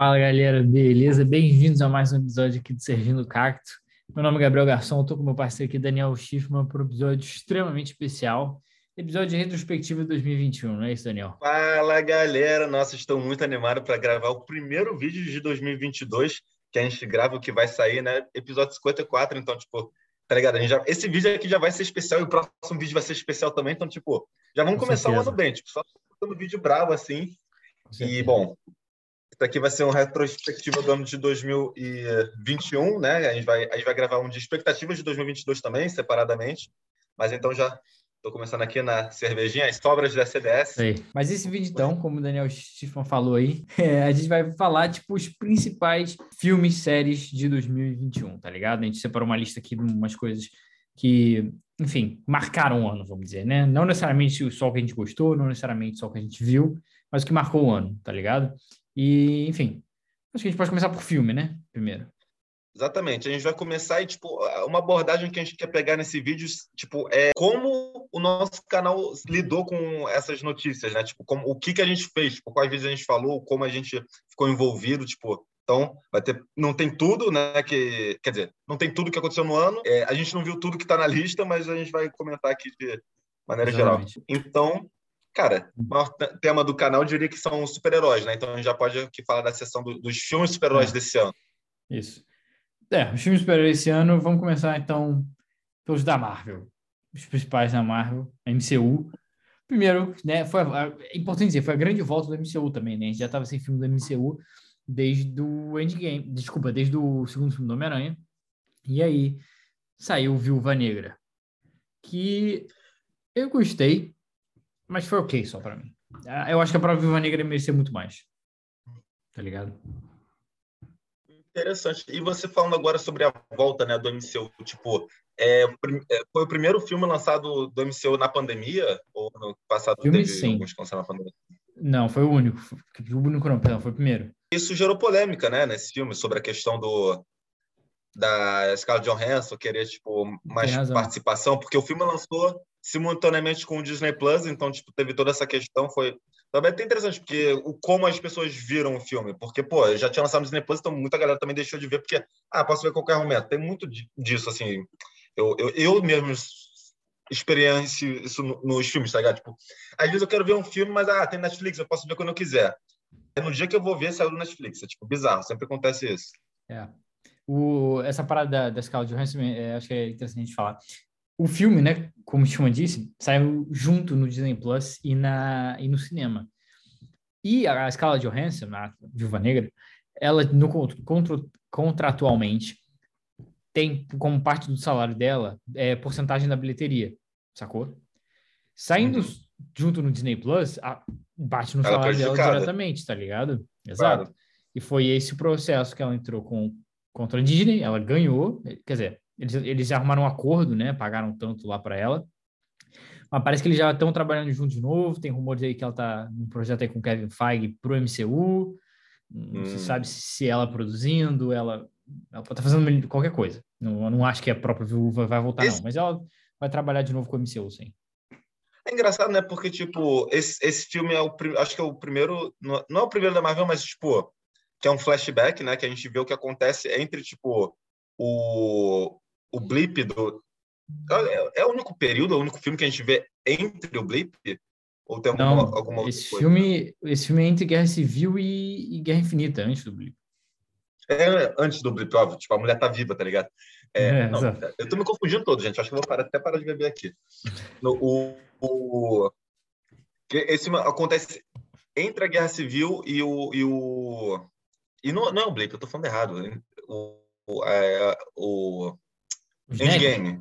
Fala galera, beleza? Bem-vindos a mais um episódio aqui do Servindo Cacto. Meu nome é Gabriel Garçom, estou com meu parceiro aqui, Daniel Schiffman, para um episódio extremamente especial. Episódio de retrospectiva de 2021, não é isso, Daniel? Fala galera, nossa, estou muito animado para gravar o primeiro vídeo de 2022 que a gente grava, o que vai sair, né? Episódio 54, então, tipo, tá ligado? A gente já... Esse vídeo aqui já vai ser especial e o próximo vídeo vai ser especial também, então, tipo, já vamos com começar certeza. o ano bem, tipo, só um vídeo bravo assim. E, bom, isso aqui vai ser uma retrospectiva do ano de 2021, né? A gente vai, a gente vai gravar um de expectativas de 2022 também, separadamente. Mas então já estou começando aqui na cervejinha, as sobras da CBS. Sei. Mas esse vídeo, então, como o Daniel Schiffman falou aí, é, a gente vai falar, tipo, os principais filmes, séries de 2021, tá ligado? A gente separou uma lista aqui de umas coisas que, enfim, marcaram o ano, vamos dizer, né? Não necessariamente só o que a gente gostou, não necessariamente só o que a gente viu, mas o que marcou o ano, tá ligado? E, enfim, acho que a gente pode começar por filme, né? Primeiro. Exatamente. A gente vai começar e, tipo, uma abordagem que a gente quer pegar nesse vídeo, tipo, é como o nosso canal lidou com essas notícias, né? Tipo, como, o que, que a gente fez, tipo, quais vezes a gente falou, como a gente ficou envolvido, tipo, então, vai ter, não tem tudo, né? Que, quer dizer, não tem tudo que aconteceu no ano. É, a gente não viu tudo que está na lista, mas a gente vai comentar aqui de maneira Exatamente. geral. Então, Cara, o maior tema do canal eu diria que são super-heróis, né? Então a gente já pode aqui falar da sessão do, dos filmes super-heróis é. desse ano. Isso. É, os filmes super-heróis desse ano, vamos começar então pelos da Marvel. Os principais da Marvel, a MCU. Primeiro, né, foi a, é importante dizer, foi a grande volta do MCU também, né? A gente já estava sem filme do MCU desde o Endgame, desculpa, desde o segundo filme do Homem-Aranha. E aí saiu Viúva Negra, que eu gostei, mas foi ok só para mim. Ah, eu acho que a prova Viva Negra merecia muito mais. Tá ligado? Interessante. E você falando agora sobre a volta né, do MCU, tipo, é, é, foi o primeiro filme lançado do MCU na pandemia? Ou no passado filme, teve sim. alguns que na pandemia? Não, foi o único. O único não, perdão, foi o primeiro. Isso gerou polêmica, né, nesse filme, sobre a questão do da Scarlett Johansson querer, tipo, mais participação, porque o filme lançou simultaneamente com o Disney Plus, então tipo teve toda essa questão, foi também até interessante porque o como as pessoas viram o filme, porque pô, já tinha lançado no Disney Plus, então muita galera também deixou de ver porque ah, posso ver a qualquer momento. Tem muito disso assim. Eu eu, eu mesmo experiência isso nos filmes, tá ligado? Tipo, às vezes eu quero ver um filme, mas ah, tem Netflix, eu posso ver quando eu quiser. No dia que eu vou ver, saiu do Netflix. É tipo bizarro, sempre acontece isso. É. O, essa parada da, da Scarlett Johansson, é, acho que é interessante a gente falar o filme, né, como o Chuma disse, saiu junto no Disney Plus e, na, e no cinema. E a Scarlett Johansson, a Viúva Negra, ela no contra, contratualmente tem como parte do salário dela é, porcentagem da bilheteria, sacou? Saindo uhum. junto no Disney Plus, a, bate no ela salário dela diretamente, tá ligado? Exato. Claro. E foi esse o processo que ela entrou com contra a Disney, ela ganhou, quer dizer, eles, eles arrumaram um acordo, né? Pagaram tanto lá para ela. Mas parece que eles já estão trabalhando junto de novo. Tem rumores aí que ela está num projeto aí com Kevin Feige pro MCU. Não hum. se sabe se ela produzindo, ela, ela pode tá fazendo qualquer coisa. Não, não acho que a própria viúva vai voltar, esse... não. Mas ela vai trabalhar de novo com o MCU, sim. É engraçado, né? Porque, tipo, esse, esse filme é o acho que é o primeiro, não é o primeiro da Marvel, mas, tipo, que é um flashback, né? Que a gente vê o que acontece entre, tipo, o, o blip do. É, é, o único período, é o único filme que a gente vê entre o blip? Ou tem alguma, Não, alguma esse coisa? Filme, esse filme é entre Guerra Civil e, e, Guerra Infinita, antes do blip. É, antes do blip, óbvio. Tipo, a mulher tá viva, tá ligado? É, é, não, eu tô me confundindo todo, gente. Acho que eu vou parar, até parar de beber aqui. No, o, o, esse acontece entre a Guerra Civil e o. E, o, e não, não é o blip, eu tô falando errado. O, o, é, o Endgame.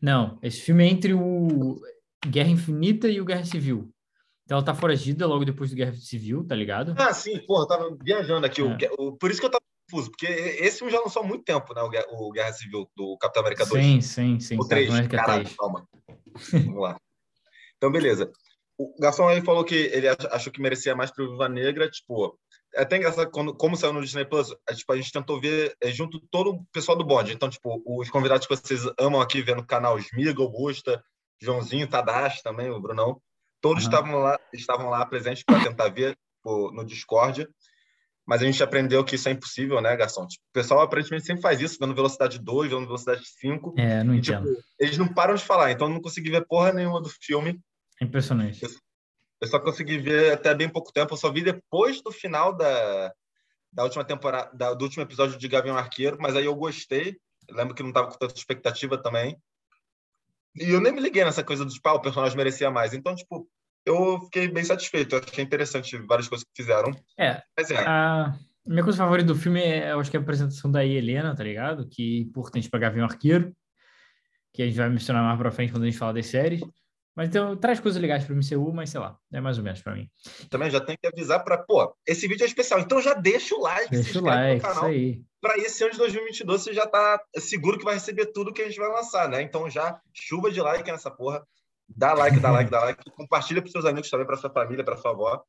Não, esse filme é entre o Guerra Infinita e o Guerra Civil. Então ela tá foragida logo depois do Guerra Civil, tá ligado? Ah, sim, porra, eu tava viajando aqui. É. O, por isso que eu tava confuso, porque esse filme já lançou há muito tempo, né? O, Guerra Civil do Capitão América 2. Sim, sim, sim. O 3. América Caralho, 3. calma. Vamos lá. Então, beleza. O Garçom aí falou que ele achou que merecia mais pro Viva Negra, tipo, é até engraçado quando, como saiu no Disney Plus, a, tipo, a gente tentou ver é, junto todo o pessoal do bonde. Então, tipo, os convidados que vocês amam aqui vendo o canal, Smiga, Augusta, Joãozinho, Tadashi também, o Brunão, todos uhum. estavam lá, estavam lá presentes para tentar ver tipo, no Discord. mas a gente aprendeu que isso é impossível, né, Garçom? Tipo, o pessoal aparentemente sempre faz isso, vendo velocidade 2, vendo velocidade 5. É, não e, entendo. Tipo, eles não param de falar, então eu não consegui ver porra nenhuma do filme. Impressionante. Eu, só consegui ver até bem pouco tempo, eu só vi depois do final da, da última temporada, da, do último episódio de Gavião Arqueiro, mas aí eu gostei. Eu lembro que não tava com tanta expectativa também. E eu nem me liguei nessa coisa do tipo, ah, o personagem merecia mais. Então, tipo, eu fiquei bem satisfeito. Eu achei interessante várias coisas que fizeram. É. Mas é. A minha coisa favorita do filme é, eu acho que é a apresentação da Helena, tá ligado? Que é importante para Gavião Arqueiro, que a gente vai mencionar mais pra frente quando a gente falar das séries. Mas então, traz coisas legais para o MCU, mas sei lá, é mais ou menos para mim. Também já tem que avisar para, pô, esse vídeo é especial, então já deixa o like, deixa o like, no canal. Isso aí. Para esse ano de 2022 você já tá seguro que vai receber tudo que a gente vai lançar, né? Então já chuva de like nessa porra. Dá like, dá like, dá like. Compartilha para seus amigos também, para sua família, para sua avó.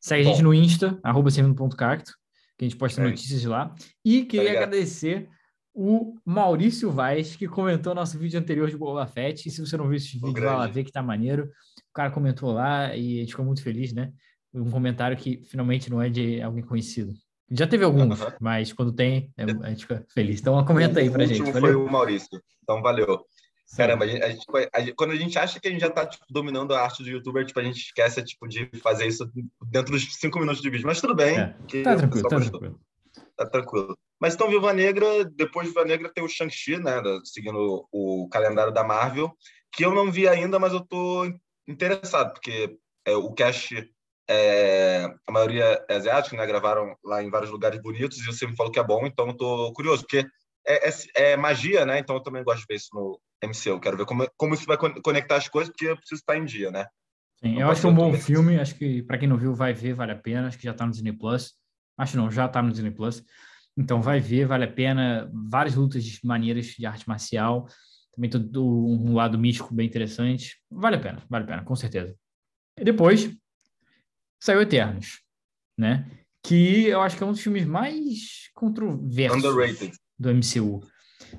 Segue Bom. a gente no Insta, arroba que a gente posta é. notícias de lá. E queria tá agradecer o Maurício Vaz, que comentou nosso vídeo anterior de Boba Fett. E se você não viu esse vídeo, vai lá ver que tá maneiro. O cara comentou lá e a gente ficou muito feliz, né? Um comentário que finalmente não é de alguém conhecido. Já teve alguns, uhum. mas quando tem, é, a gente fica feliz. Então comenta aí pra o gente. Valeu. foi o Maurício. Então valeu. Caramba, a gente, a gente, a gente, quando a gente acha que a gente já tá tipo, dominando a arte do youtuber, tipo, a gente esquece tipo, de fazer isso dentro dos cinco minutos de vídeo. Mas tudo bem. É. Tá tranquilo, tá tranquilo. Tá tranquilo. Mas então, Viva Negra, depois de Viva Negra tem o Shang-Chi, né? Seguindo o, calendário da Marvel, que eu não vi ainda, mas eu tô interessado, porque é, o cast, é, a maioria é asiático, né? Gravaram lá em vários lugares bonitos e você me falou que é bom, então eu tô curioso, porque é, é, é, magia, né? Então eu também gosto de ver isso no MCU. Quero ver como, como isso vai conectar as coisas, porque eu preciso estar em dia, né? Sim, eu acho que é um bom filme. Acho que para quem não viu, vai ver, vale a pena. Acho que já está no Disney Plus. Acho não, já está no Disney Plus. Então vai ver, vale a pena. Várias lutas de maneiras de arte marcial. Também todo um lado místico bem interessante. Vale a pena, vale a pena, com certeza. E depois saiu Eternos, né? Que eu acho que é um dos filmes mais controversos. Underrated do MCU.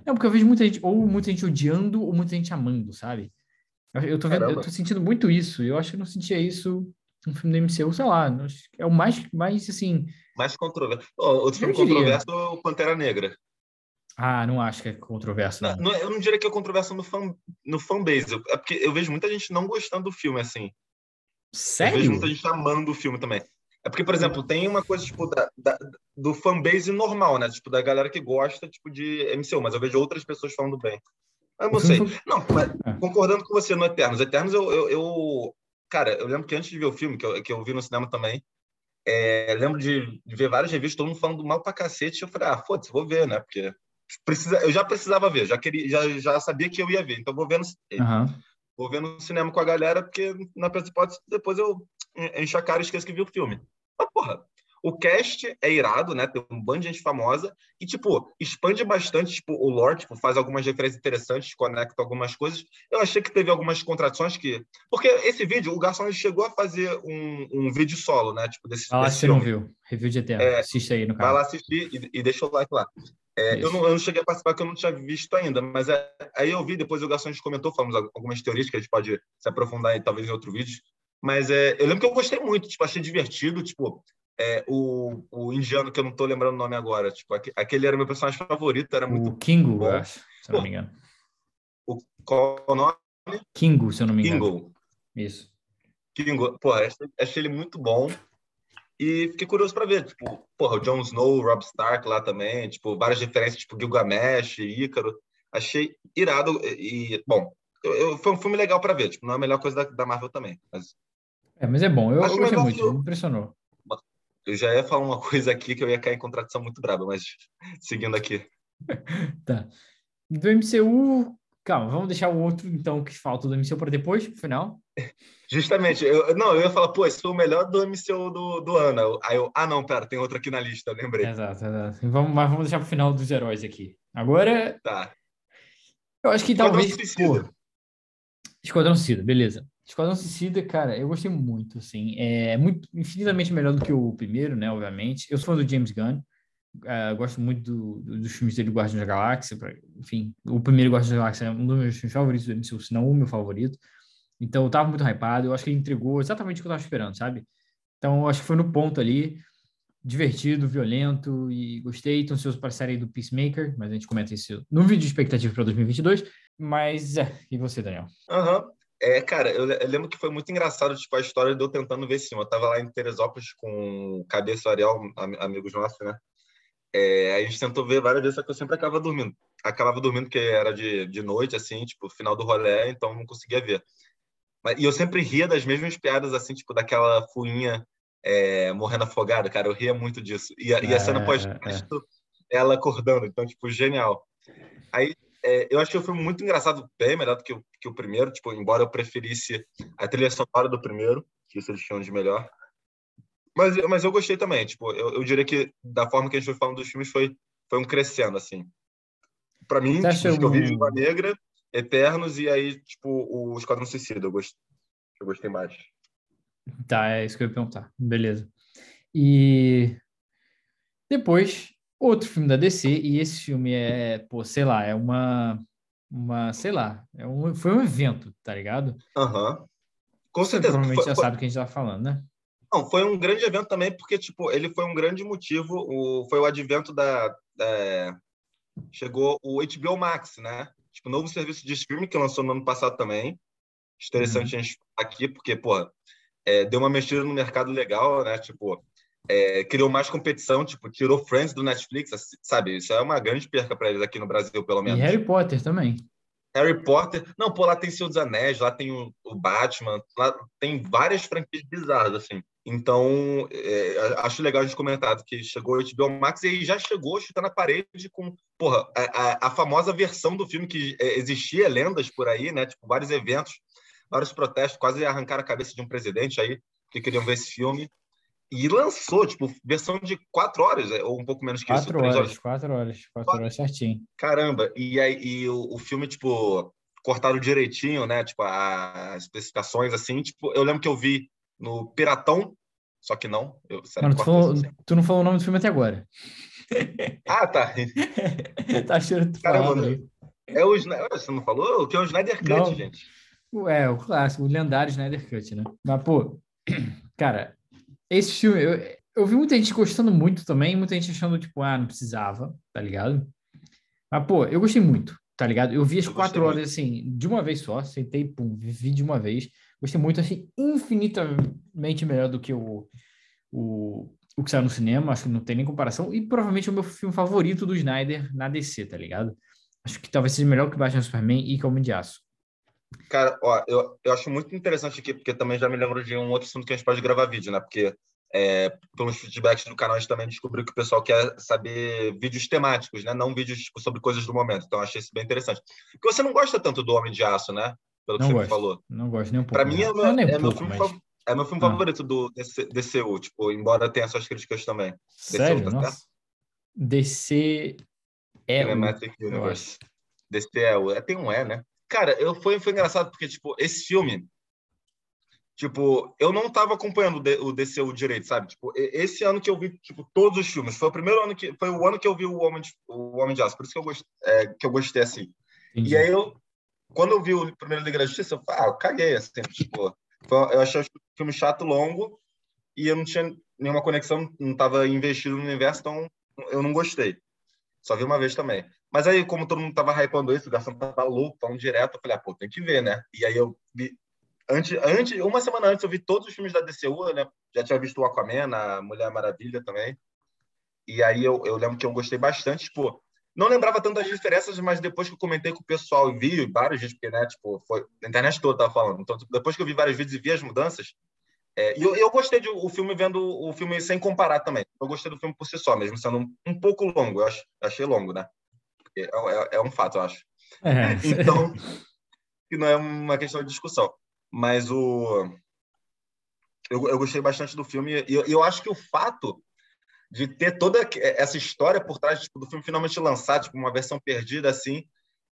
Não, porque eu vejo muita gente, ou muita gente odiando, ou muita gente amando, sabe? Eu tô, vendo, eu tô sentindo muito isso. Eu acho que eu não sentia isso no filme do MCU, sei lá. É o mais, mais assim. Mais controverso. Oh, outro filme controverso é o Pantera Negra. Ah, não acho que é controverso, não. não. eu não diria que é controverso no, fan, no fanbase. É porque eu vejo muita gente não gostando do filme, assim. Sério? Eu vejo muita gente amando o filme também. É porque, por exemplo, tem uma coisa, tipo, da, da, do fanbase normal, né? Tipo, da galera que gosta, tipo, de MCU, mas eu vejo outras pessoas falando bem. Eu não sei. Não, mas, é. concordando com você no Eternos. Eternos, eu, eu, eu, Cara, eu lembro que antes de ver o filme, que eu, que eu vi no cinema também, é, lembro de, ver várias revistas, todo mundo falando mal pra cacete. Eu falei, ah, foda-se, vou ver, né? Porque precisa, eu já precisava ver, já, queria, já, já sabia que eu ia ver, então vou ver no, uhum. vou ver no cinema com a galera, porque na hipótese depois eu encho a cara e esqueço que vi o filme. Mas, porra, o cast é irado, né? Tem um bando de gente famosa e, tipo, expande bastante, tipo, o lore, tipo, faz algumas referências interessantes, conecta algumas coisas. Eu achei que teve algumas contradições que... Porque esse vídeo, o Garçom chegou a fazer um, um vídeo solo, né? Tipo, desse, ah, você não viu. Review de Eterno. É, Assiste aí no canal. Vai lá assistir e, e deixa o like lá. É, eu, não, eu, não, cheguei a participar, porque eu não tinha visto ainda, mas é, aí eu vi, depois o Garçom comentou, falamos algumas teorias que a gente pode se aprofundar em, talvez em outro vídeo. Mas é, eu lembro que eu gostei muito, tipo, achei divertido, tipo, é, o, o indiano, que eu não estou lembrando o nome agora, tipo, aquele era meu personagem favorito, era muito. O Kingo, bom. acho, se eu não me engano. O, qual o nome? Kingo, se eu não me engano. Kingo. Isso. Kingo, pô, achei, achei ele muito bom. E fiquei curioso para ver, tipo, porra, o Jon Snow, o Rob Stark lá também, tipo, várias referências, tipo, Gilgamesh, Ícaro. Achei irado e, bom, eu, eu, foi um filme legal para ver, tipo, não é a melhor coisa da, da Marvel também, mas... É, mas é bom, eu, eu gostei muito, me impressionou. Eu já ia falar uma coisa aqui que eu ia cair em contradição muito braba, mas seguindo aqui. tá. Do MCU, calma, vamos deixar o outro, então, que falta do MCU para depois, no final. Justamente, eu, não, eu ia falar, pô, esse foi o melhor do MCU do, do ano. Aí eu, ah, não, pera, tem outro aqui na lista, lembrei. Exato, exato. Vamos, mas vamos deixar para o final dos heróis aqui. Agora. Tá. Eu acho que Esquadrão talvez. Suicida. Pô, Esquadrão Suicida, beleza. Esquadrão Suicida, cara, eu gostei muito, assim. É muito, infinitamente melhor do que o primeiro, né, obviamente. Eu sou fã do James Gunn. Uh, gosto muito do, do, dos filmes dele, Guardiões da Galáxia. Pra, enfim, o primeiro Guardiões da Galáxia é um dos meus filmes favoritos do MCU, se não o meu favorito. Então, eu tava muito hypado. Eu acho que ele entregou exatamente o que eu tava esperando, sabe? Então, eu acho que foi no ponto ali. divertido, violento e gostei. Estou ansioso para a série do Peacemaker, mas a gente comenta isso no vídeo de expectativa para 2022. Mas, é, e você, Daniel? Aham. Uhum. É, cara, eu, eu, lembro que foi muito engraçado, tipo, a história de eu tentando ver filme. Eu tava lá em Teresópolis com o Cabeça Ariel, amigos nossos, né? É, a gente tentou ver várias vezes, só que eu sempre acabava dormindo. Acabava dormindo porque era de, de noite, assim, tipo, final do rolê, então não conseguia ver. Mas, e eu sempre ria das mesmas piadas, assim, tipo, daquela fuinha é, morrendo afogada, cara. Eu ria muito disso. E, e a cena é, pós-crédito, é. ela acordando, então, tipo, genial. Aí é, eu achei o filme muito engraçado, bem melhor do que o, que o primeiro, tipo, embora eu preferisse a trilha sonora do primeiro, que isso eles tinham de melhor. Mas, mas eu gostei também, tipo, eu, eu diria que da forma que a gente foi falando dos filmes foi, foi um crescendo, assim. Para mim, tipo, que eu vi Viva Negra, Eternos e aí, tipo, o Esquadrão Suicida, eu gostei, eu gostei mais. Tá, é isso que eu ia perguntar. Beleza. E depois, outro filme da DC, e esse filme é, pô, sei lá, é uma, uma sei lá, é um, foi um evento, tá ligado? Aham. Uhum. Com Você certeza. provavelmente foi, já sabe o que a gente tá falando, né? Não, foi um grande evento também, porque, tipo, ele foi um grande motivo, o, foi o advento da, da chegou o HBO Max, né? Tipo, novo serviço de streaming que lançou no ano passado também. Interessante uhum. a gente aqui, porque, pô, é, deu uma mexida no mercado legal, né? Tipo, é, criou mais competição, tipo, tirou Friends do Netflix, sabe? Isso é uma grande perca para eles aqui no Brasil, pelo menos. E Harry Potter também. Harry Potter, não, pô, lá tem Senhor dos Anéis, lá tem o, o Batman, lá tem várias franquias bizarras, assim. Então, é, acho legal a gente comentar que chegou o HBO Max e aí já chegou chutando a parede com, porra, a, a, a famosa versão do filme que é, existia lendas por aí, né? Tipo, vários eventos vários protestos, quase arrancaram a cabeça de um presidente aí, que queriam ver esse filme. E lançou, tipo, versão de quatro horas, é, ou um pouco menos que quatro isso. Horas, horas, quatro horas, quatro horas certinho. Caramba, e aí e o, o filme, tipo, cortaram direitinho, né? Tipo, as especificações, assim. Tipo, eu lembro que eu vi no Piratão, só que não. Eu, Mano, tu, falou, assim. tu, não falou o nome do filme até agora. Ah, tá. tá achando que tu Caramba, é o Snyder, você não falou? O que é o Snyder Cut, não. gente? É, o clássico, o lendário Snyder Cut, né? Mas, pô, cara, esse filme, eu, eu vi muita gente gostando muito também, muita gente achando, tipo, ah, não precisava, tá ligado? Mas, pô, eu gostei muito, tá ligado? Eu vi as eu quatro horas, muito. assim, de uma vez só, sentei, pum, vi de uma vez. Gostei muito, assim, infinitamente melhor do que o, o, o que saiu no cinema, acho que não tem nem comparação, e provavelmente é o meu filme favorito do Snyder na DC, tá ligado? Acho que talvez seja melhor que Batman Superman e Homem de Aço. Cara, ó, eu, eu acho muito interessante aqui, porque também já me lembro de um outro assunto que a gente pode gravar vídeo, né? Porque é, pelos feedbacks do canal, a gente também descobriu que o pessoal quer saber vídeos temáticos, né? Não vídeos tipo, sobre coisas do momento. Então, achei isso bem interessante. Porque você não gosta tanto do Homem de Aço, né? Pelo que não você gosto, me falou. Não gosto nem um pouco. Pra mim, é, meu, é, é, meu filme, mas... é meu filme ah. favorito do DCU, tipo, embora tenha suas críticas também. Sério? DCU, tá Nossa. DC é Cinematic o... Universe. DC é o... É, tem um E, né? Cara, eu, foi, foi engraçado porque, tipo, esse filme, tipo, eu não tava acompanhando o DCU direito, sabe? Tipo, esse ano que eu vi, tipo, todos os filmes, foi o primeiro ano que, foi o ano que eu vi o Homem de, o Homem de Aço, por isso que eu gostei, é, que eu gostei assim. Entendi. E aí eu, quando eu vi o primeiro Liga da Justiça, eu falei, ah, eu caguei, assim, tipo, foi, eu achei o filme chato, longo, e eu não tinha nenhuma conexão, não tava investido no universo, então eu não gostei. Só vi uma vez também. Mas aí, como todo mundo tava hypando isso, o garçom tava louco, falando direto, eu falei, ah, pô, tem que ver, né? E aí eu vi. Antes, antes, uma semana antes, eu vi todos os filmes da DCU, né? Já tinha visto o Aquaman, a Mulher Maravilha também. E aí eu, eu lembro que eu gostei bastante, tipo, não lembrava tanto diferenças, mas depois que eu comentei com o pessoal e vi vários vídeos, porque, né, tipo, foi, a internet toda tava falando. Então, tipo, depois que eu vi vários vídeos e vi as mudanças, é, e eu, eu gostei do filme vendo o filme sem comparar também. Eu gostei do filme por si só, mesmo sendo um, um pouco longo. Eu ach, achei longo, né? É, é, é um fato, eu acho. É. Então, que não é uma questão de discussão. Mas o eu, eu gostei bastante do filme e eu, eu, acho que o fato de ter toda essa história por trás tipo, do filme finalmente lançado, tipo, uma versão perdida assim,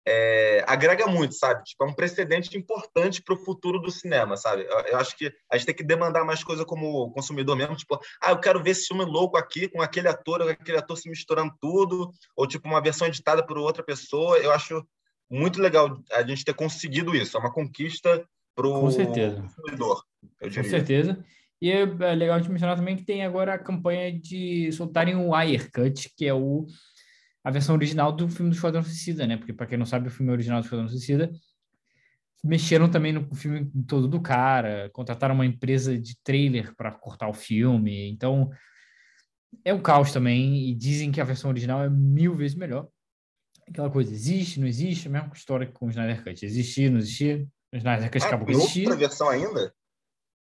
é, agrega muito, sabe? Tipo, é um precedente importante para o futuro do cinema, sabe? Eu, eu, acho que a gente tem que demandar mais coisa como consumidor mesmo, tipo, ah, eu quero ver esse filme louco aqui, com aquele ator, aquele ator se misturando tudo, ou tipo uma versão editada por outra pessoa. Eu acho muito legal a gente ter conseguido isso. É uma conquista para o consumidor. Com certeza. E é, é legal de mencionar também que tem agora a campanha de soltarem o Cut, que é o, a versão original do filme do Esquadrão Suicida, né? Porque, para quem não sabe, o filme original do Esquadrão Suicida mexeram também no filme todo do cara, contrataram uma empresa de trailer para cortar o filme. Então, é um caos também. E dizem que a versão original é mil vezes melhor. Aquela coisa, existe, não existe, a mesma história com o Snyder Cut. Existia, não existia. O Snyder Cut ah, acabou de existir. outra versão ainda?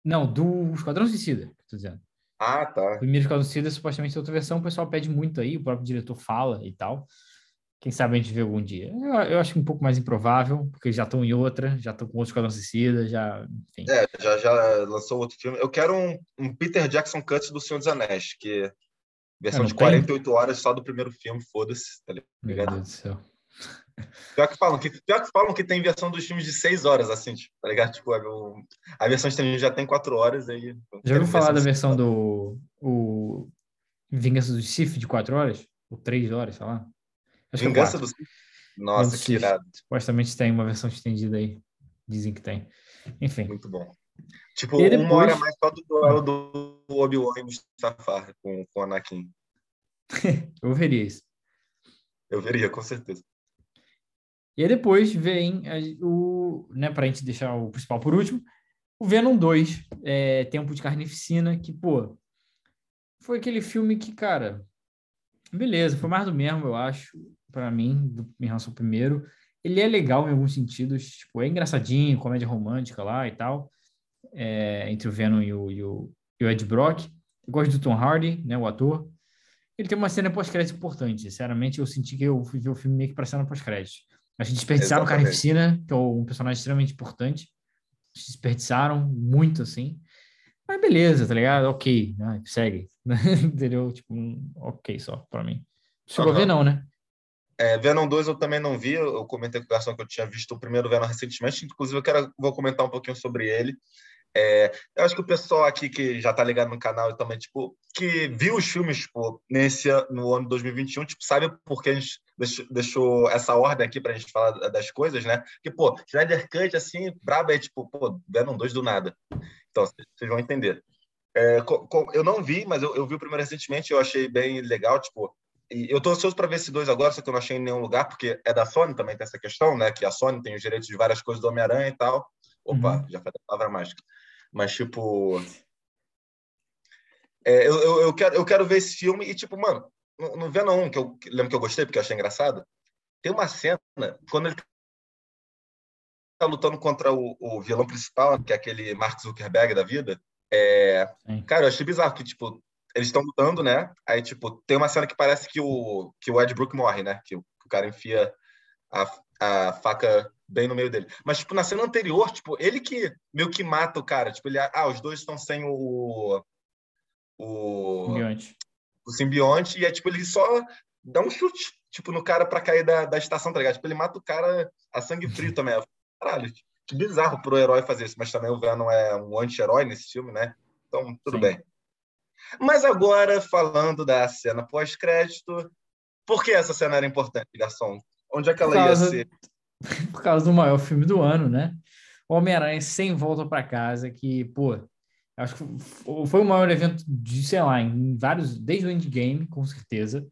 Não, do Esquadrão Suicida, que tô dizendo. Ah, tá. O primeiro Esquadrão Suicida, supostamente, é outra versão. O pessoal pede muito aí, o próprio diretor fala e tal. Quem sabe a gente vê algum dia. Eu, eu acho um pouco mais improvável, porque já estão em outra, já estão com outro Esquadrão Suicida, já. Enfim. É, já, já lançou outro filme. Eu quero um, um Peter Jackson Cut do Senhor dos Anéis, que versão de 48 tem? horas só do primeiro filme, foda-se, tá ligado? Meu Deus do céu. Pior que falam que, pior que falam que tem versão dos filmes de 6 horas, assim, tipo, tá ligado? Tipo, a, a versão estendida já tem 4 horas aí. Já ouviu falar da versão do o Vingança do Sif de 4 horas? Ou 3 horas, sei lá? Acho Vingança do Sith? Nossa, que irado. Supostamente tem uma versão estendida aí. Dizem que tem. Enfim. Muito bom. Tipo, depois... uma hora mais só do duelo do Obi-Wan e Mustafar com, com o Anakin. Eu veria isso. Eu veria, com certeza. E aí depois vem o, né, pra gente deixar o principal por último, o Venom 2, é, Tempo de Carnificina, que, pô, foi aquele filme que, cara, beleza, foi mais do mesmo, eu acho para mim, do, em relação ao primeiro. Ele é legal em alguns sentidos, tipo, é engraçadinho, comédia romântica lá e tal, é, entre o Venom e o, e o, e o Ed Brock. Eu gosto do Tom Hardy, né, o ator. Ele tem uma cena pós-crédito importante. Sinceramente, eu senti que eu vi o filme meio que para cena pós-crédito. Acho que desperdiçaram o Carnificina, que é um personagem extremamente importante. Desperdiçaram muito, assim. Mas beleza, tá ligado? Ok, né? segue. Entendeu? Tipo, ok só, pra mim. Chegou uhum. a ver, não, né? É, Venom 2 eu também não vi, eu comentei com o Garçom que eu tinha visto o primeiro Venom recentemente, inclusive eu quero, vou comentar um pouquinho sobre ele. É, eu acho que o pessoal aqui que já tá ligado no canal e também, tipo, que viu os filmes, tipo, nesse, no ano 2021, tipo, sabe por que a gente deixou, deixou essa ordem aqui pra gente falar das coisas, né? Que, pô, Snyder Cut, assim, brabo é, tipo, pô, Venom 2 do nada. Então, vocês vão entender. É, eu não vi, mas eu, eu vi o primeiro recentemente, eu achei bem legal, tipo, e eu estou ansioso para ver esse dois agora, só que eu não achei em nenhum lugar, porque é da Sony também tem essa questão, né? Que a Sony tem os direitos de várias coisas do Homem-Aranha e tal. Opa, uhum. já foi a palavra mágica. Mas, tipo. É, eu, eu, eu, quero, eu quero ver esse filme e, tipo, mano, no, no Venom 1, que eu lembro que eu gostei, porque eu achei engraçado, tem uma cena quando ele tá lutando contra o, o vilão principal, que é aquele Mark Zuckerberg da vida. É, cara, eu achei bizarro que, tipo, eles estão lutando, né? Aí, tipo, tem uma cena que parece que o, que o Ed Brook morre, né? Que o, que o cara enfia a, a faca bem no meio dele. Mas, tipo, na cena anterior, tipo, ele que meio que mata o cara. Tipo, ele, ah, os dois estão sem o. O simbionte. O simbionte, e é tipo, ele só dá um chute, tipo, no cara pra cair da, da estação, tá ligado? Tipo, ele mata o cara a sangue frio também. Caralho, que bizarro pro herói fazer isso, mas também o Venom é um anti-herói nesse filme, né? Então, tudo Sim. bem. Mas agora, falando da cena pós-crédito, por que essa cena era importante, Garçom? Onde é que ela ia ser? Por causa do maior filme do ano, né? Homem-Aranha sem volta para casa, que, pô, acho que foi o maior evento de, sei lá, em vários, desde o Endgame, com certeza.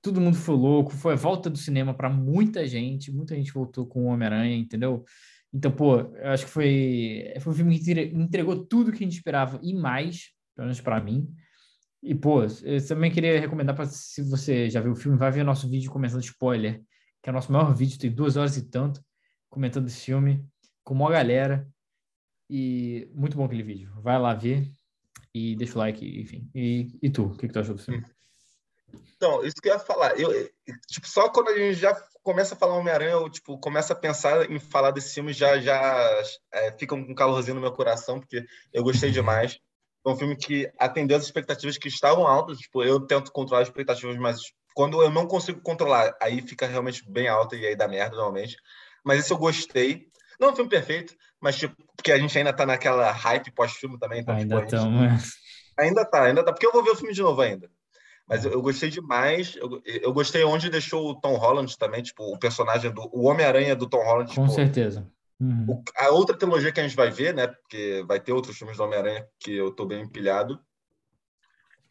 Todo mundo foi louco, foi a volta do cinema para muita gente, muita gente voltou com o Homem-Aranha, entendeu? Então, pô, eu acho que foi, foi um filme que entregou tudo que a gente esperava e mais, pelo menos para mim. E, pô, eu também queria recomendar para se você já viu o filme, vai ver nosso vídeo comentando spoiler, que é o nosso maior vídeo, tem duas horas e tanto, comentando esse filme, com uma galera. E muito bom aquele vídeo. Vai lá ver e deixa o like, enfim. E, e tu, o que, que tu achou do filme? Então, isso que eu ia falar. Eu, tipo, só quando a gente já começa a falar Homem-Aranha, eu tipo, começo a pensar em falar desse filme, já, já é, fica um calorzinho no meu coração, porque eu gostei demais. Foi um filme que atendeu as expectativas que estavam altas. Tipo, eu tento controlar as expectativas, mas quando eu não consigo controlar, aí fica realmente bem alta e aí dá merda normalmente. Mas esse eu gostei. Não é um filme perfeito, mas tipo, porque a gente ainda tá naquela hype pós-filme também. Então, ainda tipo, gente... Ainda tá, ainda tá. Porque eu vou ver o filme de novo ainda. Mas eu, eu gostei demais. Eu, eu, gostei onde deixou o Tom Holland também, tipo, o personagem do. O Homem-Aranha do Tom Holland. Com tipo, certeza. Uhum. a outra trilogia que a gente vai ver, né? Porque vai ter outros filmes do Homem-Aranha que eu tô bem empilhado.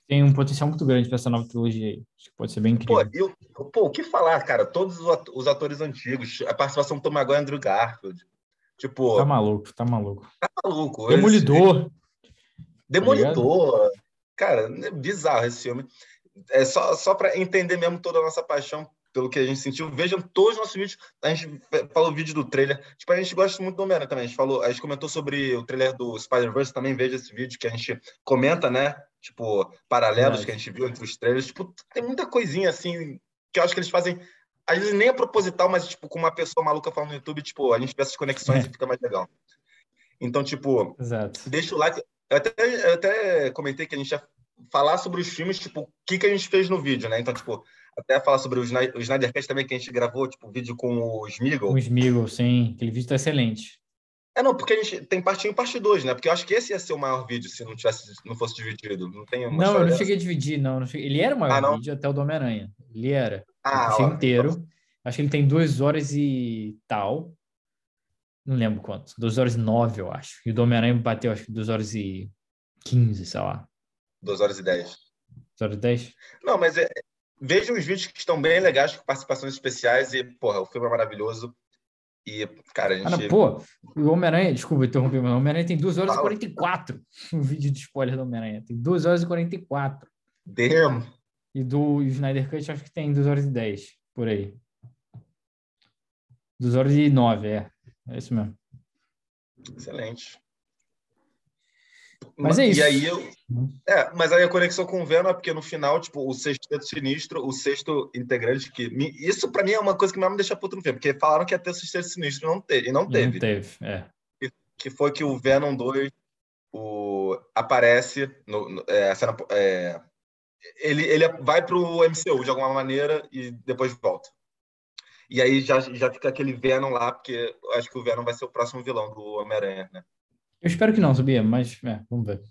Tem um potencial muito grande para essa nova trilogia aí. Acho que pode ser bem incrível. Pô, eu, pô, o que falar, cara? Todos os atores antigos, a participação do Tom Maguire e Andrew Garfield. Tipo. Tá maluco, tá maluco. Tá maluco. Demolidor. Esse... Demolidor. Tá cara, é bizarro esse filme. É só, só para entender mesmo toda a nossa paixão pelo que a gente sentiu. Vejam todos os nossos vídeos. A gente falou o vídeo do trailer. Tipo, a gente gosta muito do Homem-Aranha também. A gente, falou, a gente comentou sobre o trailer do Spider-Verse. Também veja esse vídeo que a gente comenta, né? Tipo, paralelos é. que a gente viu entre os trailers. Tipo, tem muita coisinha assim que eu acho que eles fazem. Às vezes nem é proposital, mas tipo, com uma pessoa maluca falando no YouTube, tipo, a gente vê essas conexões é. e fica mais legal. Então, tipo, Exato. deixa o like. Eu até, eu até comentei que a gente ia falar sobre os filmes, tipo, o que, que a gente fez no vídeo, né? Então, tipo, até falar sobre o, Snyder, o Snydercast também, que a gente gravou, tipo, vídeo com o Smigol. O Smigol, sim. Aquele vídeo tá excelente. É, não, porque a gente tem parte 1 e parte 2, né? Porque eu acho que esse ia ser o maior vídeo se não tivesse, não fosse dividido. Não tem Não, eu não cheguei a dividir, não. Ele era o maior ah, vídeo até o do Homem-Aranha. Ele era. Ah, eu ó, inteiro. Então... Acho que ele tem duas horas e tal. Não lembro quanto. Duas horas e nove, eu acho. E o do Homem-Aranha bateu, acho que duas horas e quinze, sei lá. Duas horas e dez. Duas horas e dez? Não, mas é, vejam os vídeos que estão bem legais, com participações especiais, e, porra, o filme é maravilhoso. E, cara, a gente. Ah, pô, o Homem-Aranha, desculpa interromper, mas o Homem-Aranha tem 2 horas Fala. e 44. Um vídeo de spoiler do Homem-Aranha. Tem 2 horas e 44. Damn. E do Snyder Cut, acho que tem 2 horas e 10, por aí. 2 horas e 9, é. É isso mesmo. Excelente. Mas é isso. E aí eu, é, mas aí a conexão com o Venom é porque no final, tipo, o sexteto sinistro, o sexto integrante que isso para mim é uma coisa que mais me deixa puto no filme, porque falaram que ia ter o sexteto sinistro, não teve, e não teve. Não teve, é. Que, que foi que o Venom 2 o, aparece no, no é, cena, é, ele, ele vai pro MCU de alguma maneira e depois volta. E aí já, já fica aquele Venom lá, porque eu acho que o Venom vai ser o próximo vilão do Homem-Aranha, né? Eu espero que não, sabia? Mas é, vamos ver.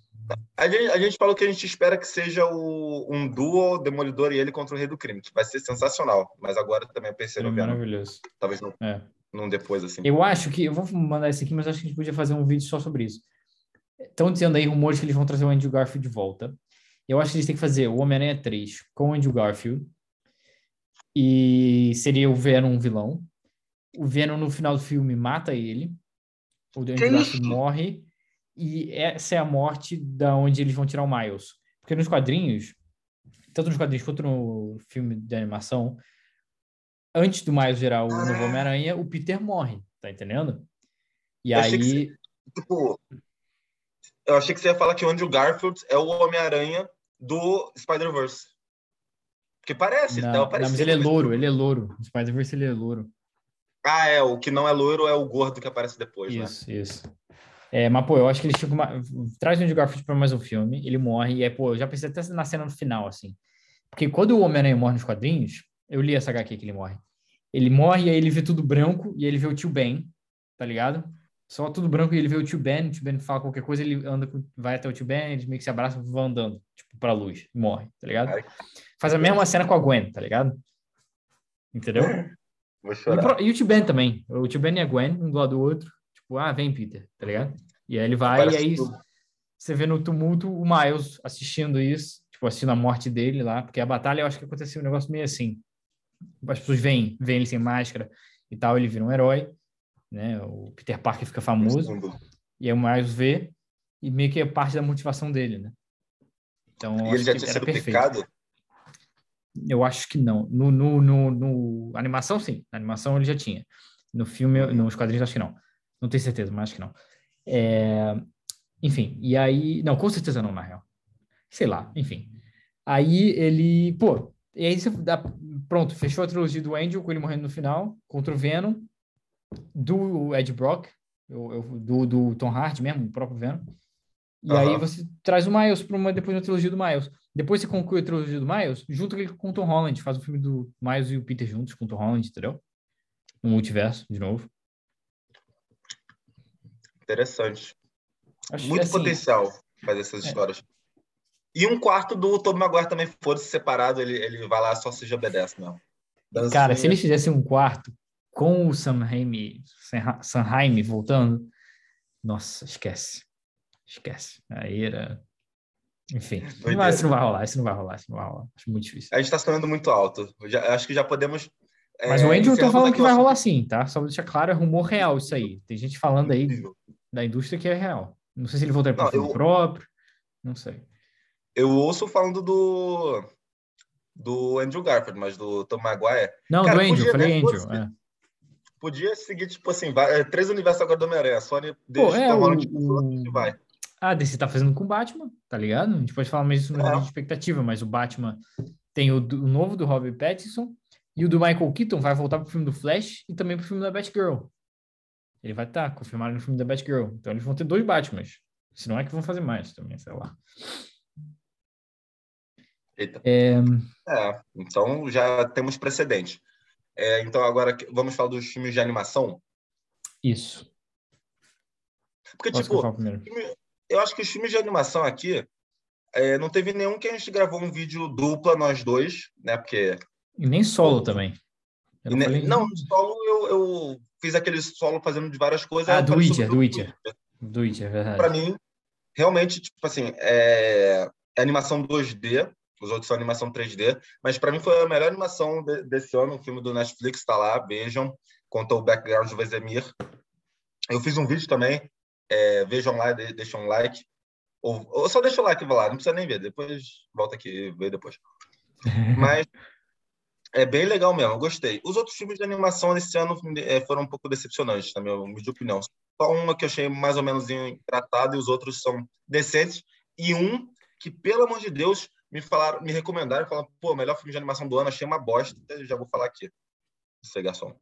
A gente, a gente falou que a gente espera que seja o, um duo Demolidor e ele contra o Rei do Crime, que vai ser sensacional. Mas agora também pensei no Venom. Maravilhoso. Talvez não, é. não depois, assim. Eu acho que. Eu vou mandar esse aqui, mas acho que a gente podia fazer um vídeo só sobre isso. Estão dizendo aí rumores que eles vão trazer o Andrew Garfield de volta. Eu acho que eles têm que fazer o Homem-Aranha 3 com o Andrew Garfield. E seria o Venom um vilão. O Venom, no final do filme, mata ele. O Andrew Garfield morre e essa é a morte da onde eles vão tirar o Miles. Porque nos quadrinhos, tanto nos quadrinhos quanto no filme de animação, antes do Miles virar o novo ah. Homem-Aranha, o Peter morre, tá entendendo? E eu aí. Você, tipo, eu achei que você ia falar que o Andrew Garfield é o Homem-Aranha do Spider-Verse. Porque parece, não, não, mas ele é louro, ele é louro. No Spider-Verse ele é louro. Ah, é, o que não é loiro é o gordo que aparece depois, isso, né? Isso, isso. É, mas, pô, eu acho que eles tinham uma... Traz o Andrew Garfield para mais um filme, ele morre, e é, pô, eu já pensei até na cena no final, assim. Porque quando o Homem-Aranha morre nos quadrinhos, eu li essa HQ que ele morre. Ele morre e aí ele vê tudo branco, e aí ele vê o tio Ben, tá ligado? Só tudo branco e ele vê o tio Ben, o tio Ben fala qualquer coisa, ele anda, vai até o tio Ben, eles meio que se abraçam e vão andando, tipo, pra luz, e morre, tá ligado? Faz a mesma cena com a Gwen, tá ligado? Entendeu? E, e, o tio Ben também. O tio Ben e a Gwen, um do lado do outro. Tipo, ah, vem, Peter, tá ligado? E aí ele vai, Parece e aí tudo. você vê no tumulto o Miles assistindo isso, tipo, assistindo a morte dele lá, porque a batalha eu acho que aconteceu um negócio meio assim. As pessoas veem, veem ele sem máscara e tal, ele vira um herói, né? O Peter Parker fica famoso, e aí o Miles vê, e meio que é parte da motivação dele, né? Então, e ele já tinha sido perfeito. picado? Eu acho que não. No, no, no, no, animação, sim. Na animação ele já tinha. No filme, uhum. nos quadrinhos, acho que não. Não tenho certeza, mas acho que não. É, enfim, e aí. Não, com certeza não, na real. Sei lá, enfim. Aí ele. Pô, e aí você dá, pronto, fechou a trilogia do Angel com ele morrendo no final, contra o Venom, do Ed Brock, do, do Tom Hardy mesmo, o próprio Venom. E uhum. aí você traz o Miles para uma depois da trilogia do Miles. Depois você conclui a trilogia do Miles, junto com o Tom Holland, faz o filme do Miles e o Peter juntos com o Tom Holland, entendeu? No multiverso, de novo. Interessante. Acho Muito assim, potencial fazer essas é. histórias. E um quarto do Tobey Maguire também fosse separado, ele, ele vai lá só se obedece mesmo. Cara, se eles fizessem um quarto com o Sam Raimi, Sam Raimi voltando, nossa, esquece. Esquece. Aí era. Enfim, não isso não vai rolar, isso não vai rolar, isso não vai rolar. Acho muito difícil. A gente tá sonhando muito alto. Já, acho que já podemos. Mas é, o Andrew tá falando que vai rolar sim, tá? Só pra deixar claro, é rumor real isso aí. Tem gente falando aí da indústria que é real. Não sei se ele voltar para o filme eu... próprio, não sei. Eu ouço falando do do Andrew Garfield, mas do Tom Maguire. Não, Cara, do Andrew, podia, falei né, Andrew. É. Podia seguir, tipo assim, vai, é, três universos agora do Homem-Aranha. A Sony deixa é, o, vai. Ah, DC tá fazendo com o Batman, tá ligado? A gente pode falar mais isso no é. de expectativa, mas o Batman tem o, do, o novo do Robert Pattinson e o do Michael Keaton vai voltar pro filme do Flash e também pro filme da Batgirl. Ele vai estar tá confirmado no filme da Batgirl. Então eles vão ter dois Batmans. Se não é que vão fazer mais também, sei lá. Eita. É... é então já temos precedente. É, então agora vamos falar dos filmes de animação? Isso. Porque, Posso tipo, eu, eu acho que os filmes de animação aqui é, não teve nenhum que a gente gravou um vídeo dupla, nós dois, né? Porque. E nem solo também. Não, falei... não, solo eu, eu fiz aquele solo fazendo de várias coisas. Ah, do Witcher, do Witcher. Do Witcher, é verdade. Pra mim, realmente, tipo assim, é, é animação 2D, os outros são animação 3D, mas para mim foi a melhor animação de, desse ano, o filme do Netflix está lá, vejam, conta o background do Vezemir. Eu fiz um vídeo também, é, vejam lá, de, deixam um like, ou, ou só deixa o like lá, não precisa nem ver, depois volta aqui e vê depois. Mas é bem legal mesmo, gostei. Os outros filmes de animação desse ano é, foram um pouco decepcionantes, na minha opinião. Só uma que eu achei mais ou menos tratado e os outros são decentes. E um que, pelo amor de Deus, me falaram, me recomendaram, falaram, pô, melhor filme de animação do ano, achei uma bosta, já vou falar aqui. Esse garçom.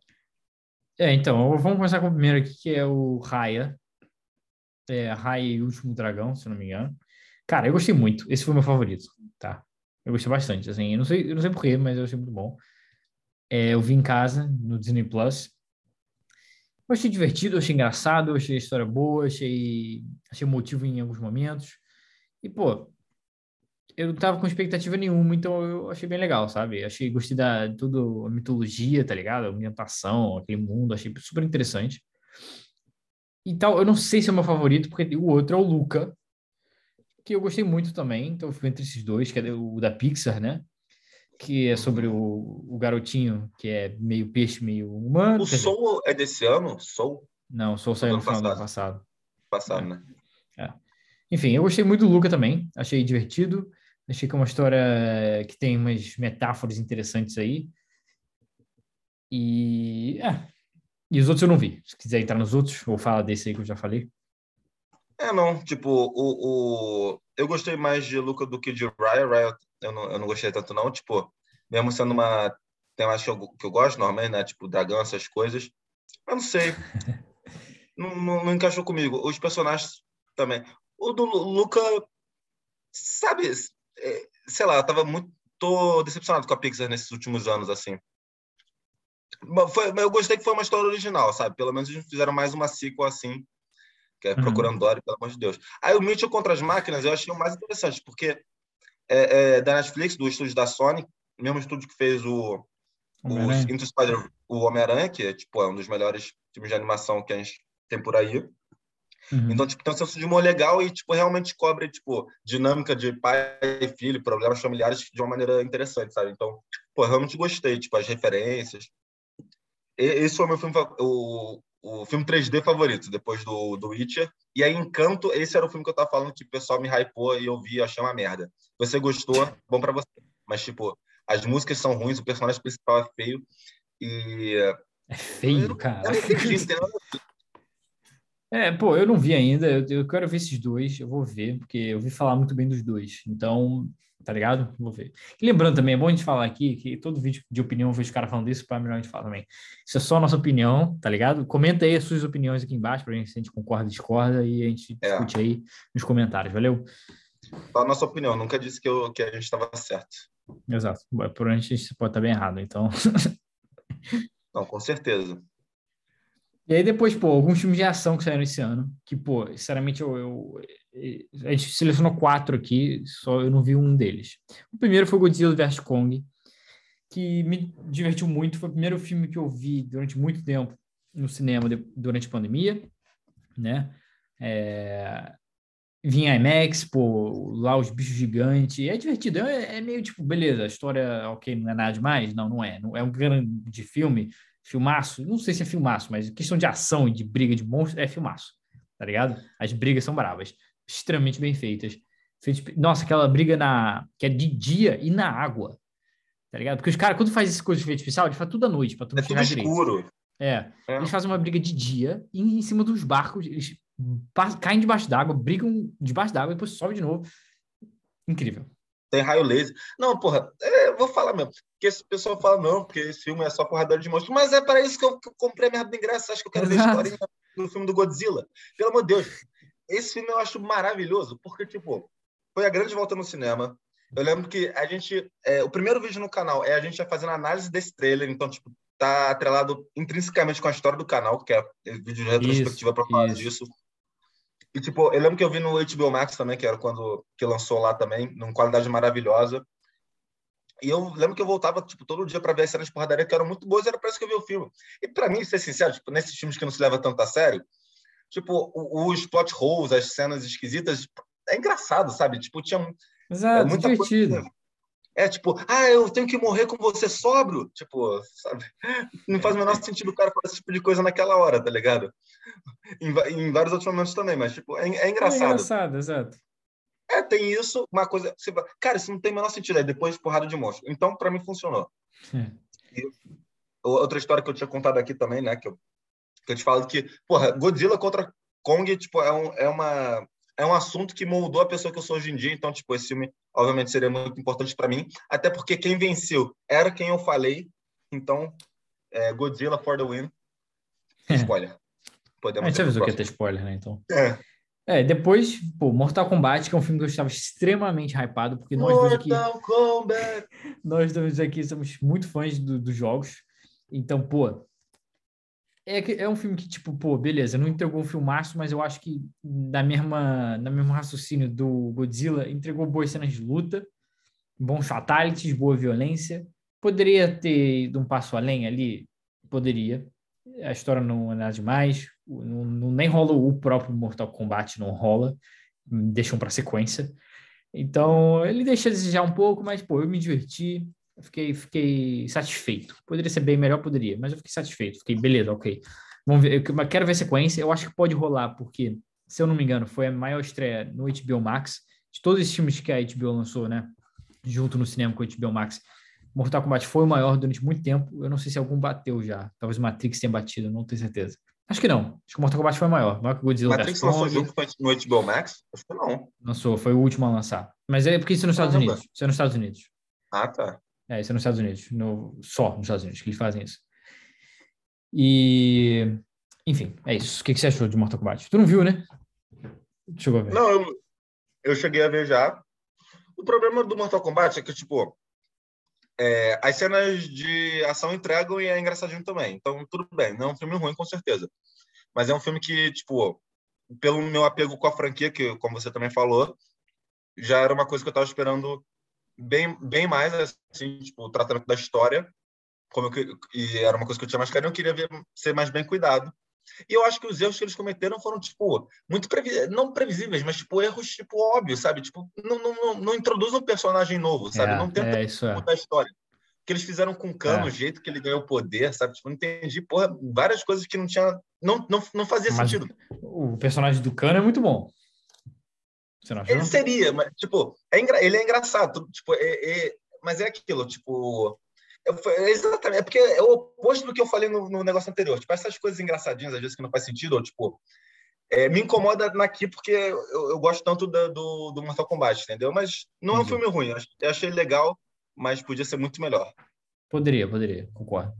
É, então, vamos começar com o primeiro aqui, que é o Raya. É, Raya e o Último Dragão, se não me engano. Cara, eu gostei muito. Esse foi meu favorito, tá? Eu gostei bastante, assim, eu não sei, eu não sei porquê, mas eu achei muito bom. É, eu vi em casa, no Disney Plus. Eu achei divertido, eu achei engraçado, eu achei a história boa, achei, achei motivo em alguns momentos. E, pô, eu não tava com expectativa nenhuma, então eu achei bem legal, sabe? Achei, gostei da tudo, a mitologia, tá ligado? A ambientação, aquele mundo, achei super interessante. E tal, eu não sei se é o meu favorito, porque o outro é o Luca, que eu gostei muito também, então eu fui entre esses dois, que é o da Pixar, né? Que é sobre o, o garotinho que é meio peixe, meio humano. O Soul é desse ano? Soul? Não, o Soul saiu no final do ano passado. Passado, é. né? É. Enfim, eu gostei muito do Luca também, achei divertido, achei que é uma história que tem umas metáforas interessantes aí. E, é. e os outros eu não vi. Se quiser entrar nos outros, ou fala desse aí que eu já falei. É, não. Tipo, o, o... eu gostei mais de Luca do que de Raya. Raya eu não, eu não gostei tanto, não. Tipo, mesmo sendo uma temática que eu, que eu gosto normalmente, né? Tipo, dragão, essas coisas. Eu não sei. não, não, não, encaixou comigo. Os personagens também. O do Luca, sabe? É, sei lá, eu tava muito. Tô decepcionado com a Pixar nesses últimos anos, assim. Foi, eu gostei que foi uma história original, sabe? Pelo menos eles fizeram mais uma sequel assim que é uhum. Procurando Dory, pelo amor de Deus. Aí o Mitchell contra as máquinas eu achei o mais interessante, porque é, é da Netflix, do estúdio da Sony, mesmo estúdio que fez o, o Into Spider, o Homem-Aranha, que é, tipo, é um dos melhores filmes de animação que a gente tem por aí. Uhum. Então, tipo, tem um senso de humor legal e, tipo, realmente cobre, tipo, dinâmica de pai e filho, problemas familiares de uma maneira interessante, sabe? Então, pô, realmente gostei, tipo, as referências. E, esse foi o meu filme, o, o filme 3D favorito, depois do, do Witcher. E aí, Encanto, esse era o filme que eu tava falando que o pessoal me hypou e eu vi, achei uma merda. Você gostou, bom para você. Mas, tipo, as músicas são ruins, o personagem principal é feio. E. É feio, cara. Eu não entendi, É, pô, eu não vi ainda. Eu, eu, quero ver esses dois. Eu vou ver, porque eu vi falar muito bem dos dois. Então, tá ligado? Vou ver. E lembrando também, é bom a gente falar aqui que todo vídeo de opinião eu vejo os caras falando isso, para melhor a gente falar também. Isso é só a nossa opinião, tá ligado? Comenta aí as suas opiniões aqui embaixo pra gente se a gente concorda discorda e a gente é. discute aí nos comentários, valeu? Só a nossa opinião, nunca disse que, eu, que a gente estava certo. Exato. Por a gente pode estar bem errado, então. Não, com certeza. E aí depois, pô, alguns filmes de ação que saíram esse ano, que, pô, sinceramente, eu, eu, a gente selecionou quatro aqui, só eu não vi um deles. O primeiro foi Godzilla vs Kong, que me divertiu muito. Foi o primeiro filme que eu vi durante muito tempo no cinema de, durante a pandemia, né? É, vinha IMAX, pô, lá os bichos gigantes. É divertido. É, é, meio tipo, beleza, a história, ok, não é nada demais. Não, não é. Não é um grande filme, filmaço. Não sei se é filmaço, mas questão de ação e de briga de monstros é filmaço, tá ligado? As brigas são bravas, extremamente bem feitas. Nossa, aquela briga na que é de dia e na água, tá ligado? Porque os caras, quando faz essas coisas de efeito especial, eles fazem tudo à noite, pra tudo é tudo escuro. É, é, eles fazem uma briga de dia e em cima dos barcos, eles caem debaixo d'água, brigam debaixo d'água e depois sobe de novo. Incrível. Tem raio laser. Não, porra, é, vou falar mesmo. Porque esse pessoal fala, não, porque esse filme é só porrador de monstros. Mas é para isso que eu, que eu comprei a merda de ingresso. Acho que eu quero Exato. ver a história do filme do Godzilla. Pelo amor de Deus. Esse filme eu acho maravilhoso, porque, tipo, foi a grande volta no cinema. Eu lembro que a gente. É, o primeiro vídeo no canal é a gente já fazendo análise desse trailer, então, tipo, tá atrelado intrinsecamente com a história do canal, que é vídeo de retrospectiva para falar isso. disso. E, tipo, eu lembro que eu vi no HBO Max também, que era quando que lançou lá também, numa qualidade maravilhosa. E eu lembro que eu voltava, tipo, todo dia para ver as cenas de porradaria que eram muito boas, era para isso que eu vi o filme. E para mim, ser sincero, tipo, nesses filmes que não se leva tanto a sério, tipo, os plot holes, as cenas esquisitas, é engraçado, sabe? Tipo, tinha Exato, é muita divertido. Coisa, é tipo, ah, eu tenho que morrer com você sóbrio. Tipo, sabe? Não faz o menor sentido o cara fazer esse tipo de coisa naquela hora, tá ligado? Em, em vários outros momentos também, mas, tipo, é, é engraçado. É engraçado, exato. É, tem isso, uma coisa. Você, cara, isso não tem o menor sentido. É depois de porrada de monstro. Então, para mim, funcionou. É. E, outra história que eu tinha contado aqui também, né? Que eu, que eu te falo que, porra, Godzilla contra Kong, tipo, é, um, é uma é um assunto que moldou a pessoa que eu sou hoje em dia. Então, tipo, esse filme, obviamente, seria muito importante para mim. Até porque quem venceu era quem eu falei. Então, é, Godzilla for the win. Spoiler. Podemos a gente avisou que ia ter spoiler, né? Então. É. É, depois, pô, Mortal Kombat, que é um filme que eu estava extremamente hypado, porque nós Mortal dois aqui. Mortal Kombat! Nós dois aqui somos muito fãs do, dos jogos. Então, pô, é, é um filme que, tipo, pô, beleza, não entregou um filmaço, mas eu acho que na mesma, na mesmo raciocínio do Godzilla, entregou boas cenas de luta, bons fatalities, boa violência. Poderia ter ido um passo além ali? Poderia. A história não é nada demais, não, não nem rola o próprio Mortal Kombat, não rola, deixam para sequência. Então, ele deixa a desejar um pouco, mas, pô, eu me diverti, fiquei, fiquei satisfeito. Poderia ser bem melhor, poderia, mas eu fiquei satisfeito. Fiquei, beleza, ok. Vamos ver, eu quero ver sequência. Eu acho que pode rolar, porque, se eu não me engano, foi a maior estreia no HBO Max de todos os filmes que a HBO lançou, né? Junto no cinema com a HBO Max. Mortal Kombat foi o maior durante muito tempo. Eu não sei se algum bateu já. Talvez Matrix tenha batido, não tenho certeza. Acho que não. Acho que o Mortal Kombat foi maior. Maior que o Godzilla. Matrix lançou junto no HBO Max? Acho que não. Lançou, foi o último a lançar. Mas é porque isso é nos Estados Unidos. Isso é nos Estados Unidos. Ah, tá. É, isso é nos Estados Unidos, no, só nos Estados Unidos que eles fazem isso. E, enfim, é isso. O que, que você achou de Mortal Kombat? Tu não viu, né? Chegou a ver. Não, eu, eu cheguei a ver já. O problema do Mortal Kombat é que, tipo, é, as cenas de ação entregam e é engraçadinho também. Então, tudo bem. Não é um filme ruim, com certeza. Mas é um filme que, tipo, pelo meu apego com a franquia, que, como você também falou, já era uma coisa que eu estava esperando bem, bem mais, assim, tipo, o tratamento da história, como eu, e era uma coisa que eu tinha mais carinho, eu queria ver ser mais bem cuidado. E eu acho que os erros que eles cometeram foram, tipo, muito previ não previsíveis, mas, tipo, erros, tipo, óbvios, sabe? Tipo, não, não, não, não introduz um personagem novo, sabe? É, não tenta é, isso mudar é. a história. O que eles fizeram com o Cano, é. o jeito que ele ganhou o poder, sabe? Tipo, não entendi, porra, várias coisas que não tinha... Não, não, não fazia mas sentido. O personagem do Cano é muito bom. Você não achou? Ele seria, mas, tipo, é engra... ele é engraçado, tipo, é, é... mas é aquilo, tipo. Eu, é exatamente, é porque é o oposto do que eu falei no, no, negócio anterior. Tipo, essas coisas engraçadinhas, às vezes, que não faz sentido, ou, tipo, é, me incomoda naqui porque eu, eu gosto tanto da, do, do Mortal Kombat, entendeu? Mas não é um filme ruim. Eu achei legal, mas podia ser muito melhor. Poderia, poderia, concordo.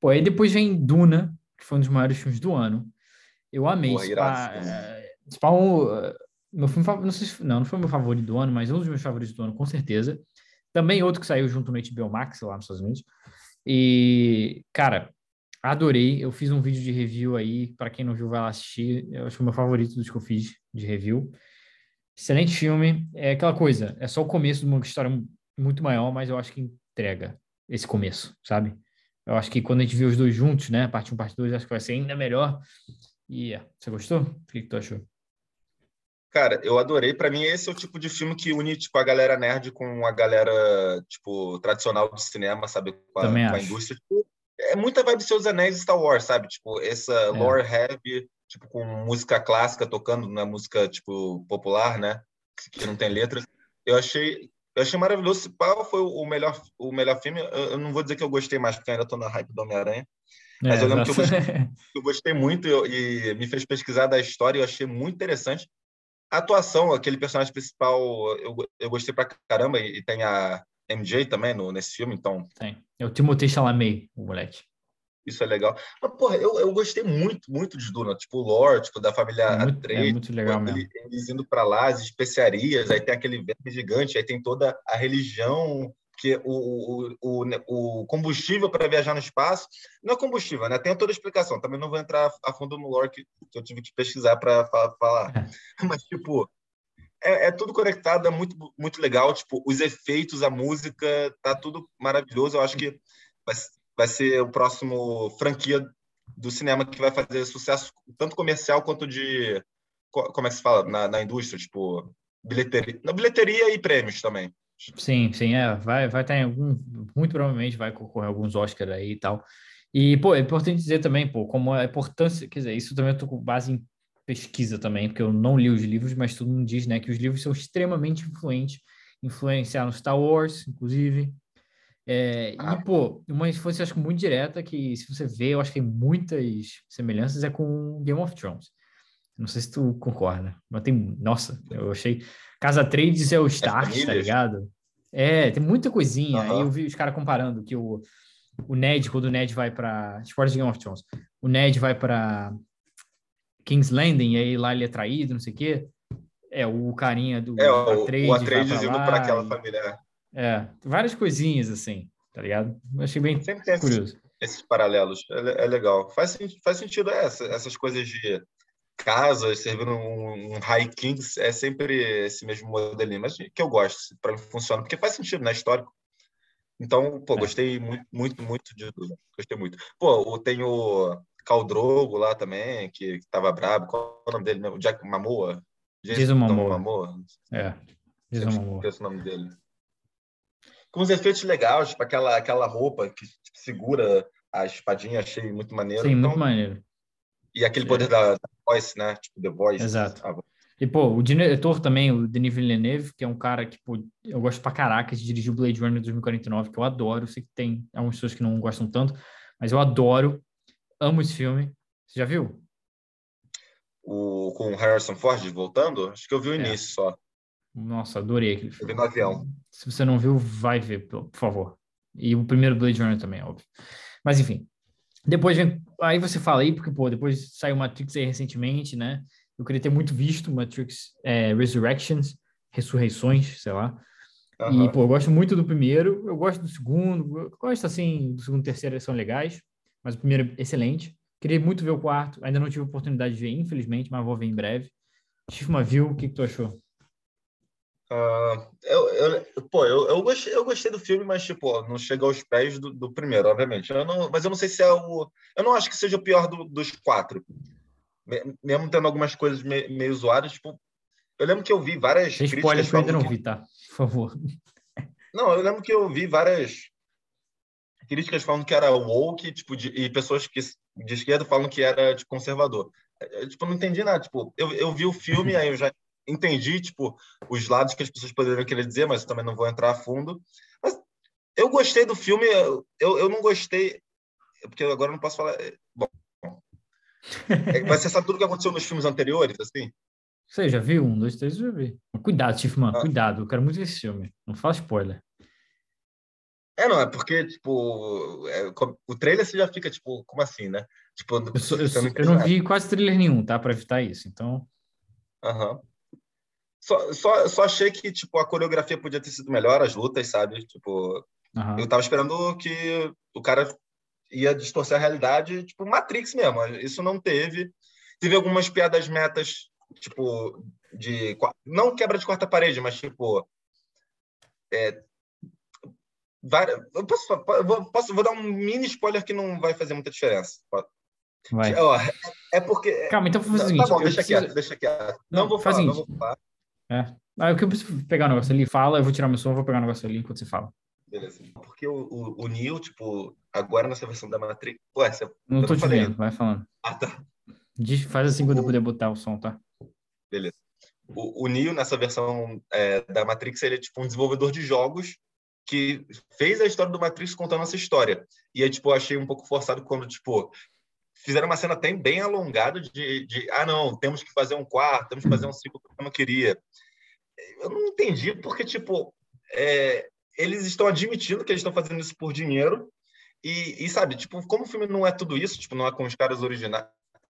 Pô, aí depois vem Duna, que foi um dos maiores filmes do ano. Eu amei. Porra, Spa, é, Spa, meu filme não, sei se, não, não foi meu favorito do ano, mas um dos meus favoritos do ano, com certeza. Também outro que saiu junto no HBO Max, lá nos Estados Unidos. E, cara, adorei. Eu fiz um vídeo de review aí, para quem não viu, vai lá assistir. Eu acho que é o meu favorito dos que eu fiz de review. Excelente filme. É aquela coisa, é só o começo de uma história muito maior, mas eu acho que entrega. esse começo, sabe? Eu acho que quando a gente vê os dois juntos, né? Parte 1, parte 2, acho que vai ser ainda melhor. E yeah. você gostou? O que, que tu achou? Cara, eu adorei. Para mim, esse é o tipo de filme que une tipo, a galera nerd com a galera tipo tradicional do cinema, sabe? Com a, com a indústria. Tipo, é muita vibe Seus Anéis Star Wars, sabe? Tipo, essa é. lore heavy, tipo, com música clássica tocando na música, tipo, popular, né? Que não tem letras. Eu achei, eu achei maravilhoso. Qual foi o melhor, o melhor filme? Eu não vou dizer que eu gostei mais, porque ainda tô na hype do Homem-Aranha. Mas é, eu lembro que eu gostei, eu gostei muito e, e, me fez pesquisar da história e eu achei muito interessante. A atuação, aquele personagem principal, eu, eu gostei pra caramba e, e tem a MJ também no, nesse filme, então... Tem. É o Timothée Chalamet, o moleque. Isso é legal. Mas, porra, eu, eu gostei muito, muito de Duna. Tipo, o lore, tipo, da família é muito. É muito legal mesmo. Eles indo para lá, as especiarias, aí tem aquele verme gigante, aí tem toda a religião, que o, o, o, o combustível para viajar no espaço... Não é combustível, né? Tem toda a explicação. Também não vou entrar a fundo no lore que, que eu tive que pesquisar para falar. É. Mas, tipo... É, é, tudo conectado, é muito, muito legal. Tipo, os efeitos, a música, tá tudo maravilhoso. Eu acho que vai, vai ser o próximo franquia do cinema que vai fazer sucesso tanto comercial quanto de como é que se fala na, na indústria, tipo bilheteria, na bilheteria e prêmios também. Sim, sim, é, vai, vai estar em algum, muito provavelmente vai concorrer alguns Oscars aí e tal. E, pô, é importante dizer também, pô, como a importância, quer dizer, isso também eu tô com base em pesquisa também, porque eu não li os livros, mas todo mundo diz, né, que os livros são extremamente influentes, influenciaram Star Wars, inclusive, é, ah. E, pô, uma influência, acho que muito direta, que se você vê, eu acho que tem muitas semelhanças, é com Game of Thrones. Não sei se tu concorda, mas tem, nossa, eu achei. Casa Trades é o Stark, tá ligado? É, tem muita coisinha. Uhum. Aí eu vi os caras comparando que o, o Ned, quando o Ned vai para Esporte Game of Thrones, o Ned vai para King's Landing, e aí lá ele é traído, não sei o quê. É, o carinha do é, o, Atreides, o Atreides indo para aquela família. É, várias coisinhas assim, tá ligado? Eu achei bem Sempre tem curioso. Esses, esses paralelos, é, é, legal. Faz, faz sentido essa, essas coisas de casas servindo um, um high kings, é sempre esse mesmo modelinho, mas que eu gosto, para mim funciona, porque faz sentido, né? Histórico. Então, pô, é. gostei muito, muito, muito de tudo. Gostei muito. Pô, tem o Caldrogo lá também, que, que tava brabo. Qual é o nome dele mesmo? Jack Mamoa? Jason Mamoa. Mamoa. É, Jason Mamoa. O nome dele com os efeitos legais, tipo aquela, aquela roupa que tipo, segura a espadinha, achei muito maneiro. Sim, então, muito maneiro. E aquele poder da, da, voice, né? Tipo, The Voice. Exato. Ah, e, pô, o diretor também, o Denis Villeneuve, que é um cara que, pô, eu gosto pra caraca de dirigir o Blade Runner 2049, que eu adoro. Eu sei que tem algumas pessoas que não gostam tanto, mas eu adoro. Amo esse filme. Você já viu? O, com o Harrison Ford voltando? Acho que eu vi o é. início só. Nossa, adorei aquele filme. Eu vi no avião. Se você não viu, vai ver, por favor. E o primeiro Blade Runner também, é óbvio. Mas enfim. Depois vem. Aí você fala aí, porque, pô, depois saiu Matrix aí recentemente, né? Eu queria ter muito visto Matrix é, Resurrections, Ressurreições, sei lá. Uhum. E, pô, eu gosto muito do primeiro, eu gosto do segundo, eu gosto, assim, do segundo e terceiro, são legais, mas o primeiro é excelente. Queria muito ver o quarto, ainda não tive oportunidade de ver, infelizmente, mas vou ver em breve. Tive viu, o que, que tu achou? Uh, eu, eu, pô, eu, eu, gostei, eu gostei do filme, mas tipo, não chega aos pés do, do primeiro, obviamente. Eu não, mas eu não sei se é o. Eu não acho que seja o pior do, dos quatro. Mesmo tendo algumas coisas meio, meio zoadas, tipo. Eu lembro que eu vi várias. Sem spoiler eu ainda não vi, tá? Por favor. Não, eu lembro que eu vi várias críticas falando que era woke, tipo, de, e pessoas que de esquerda falam que era tipo, conservador. Eu, tipo, não entendi nada. Tipo, eu, eu vi o filme, aí eu já entendi, tipo, os lados que as pessoas poderiam querer dizer, mas também não vou entrar a fundo. Mas eu gostei do filme, eu, eu não gostei, porque agora eu não posso falar. É, bom, é, vai ser sabe tudo que aconteceu nos filmes anteriores, assim? Você já viu? Um, dois, três, já vi. Cuidado, Tiffman, ah. cuidado, eu quero muito ver esse filme. Não fala spoiler. É, não, é porque, tipo, é, o trailer você já fica, tipo, como assim, né? Tipo, eu, sou, eu, sou, eu não vi quase trailer nenhum, tá? Para evitar isso, então. Aham. Uhum. Só, só, só achei que, tipo, a coreografia podia ter sido melhor, as lutas, sabe? Tipo, uhum. eu tava esperando que o cara ia distorcer a realidade, tipo, Matrix mesmo. Isso não teve. Teve algumas piadas metas, tipo, de... Não quebra de quarta parede, mas, tipo... É. Eu posso, eu posso, vou dar um mini spoiler que não vai fazer muita diferença. Vai. É porque. Calma, então vou fazer o seguinte. Tá bom, deixa preciso... quieto, deixa quieto. Não, não vou falar, não vou falar. É. Ah, eu preciso pegar o um negócio ali, fala, eu vou tirar meu som, vou pegar o um negócio ali enquanto você fala. Beleza. Porque o, o, o Neo, tipo, agora nessa versão da Matrix. Ué, você... Não tô te vendo, vai falando. Ah, tá. Faz assim quando eu puder botar o som, tá? Beleza. O, o Neo, nessa versão é, da Matrix, ele é tipo um desenvolvedor de jogos que fez a história do Matrix contando essa história. E aí, tipo, eu achei um pouco forçado quando, tipo, fizeram uma cena até bem alongada de, de ah, não, temos que fazer um quarto, temos que fazer um ciclo que eu não queria. Eu não entendi, porque, tipo, é, eles estão admitindo que eles estão fazendo isso por dinheiro, e, e, sabe, tipo, como o filme não é tudo isso, tipo, não é com os caras originais,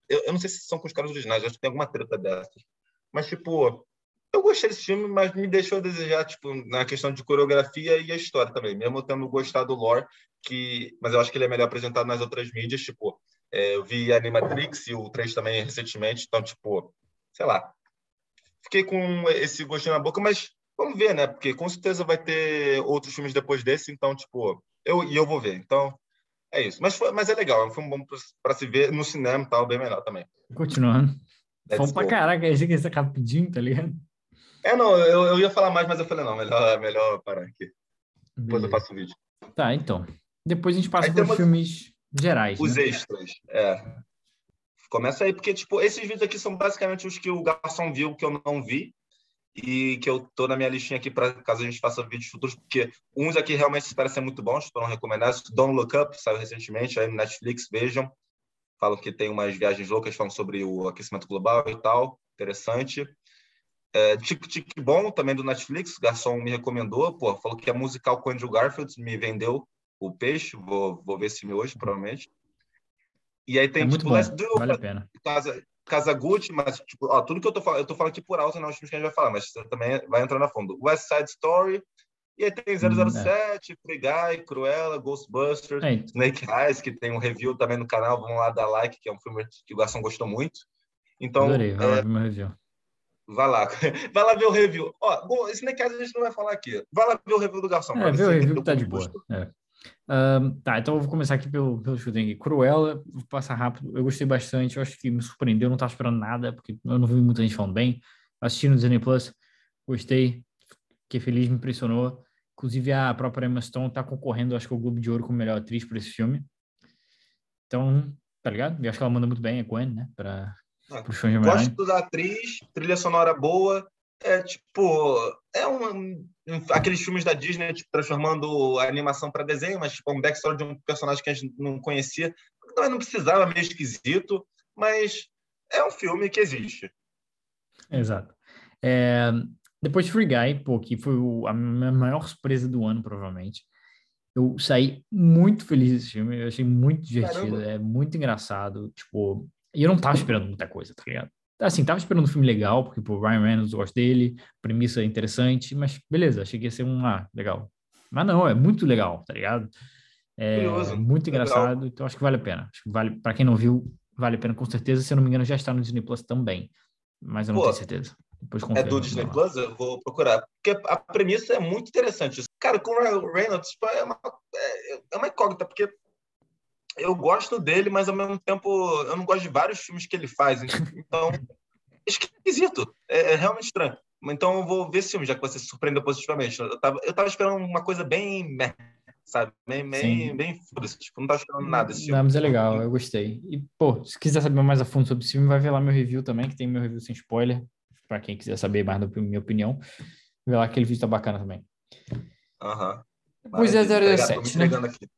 eu, eu não sei se são com os caras originais, acho que tem alguma treta dessas, mas, tipo, eu gostei desse filme, mas me deixou a desejar, tipo, na questão de coreografia e a história também, mesmo tendo gostado do lore, que, mas eu acho que ele é melhor apresentado nas outras mídias, tipo, é, eu vi Animatrix e o 3 também recentemente, então, tipo, sei lá. Fiquei com esse gostinho na boca, mas vamos ver, né? Porque com certeza vai ter outros filmes depois desse, então, tipo, eu, e eu vou ver. Então, é isso. Mas, foi, mas é legal, é um filme bom para se ver no cinema e tal, bem melhor também. Continuando. Vamos pra caraca, achei que ia ser rapidinho, tá ligado? É, não, eu, eu ia falar mais, mas eu falei, não, melhor, melhor parar aqui. Depois eu faço o vídeo. Tá, então. Depois a gente passa para filmes gerais. Os né? extras, é. Começa aí, porque, tipo, esses vídeos aqui são basicamente os que o Garçom viu, que eu não vi, e que eu tô na minha listinha aqui para caso a gente faça vídeos futuros, porque uns aqui realmente parecem muito bons, foram recomendados. Don't Look Up, saiu recentemente, aí no Netflix, vejam. Falam que tem umas viagens loucas, falam sobre o aquecimento global e tal, interessante. É, Tic Tic Bom, também do Netflix, o garçom me recomendou, pô, falou que é musical com Andrew Garfield, me vendeu o peixe, vou, vou ver esse filme hoje, provavelmente. E aí tem, é muito tipo, bom. Do, vale a pena. Casa, Casa Gucci, mas, tipo, ó, tudo que eu tô falando, eu tô falando aqui por alto, não os filmes que a gente vai falar, mas você também vai entrar na fundo. West Side Story, e aí tem 007, hum, é. Free Guy, Cruella, Ghostbusters, é. Snake Eyes, que tem um review também no canal, vamos lá dar like, que é um filme que o Garçom gostou muito. Então, Adorei, vai é... lá ver meu review. Vai lá, vai lá ver o review. Ó, Snake Eyes a gente não vai falar aqui. Vai lá ver o review do Garçom. É, ver o review que tá de boa. É. Um, tá, então eu vou começar aqui pelo, pelo shooting Cruella, vou passar rápido. Eu gostei bastante, eu acho que me surpreendeu, não estava esperando nada, porque eu não vi muita gente falando bem. Assisti no Disney Plus, gostei, fiquei feliz, me impressionou. Inclusive a própria Emma Stone está concorrendo, acho que o Globo de Ouro como melhor atriz por esse filme. Então, tá ligado? Eu acho que ela manda muito bem, a Gwen, né? Para ah, Gosto da atriz, trilha sonora boa, é tipo, é um, aqueles filmes da Disney tipo, transformando a animação para desenho, mas tipo, um backstory de um personagem que a gente não conhecia. Então não precisava, meio esquisito, mas é um filme que existe. Exato. É, depois de Free Guy, pô, que foi o, a minha maior surpresa do ano, provavelmente. Eu saí muito feliz desse filme, eu achei muito divertido, Caramba. é muito engraçado, tipo, e eu não tava esperando muita coisa, tá ligado? Assim, tava esperando um filme legal, porque o Ryan Reynolds, eu gosto dele, premissa é interessante, mas beleza, achei que ia ser um, ah, legal. Mas não, é muito legal, tá ligado? É Curioso, muito engraçado, legal. então acho que vale a pena. Acho que vale, para quem não viu, vale a pena com certeza. Se eu não me engano, já está no Disney Plus também, mas eu não Pô, tenho certeza. Depois é do Disney Plus? Eu vou procurar. Porque a premissa é muito interessante. Cara, com o Ryan Reynolds é, uma, é, é uma incógnita, porque eu gosto dele, mas ao mesmo tempo eu não gosto de vários filmes que ele faz. Então, é esquisito. É, é realmente estranho. Então eu vou ver esse filme, já que você se surpreendeu positivamente. Eu tava, eu tava esperando uma coisa bem sabe? Bem, bem, bem tipo, não tava esperando nada desse filme. Não, mas é legal, eu gostei. E, pô, se quiser saber mais a fundo sobre esse filme, vai ver lá meu review também, que tem meu review sem spoiler, para quem quiser saber mais da minha opinião. Vê lá, aquele vídeo tá bacana também. Aham. Uhum. Pois é, 007, né? Aqui.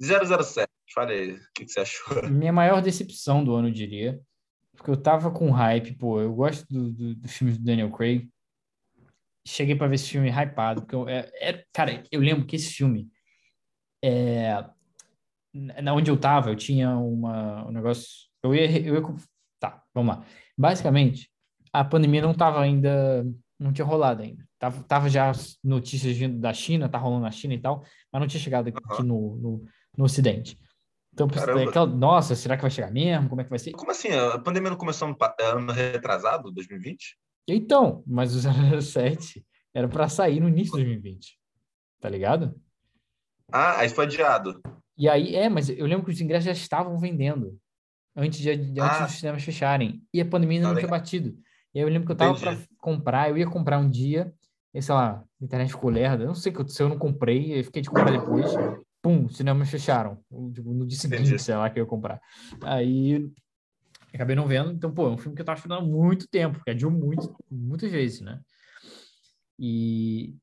007, fala aí, o que, que, você achou? Minha maior decepção do ano, eu diria, porque eu tava com hype, pô, eu gosto do, do, do filme do Daniel Craig, cheguei para ver esse filme hypado, porque eu, é, é, cara, eu lembro que esse filme, é, na onde eu tava, eu tinha uma, um negócio, eu ia, eu ia, tá, vamos lá. Basicamente, a pandemia não tava ainda, não tinha rolado ainda. Tava, tava já notícias vindo da China, tá rolando na China e tal, mas não tinha chegado aqui uhum. no, no, no Ocidente. Então, aquela, nossa, será que vai chegar mesmo? Como é que vai ser? Como assim? A pandemia não começou ano, ano retrasado, 2020? Então, mas o 007 era para sair no início de 2020. Tá ligado? Ah, aí foi adiado. E aí, é, mas eu lembro que os ingressos já estavam vendendo antes, de, antes ah. dos cinemas fecharem. E a pandemia ainda ah, não legal. tinha batido. E aí eu lembro que eu tava para comprar, eu ia comprar um dia, e sei lá, a internet ficou lerda, não sei o que aconteceu, eu não comprei, eu fiquei de comprar depois, pum, cinemas fecharam. Tipo, no dia seguinte, sei lá, que eu ia comprar. Aí acabei não vendo, então, pô, é um filme que eu tava esperando há muito tempo, que adiou muito, muitas vezes, né? E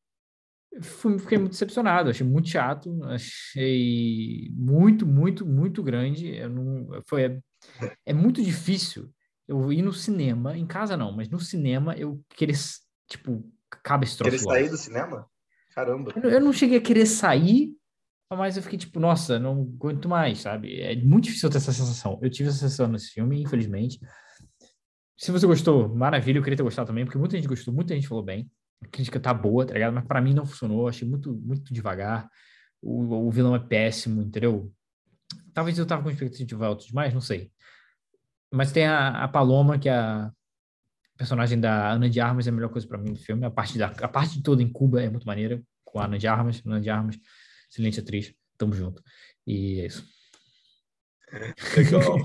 fui, fiquei muito decepcionado, achei muito chato, achei muito, muito, muito grande. Eu não, foi, é, é muito difícil eu ir no cinema, em casa não, mas no cinema eu querer, tipo, cabe esse troço Querer sair do cinema? Caramba. Eu, eu, não cheguei a querer sair, mas eu fiquei tipo, nossa, não aguento mais, sabe? É muito difícil ter essa sensação. Eu tive essa sensação nesse filme, infelizmente. Se você gostou, maravilha, eu queria ter gostado também, porque muita gente gostou, muita gente falou bem. A crítica tá boa, tá ligado? Mas para mim não funcionou, achei muito, muito devagar. O, o vilão é péssimo, entendeu? Talvez eu tava com expectativa alta demais, não sei. Mas tem a, a Paloma, que é a personagem da Ana de Armas, é a melhor coisa para mim do filme. A parte, da, a parte toda em Cuba é muito maneira, com a Ana de Armas. Ana de Armas, excelente atriz, tamo junto. E é isso. Legal.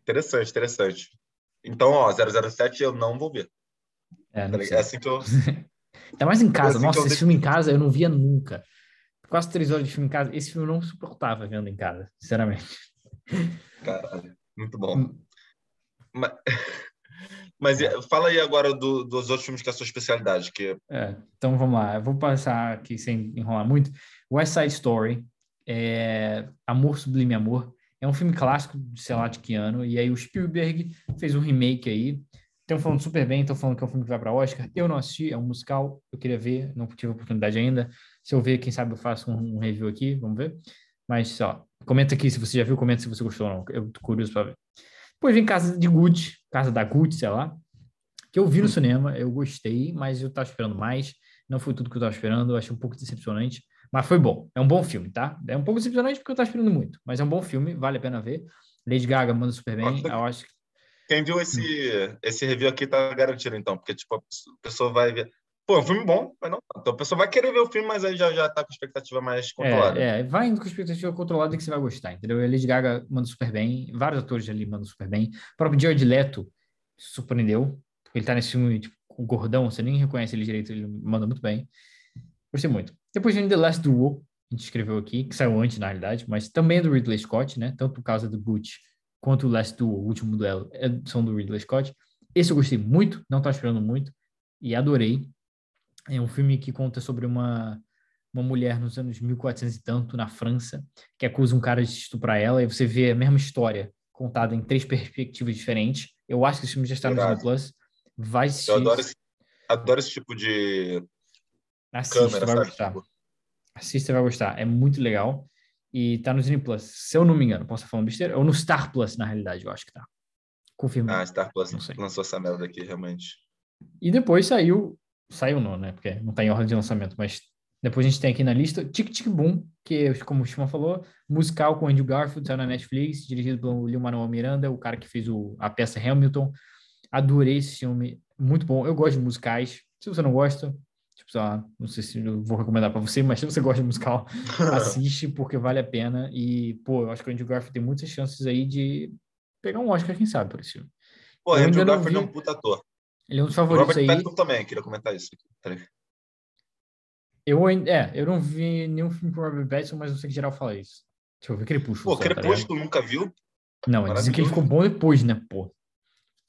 interessante, interessante. Então, ó, 007 eu não vou ver. É, não é assim que eu... Ainda mais em casa. É assim Nossa, esse filme em casa eu não via nunca. Quase três horas de filme em casa. Esse filme eu não suportava vendo em casa, sinceramente. Caralho, muito bom. Hum. Mas, mas fala aí agora do, dos outros filmes que é a sua especialidade. Que... É, então vamos lá. Eu vou passar aqui sem enrolar muito. West Side Story, é... Amor Sublime Amor. É um filme clássico, sei lá de que ano. E aí o Spielberg fez um remake aí. Estão falando super bem, estão falando que é um filme que vai para Oscar. Eu não assisti, é um musical, eu queria ver, não tive oportunidade ainda. Se eu ver, quem sabe eu faço um, review aqui, vamos ver. Mas, ó, comenta aqui se você já viu, comenta se você gostou ou não. Eu tô curioso para ver. Depois vem Casa de Gucci, Casa da Gucci, sei lá, que eu vi no cinema, eu gostei, mas eu tava esperando mais. Não foi tudo que eu tava esperando, eu achei um pouco decepcionante, mas foi bom. É um bom filme, tá? É um pouco decepcionante porque eu tava esperando muito, mas é um bom filme, vale a pena ver. Lady Gaga manda super bem, eu acho que quem viu esse, hum. esse review aqui tá garantido, então, porque, tipo, a pessoa vai ver. Pô, é um filme bom, mas não. Então a pessoa vai querer ver o filme, mas aí já, já tá com expectativa mais controlada. É, é vai indo com expectativa controlada que você vai gostar, entendeu? A Lady Gaga manda super bem, vários atores ali mandam super bem. O próprio Jared Leto surpreendeu. Ele tá nesse filme, tipo, gordão, você nem reconhece ele direito, ele manda muito bem. Gostei muito. Depois vem The Last Duel, a gente escreveu aqui, que saiu antes, na realidade, mas também é do Ridley Scott, né? Tanto por causa do Butch quanto o Last Duel, o último duelo, é, são do Ridley Scott. Esse eu gostei muito, não estava esperando muito, e adorei. É um filme que conta sobre uma, uma mulher nos anos 1400 e tanto, na França, que acusa um cara de estuprar ela, e você vê a mesma história contada em três perspectivas diferentes. Eu acho que esse filme já está no Disney Plus. Vai assistir. Eu adoro esse, adoro esse tipo de Assista, câmera, vai sabe? gostar. Tipo... Assista, vai gostar. É muito legal. E tá no Disney Plus, se eu não me engano, posso estar falando besteira? Ou no Star Plus, na realidade, eu acho que tá. Confirma. Ah, Star Plus lançou essa merda aqui, realmente. E depois saiu, saiu não, né? Porque não tá em ordem de lançamento, mas depois a gente tem aqui na lista Tic Tic Boom, que, como o Chima falou, musical com Andrew Garfield, saiu na Netflix, dirigido pelo Lin-Manuel Miranda, o cara que fez o, a peça Hamilton. Adorei esse filme, muito bom. Eu gosto de musicais. Se você não gosta, Tipo, sei lá, não sei se eu vou recomendar para você, mas se você gosta de musical, assiste porque vale a pena. E, pô, eu acho que o Andrew Garfield tem muitas chances aí de pegar um Oscar, quem sabe, por esse filme. Pô, o Andrew Garfield vi... é um puta ator. Ele é um dos favoritos Robert aí. Pattinson também, queria comentar isso. Eu, é, eu não vi nenhum filme com Robert Pattinson, mas eu sei que geral fala isso. Deixa eu ver Crepúsculo. Pô, só, tá Crepúsculo tá nunca viu? Não, dizem que ele ficou bom depois, né, pô?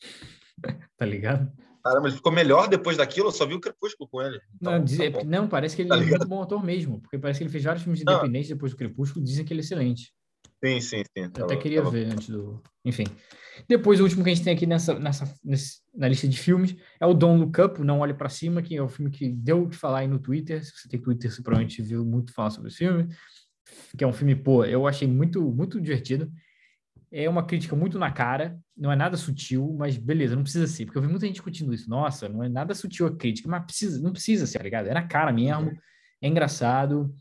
tá ligado? Caramba, ele ficou melhor depois daquilo, eu só vi o Crepúsculo com ele. Então, não, diz, tá não, parece que ele tá é muito bom ator mesmo, porque parece que ele fez vários filmes independentes depois do Crepúsculo, dizem que ele é excelente. Sim, sim, sim. Eu até queria ver antes do. Enfim. Depois, o último que a gente tem aqui nessa, nessa, na lista de filmes é o Don't Look Up, Não Olhe para Cima, que é o filme que deu o que falar aí no Twitter. Se você tem Twitter, você provavelmente viu muito falar sobre esse filme. Que é um filme, pô, eu achei muito, muito divertido é uma crítica muito na cara, não é nada sutil, mas beleza, não precisa ser, porque eu vi muita gente discutindo isso. Nossa, não é nada sutil a crítica, mas precisa, não precisa ser, tá ligado? É na cara mesmo, é engraçado,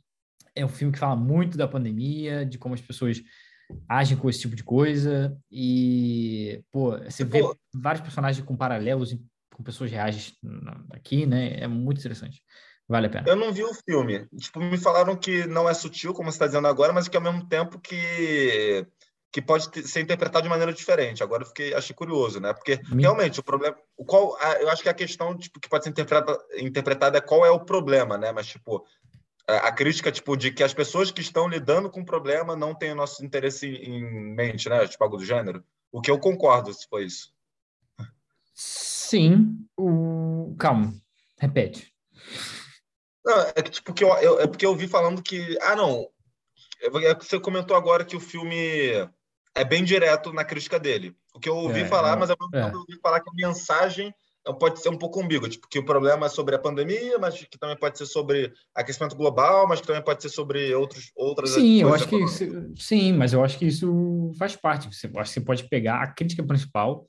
é um filme que fala muito da pandemia, de como as pessoas agem com esse tipo de coisa, e, pô, você vê pô. vários personagens com paralelos com pessoas reais aqui, né? É muito interessante. Vale a pena. Eu não vi o filme. Tipo, me falaram que não é sutil, como você está dizendo agora, mas que ao mesmo tempo que que pode ter, ser interpretado de maneira diferente. Agora eu fiquei, achei curioso, né? Porque Me... realmente o problema, o qual, a, eu acho que a questão tipo, que pode ser interpretada, interpretada é qual é o problema, né? Mas tipo a, crítica tipo de que as pessoas que estão lidando com o problema não têm o nosso interesse em, mente, né? Tipo algo do gênero. O que eu concordo se foi isso. Sim. O... Calma. Repete. Não, é que, tipo, que eu, eu, é porque eu vi falando que. Ah, não. É você comentou agora que o filme é bem direto na crítica dele. O que eu ouvi é, falar, é, mas eu, é. eu ouvi falar que a mensagem pode ser um pouco ambígua, tipo, que o problema é sobre a pandemia, mas que também pode ser sobre aquecimento global, mas que também pode ser sobre outros, outras Sim, eu acho que isso, sim, mas eu acho que isso faz parte. Você, acho que você pode pegar a crítica principal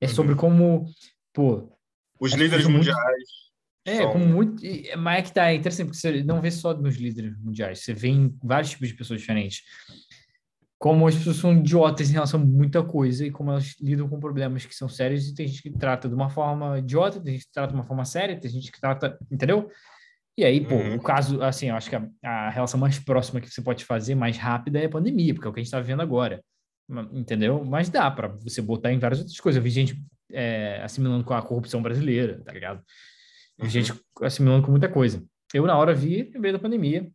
é sobre uhum. como, pô, os líderes mundiais é, São... com muito. Mas é que tá é interessante, porque você não vê só nos líderes mundiais, você vê em vários tipos de pessoas diferentes. Como as pessoas são idiotas em relação a muita coisa e como elas lidam com problemas que são sérios, e tem gente que trata de uma forma idiota, tem gente que trata de uma forma séria, tem gente que trata. Entendeu? E aí, pô, uhum. o caso, assim, eu acho que a, a, relação mais próxima que você pode fazer, mais rápida, é a pandemia, porque é o que a gente está vendo agora. Entendeu? Mas dá para você botar em várias outras coisas. Eu vi gente é, assimilando com a corrupção brasileira, tá ligado? Uhum. Gente assimilando com muita coisa. Eu, na hora, vi meio da pandemia.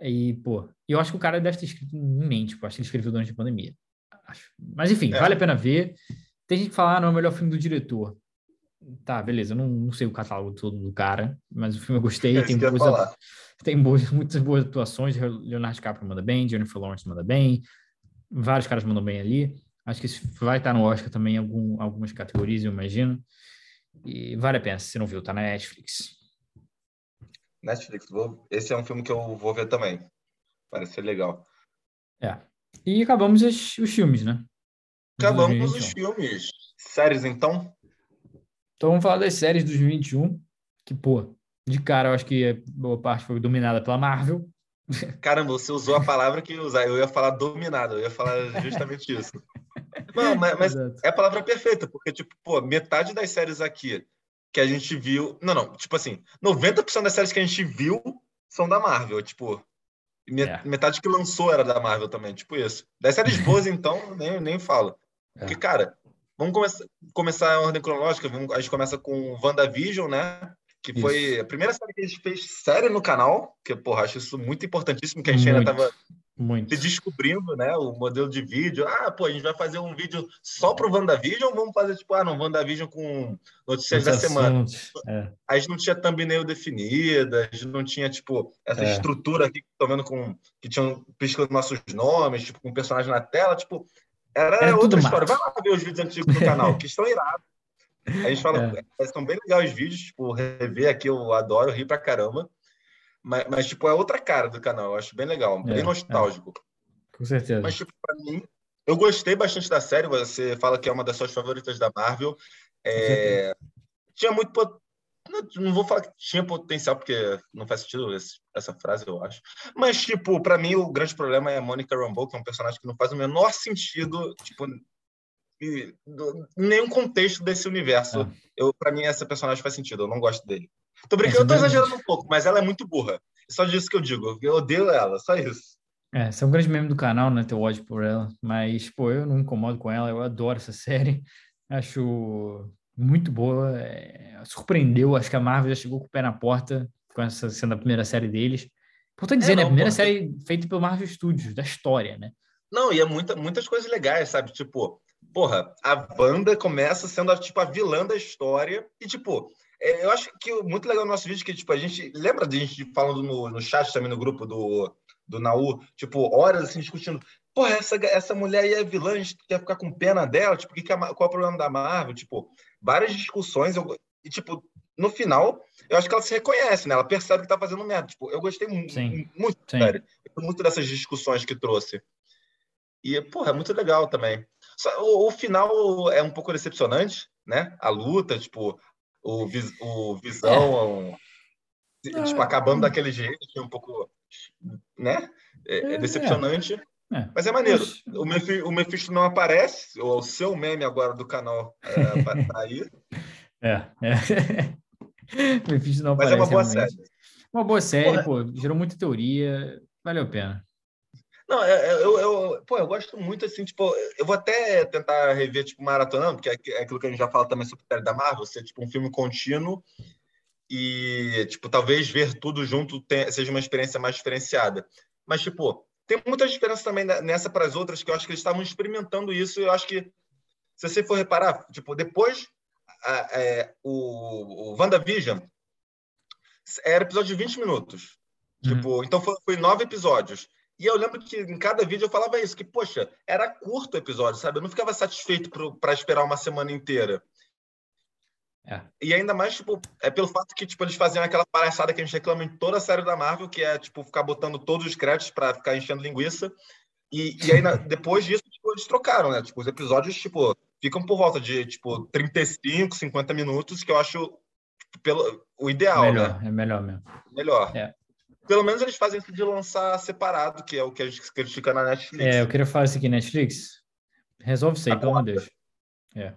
E, pô, eu acho que o cara deve ter escrito em mente, pô, acho que ele escreveu durante a pandemia. Acho. Mas, enfim, é. vale a pena ver. Tem gente que fala, ah, não, é o melhor filme do diretor. Tá, beleza, eu não, não sei o catálogo todo do cara, mas o filme eu gostei. É tem, boas, tem boas, muitas boas atuações. Leonardo DiCaprio manda bem, Jennifer Lawrence manda bem, vários caras mandam bem ali. Acho que vai estar no Oscar também em algum, algumas categorias, eu imagino. E vale a pena, se não viu, tá na Netflix. Netflix, vou... esse é um filme que eu vou ver também. Parece ser legal. É. E acabamos os, os filmes, né? Acabamos os filmes. Séries, então? Então vamos falar das séries de 2021, que, pô, de cara eu acho que boa parte foi dominada pela Marvel. Caramba, você usou a palavra que usar. Eu ia falar dominado, eu ia falar justamente isso. Não, mas, mas é a palavra perfeita, porque, tipo, pô, metade das séries aqui que a gente viu. Não, não, tipo assim, 90% das séries que a gente viu são da Marvel, tipo. É. Metade que lançou era da Marvel também, tipo isso. Das séries boas, então, nem, nem falo. É. Porque, cara, vamos começar, começar a ordem cronológica. Vamos, a gente começa com WandaVision, né? Que isso. foi a primeira série que a gente fez série no canal, que, porra, acho isso muito importantíssimo, que a gente muito. ainda tava muito. descobrindo, né, o modelo de vídeo. Ah, pô, a gente vai fazer um vídeo só pro WandaVision ou vamos fazer, tipo, ah, não, WandaVision com notícias da semana. É. A gente não tinha thumbnail definida, a gente não tinha, tipo, essa é. estrutura aqui que tô vendo com... que tinham piscando nossos nomes, tipo, com um personagem na tela, tipo... Era, era outra história. Vai lá ver os vídeos antigos do canal, que estão irados. A gente fala, é. são bem legais os vídeos, tipo, rever aqui eu adoro, rir pra caramba. Mas, mas, tipo, é outra cara do canal. Eu acho bem legal, bem é, nostálgico. É. Com certeza. Mas, tipo, pra mim, eu gostei bastante da série. Você fala que é uma das suas favoritas da Marvel. É... Tinha muito. Não, não vou falar que tinha potencial, porque não faz sentido essa frase, eu acho. Mas, tipo, para mim, o grande problema é a Monica Rambeau, que é um personagem que não faz o menor sentido, tipo, em nenhum contexto desse universo. É. Eu, para mim, essa personagem faz sentido. Eu não gosto dele. Tô brincando, eu tô exagerando um pouco, mas ela é muito burra. Só disso que eu digo. Eu odeio ela, só isso. É, você é um grande membro do canal, né? Teu ódio por ela. Mas, pô, eu não me incomodo com ela. Eu adoro essa série. Acho muito boa. É, surpreendeu. Acho que a Marvel já chegou com o pé na porta com essa sendo a primeira série deles. Importante dizer, é, né? A primeira série feita pelo Marvel Studios, da história, né? Não, e é muita, muitas coisas legais, sabe? Tipo, porra, a banda começa sendo tipo a vilã da história e, tipo, é, eu acho que muito legal no nosso vídeo que, tipo, a gente... Lembra de a gente falando no, no chat também, no grupo do, do Naú? Tipo, horas, assim, discutindo. Porra, essa, essa mulher aí é vilã, a gente quer ficar com pena dela? Tipo, que que é, qual é o problema da Marvel? Tipo, várias discussões. Eu, e, tipo, no final, eu acho que ela se reconhece, né? Ela percebe que tá fazendo merda. Tipo, eu gostei sim, muito, sim. sério. Muito dessas discussões que trouxe. E, porra, é muito legal também. Só, o, o, final é um pouco decepcionante, né? A luta, tipo, o, vis, o Visão, é. tipo, acabando daquele jeito, que é um pouco, né? É, é, é decepcionante. É. Mas é maneiro. O, Mephisto, o Mephisto não aparece, o seu meme agora do canal é, tá aí. É, é. Mephisto não Mas aparece, é uma boa realmente. série. Uma boa série, Porra. pô, gerou muita teoria, valeu a pena. Não, é, é, eu, eu, pô, eu gosto muito, assim, tipo, eu vou até tentar rever, tipo, maratonando, porque é, aquilo que a gente já fala também sobre a da Marvel, ser, tipo, um filme contínuo e, tipo, talvez ver tudo junto seja uma experiência mais diferenciada. Mas, tipo, tem muita diferença também nessa para as outras, que eu acho que eles estavam experimentando isso, e eu acho que, se você for reparar, tipo, depois a, é, o, o WandaVision era episódio de 20 minutos. Uhum. Tipo, então foi, foi nove episódios. E eu lembro que em cada vídeo eu falava isso, que, poxa, era curto o episódio, sabe? Eu não ficava satisfeito para esperar uma semana inteira. É. E ainda mais, tipo, é pelo fato que, tipo, eles faziam aquela palhaçada que a gente reclama em toda a série da Marvel, que é, tipo, ficar botando todos os créditos para ficar enchendo linguiça. E, e aí, depois disso, tipo, eles trocaram, né? Tipo, os episódios, tipo, ficam por volta de, tipo, 35, 50 minutos, que eu acho tipo, pelo, o ideal, melhor, né? É melhor mesmo. Melhor. É. Pelo menos eles fazem isso de lançar separado, que é o que a gente critica na Netflix. É, eu queria falar isso aqui, Netflix. Resolve isso aí, pelo amor de Deus. É.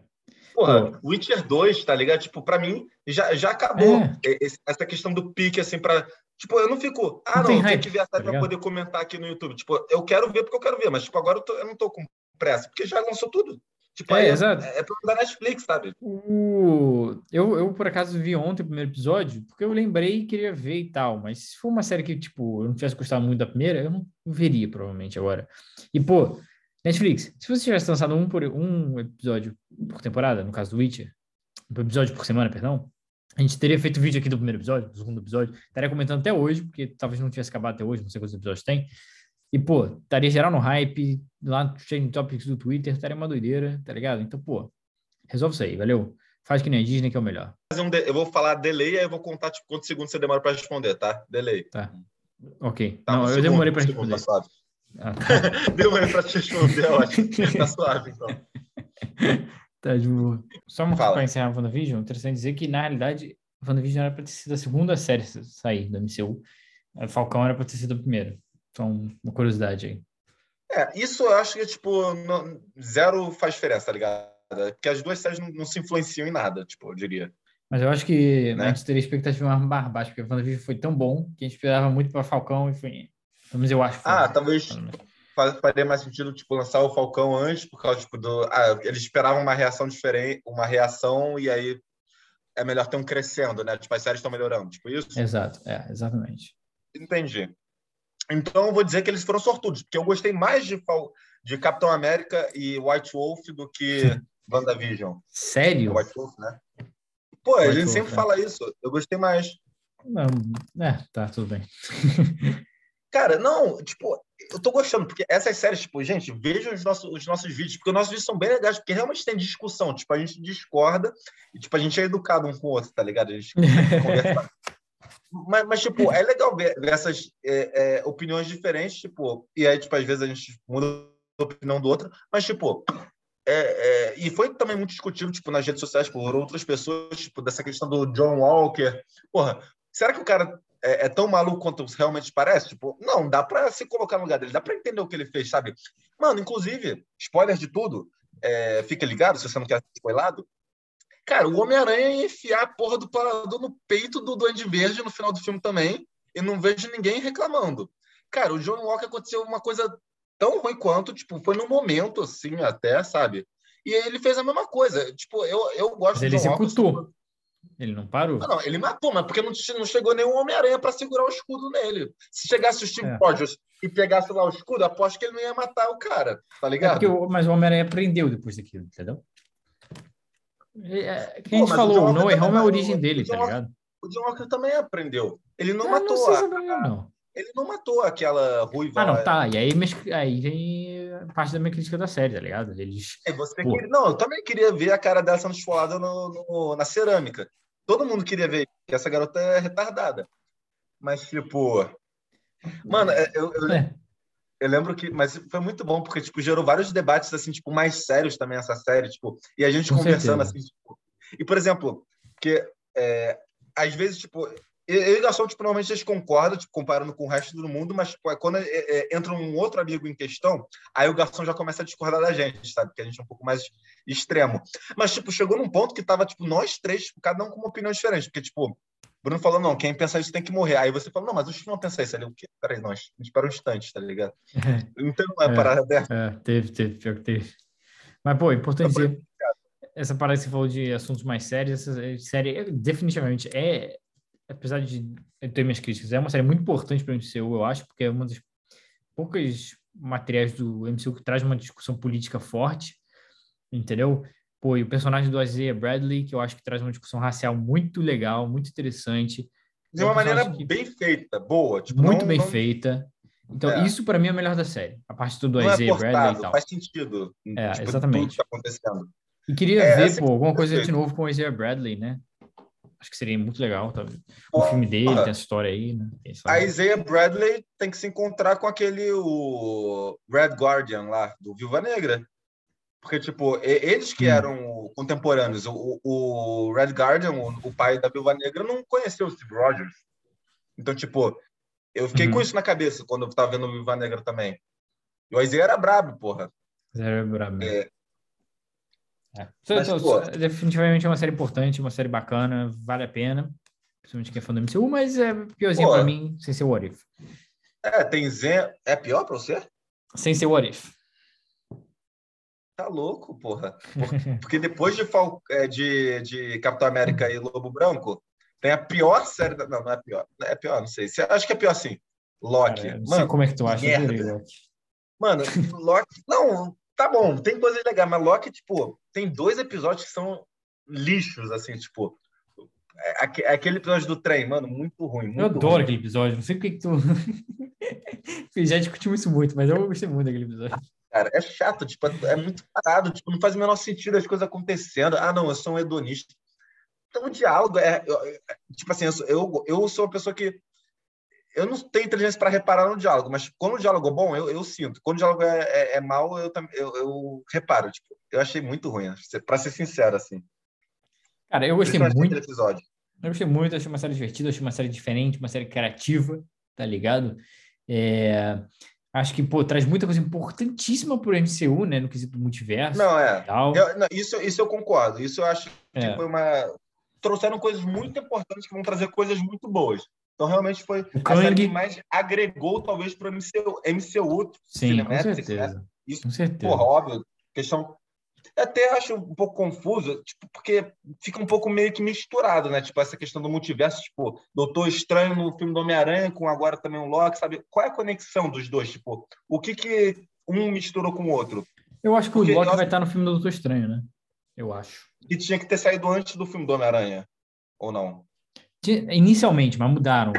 Porra, Pô. Witcher 2, tá ligado? Tipo, pra mim, já, já acabou é. essa questão do pique, assim, pra. Tipo, eu não fico. Ah, não, não tenho que ver a série tá pra poder comentar aqui no YouTube. Tipo, eu quero ver porque eu quero ver, mas, tipo, agora eu, tô, eu não tô com pressa, porque já lançou tudo. Tipo, é, é, exato. é, é da Netflix, sabe? O... Eu, eu, por acaso, vi ontem o primeiro episódio, porque eu lembrei e queria ver e tal, mas se for uma série que, tipo, eu não tivesse gostado muito da primeira, eu não veria, provavelmente, agora. E, pô, Netflix, se você tivesse lançado um, por, um episódio por temporada, no caso do Witcher, um episódio por semana, perdão, a gente teria feito vídeo aqui do primeiro episódio, do segundo episódio, estaria comentando até hoje, porque talvez não tivesse acabado até hoje, não sei quantos episódios tem, e, pô, estaria geral no hype, lá no Trending Topics do Twitter, estaria uma doideira, tá ligado? Então, pô, resolve isso aí, valeu? Faz que nem a Disney, que é o melhor. Eu vou falar delay, aí eu vou contar tipo, quantos segundos você demora para responder, tá? Delay. Tá. Ok. Tá, Não, um eu segundo, demorei para responder. Segundo, tá ah, tá. demorei para te responder, acho. Tá suave, então. Tá de boa. Só uma coisa para encerrar a WandaVision, interessante dizer que, na realidade, a WandaVision era para ter sido a segunda série sair do MCU. Falcão era para ter sido a primeira. Então, uma curiosidade aí. É, isso eu acho que, tipo, não, zero faz diferença, tá ligado? Porque as duas séries não, não, se influenciam em nada, tipo, eu diria. Mas eu acho que né? a gente teria expectativa mais baixa, porque o WandaVision foi tão bom que a gente esperava muito para Falcão e foi. Mas eu acho. Foi, ah, talvez faria mais sentido, tipo, lançar o Falcão antes, por causa, tipo, do. Ah, eles esperavam uma reação diferente, uma reação, e aí é melhor ter um crescendo, né? Tipo, as séries estão melhorando, tipo isso? Exato, é, exatamente. Entendi. Então, eu vou dizer que eles foram sortudos, porque eu gostei mais de, de Capitão América e White Wolf do que WandaVision. Sério? White Wolf, né? Pô, White a gente Wolf, sempre é. fala isso. Eu gostei mais. Não, é, tá, tudo bem. Cara, não, tipo, eu tô gostando, porque essas séries, tipo, gente, vejam os nossos, os nossos vídeos, porque os nossos vídeos são bem legais, porque realmente tem discussão, tipo, a gente discorda e, tipo, a gente é educado um com o outro, tá ligado? A gente conversa mas, mas, tipo, é legal ver, essas é, é, opiniões diferentes, tipo, e aí, tipo, às vezes a gente muda a opinião do outro, mas, tipo, é, é, e foi também muito discutido, tipo, nas redes sociais por outras pessoas, tipo, dessa questão do John Walker. Porra, será que o cara é, é tão maluco quanto realmente parece? Tipo, não, dá pra se colocar no lugar dele, dá pra entender o que ele fez, sabe? Mano, inclusive, spoiler de tudo, é, fica ligado se você não quer ser spoilado, Cara, o Homem-Aranha ia enfiar a porra do parador no peito do Duende Verde no final do filme também, e não vejo ninguém reclamando. Cara, o John Walker aconteceu uma coisa tão ruim quanto, tipo, foi no momento, assim, até, sabe? E ele fez a mesma coisa. Tipo, eu, eu gosto mas ele executou. Walker, ele não parou? Não, não, ele matou, mas porque não, não chegou nenhum Homem-Aranha para segurar o escudo nele. Se chegasse o Steve é. Rogers e pegasse lá o escudo, aposto que ele não ia matar o cara, tá ligado? É o, mas o Homem-Aranha prendeu depois daquilo, entendeu? É, é quem a gente falou, o No Way Home é a origem dele, tá ligado? O John Walker também aprendeu. Ele não, matou não a... não. Ele não matou aquela ruiva. Ah, não, tá. E aí, aí vem parte da minha crítica da série, tá ligado? Eles. É, você queria... Não, eu também queria ver a cara dela sendo esfolada no, no, na cerâmica. Todo mundo queria ver que essa garota é retardada. Mas, tipo. Mano, é, eu, eu, é. Eu lembro que, mas foi muito bom porque tipo gerou vários debates assim, tipo mais sérios também essa série, tipo, e a gente Com conversando certeza. assim, tipo, e por exemplo, que é, às vezes tipo eu e o Garçom, tipo, normalmente a gente concorda, tipo, comparando com o resto do mundo, mas tipo, quando é, é, entra um outro amigo em questão, aí o Garçom já começa a discordar da gente, sabe? Porque a gente é um pouco mais extremo. Mas, tipo, chegou num ponto que tava, tipo, nós três, tipo, cada um com uma opinião diferente. Porque, tipo, Bruno falou, não, quem pensa isso tem que morrer. Aí você falou, não, mas o Chico não pensa isso. Ali, o quê? Peraí, gente espera um instante, tá ligado? Então, não é, é parada dessa. É, teve, teve, pior que teve. Mas, pô, é importante dizer, essa parada que você falou de assuntos mais sérios, essa série é, definitivamente é, apesar de ter minhas críticas, é uma série muito importante para o MCU, eu acho, porque é uma das poucas materiais do MCU que traz uma discussão política forte, entendeu? Pô, e o personagem do Isaiah Bradley, que eu acho que traz uma discussão racial muito legal, muito interessante. De uma é um maneira que... bem feita, boa. Tipo, muito não, bem não... feita. Então, é. isso para mim é o melhor da série. A parte do não é Isaiah é Bradley e tal. Faz sentido. É, tipo, exatamente. Tá. E queria é, ver, pô, alguma coisa de novo com o Isaiah Bradley, né? Acho que seria muito legal, tá? O filme dele, tem essa história aí, né? A Isaiah Bradley tem que se encontrar com aquele o Red Guardian lá, do Viúva Negra. Porque, tipo, eles que hum. eram contemporâneos, o, o Red Guardian, o, pai da Viúva Negra, não conheceu o Steve Rogers. Então, tipo, eu fiquei uhum. com isso na cabeça quando eu tava vendo o Viúva Negra também. E o Isaiah era brabo, porra. Era brabo. É, é. Mas, pô, definitivamente é uma série importante, uma série bacana, vale a pena. Principalmente quem é fã do MCU, mas é piorzinho pra mim, sem ser o What If. É, tem Zen. É pior pra você? Sem ser o What If. Tá louco, porra. Porque depois de, Fal... É, de, de Capitão América e Lobo Branco, tem a pior série. Da... Não, não é pior. É pior, não sei. Acho que é pior sim. Loki. Cara, Mano, como é que tu acha. Merda. Mano, Loki. Não, tá bom, tem coisas legais, mas Loki, tipo, tem dois episódios que são lixos, assim, tipo. É, aquele episódio do trem, mano, muito ruim. Muito eu adoro ruim. aquele episódio, não sei porque que tu. Já discutimos isso muito, mas eu gostei muito daquele episódio. Cara, é chato, tipo, é muito parado, tipo, não faz o menor sentido as coisas acontecendo. Ah, não, eu sou um hedonista. Então, o diálogo é. Tipo assim, eu, eu sou uma pessoa que eu não tenho inteligência para reparar no diálogo, mas quando o diálogo é bom, eu, eu sinto. Quando o diálogo é, é, é mal, eu, eu, eu, reparo. Tipo, eu achei muito ruim, para ser sincero, assim. Cara, eu gostei muito. Episódio. Eu gostei muito, achei uma série divertida, achei uma série diferente, uma série criativa, tá ligado? É... Acho que, pô, traz muita coisa importantíssima pro MCU, né, no quesito do multiverso. Não, é. Eu, não, isso, isso eu concordo. Isso eu acho que é. foi uma. Trouxeram coisas muito importantes que vão trazer coisas muito boas. Então, realmente foi o a série que mais agregou, talvez, para o MCU, MCU Sim, com certeza. Né? Isso, com certeza. Porra, óbvio, questão... Até acho um pouco confuso, tipo, porque fica um pouco meio que misturado, né? Tipo, essa questão do multiverso, tipo, Doutor Estranho no filme do Homem-Aranha, com agora também o Loki, sabe? Qual é a conexão dos dois? Tipo, o que que um misturou com o outro? Eu acho que porque o Loki vai estar no filme do Doutor Estranho, né? Eu acho. E tinha que ter saído antes do filme do Homem-Aranha, ou não? Inicialmente, mas mudaram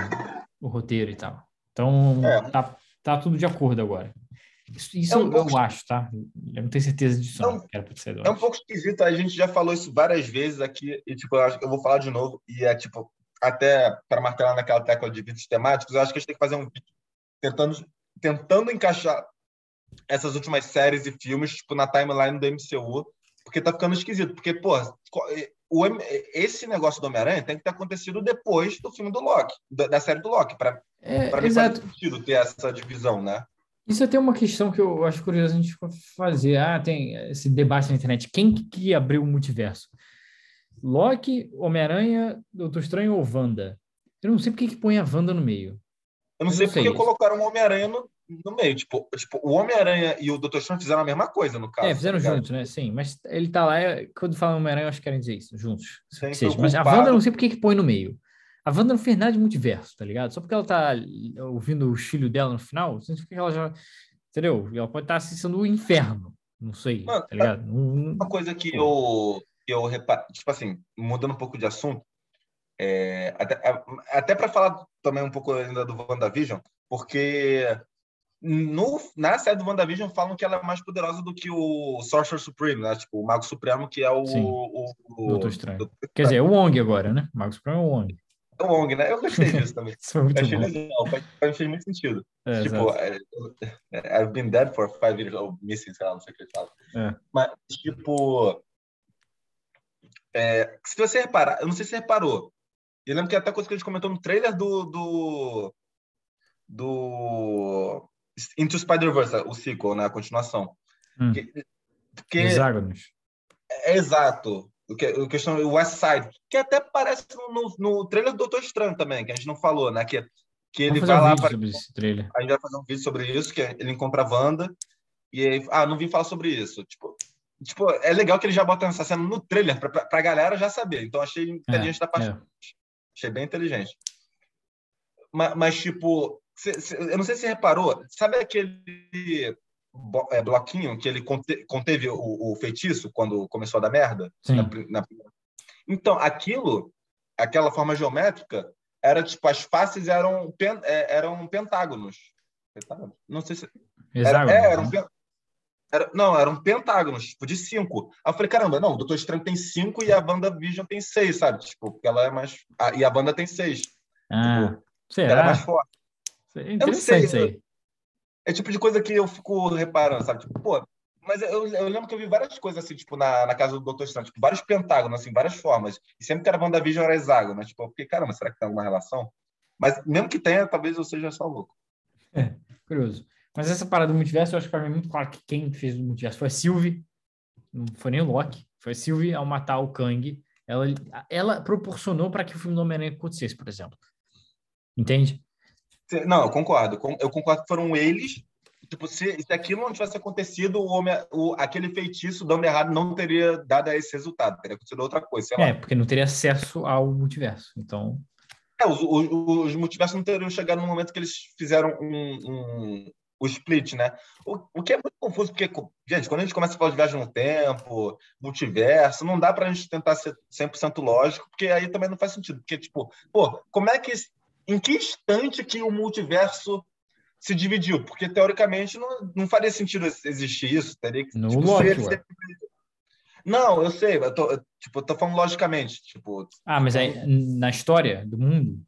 o roteiro e tal. Então, é. tá, tá tudo de acordo agora. Isso, isso é um eu, pouco... acho, tá? Eu não tenho certeza disso, não. É um pouco esquisito, a gente já falou isso várias vezes aqui, e tipo, eu acho que eu vou falar de novo, e é tipo, até para martelar naquela tecla de vídeos temáticos, eu acho que a gente tem que fazer um vídeo tentando, tentando encaixar essas últimas séries e filmes, tipo, na timeline do MCU, porque tá ficando esquisito. Porque, pô, o, esse negócio do Homem-Aranha tem que ter acontecido depois do filme do Loki, da, da série do Loki, para é, mim faz sentido ter essa divisão, né? Isso é até uma questão que eu acho curioso a gente fazer. Ah, tem esse debate na internet. Quem que abriu o multiverso? Loki, Homem-Aranha, Doutor Estranho ou Wanda? Eu não sei por que põe a Wanda no meio. Eu não eu sei porque colocaram o Homem-Aranha no, no meio. Tipo, tipo o Homem-Aranha e o Doutor Estranho fizeram a mesma coisa, no caso. É, fizeram tá juntos, né? Sim, mas ele tá lá, é, quando fala Homem-Aranha, eu acho que querem dizer isso, juntos. Seja, mas a Wanda eu não sei por que põe no meio. A Wanda não fez nada de multiverso, tá ligado? Só porque ela tá ouvindo o filho dela no final, significa que ela já. Entendeu? Ela pode estar assistindo o inferno. Não sei, Mano, tá ligado? Uma coisa que eu, eu reparo, tipo assim, mudando um pouco de assunto, é, até, até para falar também um pouco ainda do WandaVision, porque no, na série do WandaVision falam que ela é mais poderosa do que o Sorcerer Supreme, né? Tipo, o Mago Supremo, que é o. o, o Doutor Estranho. Doutor Quer dizer, é o Wong agora, né? O Mago Supremo é o Wong. É o Wong, né? Eu gostei disso também. Isso foi muito achei bom. legal, faz, fez muito sentido. É, tipo, é, é, I've been dead for five years, ou missing, sei lá, não sei o que ele fala. É. Mas, tipo. É, se você reparar, eu não sei se você reparou, Eu lembro que até coisa que a gente comentou no trailer do. do, do Into Spider-Verse, o sequel, né? A continuação. Hum. Que, que Hexágonos. É, é, exato. O que, o questão o West Side, que até parece no, no, trailer do Doutor Estranho também, que a gente não falou, né? Que, que ele vai um lá para. esse trailer. A gente vai fazer um vídeo sobre isso, que ele encontra a Wanda. E aí, ah, não vim falar sobre isso. Tipo, tipo é legal que ele já bota essa cena no trailer para pra, pra galera já saber. Então achei inteligente é, da parte. É. Achei bem inteligente. Mas, mas tipo, cê, cê, eu não sei se você reparou, sabe aquele é, bloquinho que ele conte, conteve o, o, feitiço quando começou a dar merda? Na, na... Então, aquilo, aquela forma geométrica, era tipo, as faces eram, pen, é, eram pentágonos. Não sei se. Era, é, eram, né? era, não, eram pentágonos, tipo, de cinco. Aí eu falei, caramba, não, o Doutor Estranho tem cinco e a Banda Vision tem seis, sabe? Tipo, porque ela é mais. A, e a banda tem seis. Ah, tipo, será? Ela é mais forte. É interessante isso aí. É tipo de coisa que eu fico reparando, sabe? Tipo, pô, mas eu, eu, lembro que eu vi várias coisas assim, tipo, na, na casa do Doutor Estranho, tipo, vários pentágonos, assim, várias formas. E sempre que era WandaVision era hexágono? Tipo, eu fiquei, caramba, será que tem alguma relação? Mas mesmo que tenha, talvez eu seja só louco. É, curioso. Mas essa parada do multiverso, eu acho que para mim é muito claro que quem fez o multiverso foi a Sylvie, não foi nem o Loki, foi a Sylvie ao matar o Kang. Ela, ela proporcionou para que o filme do Homem-Aranha acontecesse, por exemplo. Entende? Não, eu concordo. Eu concordo que foram eles. Tipo, se, se aquilo não tivesse acontecido, o homem, o, aquele feitiço dando errado não teria dado esse resultado. Teria acontecido outra coisa. é, porque não teria acesso ao multiverso. Então. É, os, os, os multiversos não teriam chegado no momento que eles fizeram um, um, o split, né? O, o que é muito confuso, porque, gente, quando a gente começa a falar de viagem no tempo, multiverso, não dá para a gente tentar ser 100% lógico, porque aí também não faz sentido. Porque, tipo, pô, como é que em que instante que o multiverso se dividiu? Porque, teoricamente, não, não faria sentido existir isso. Teria que, no tipo, Loki, ser... Não, eu sei. Eu tô, tipo, eu tô falando logicamente. Tipo, ah, mas aí, na história do mundo...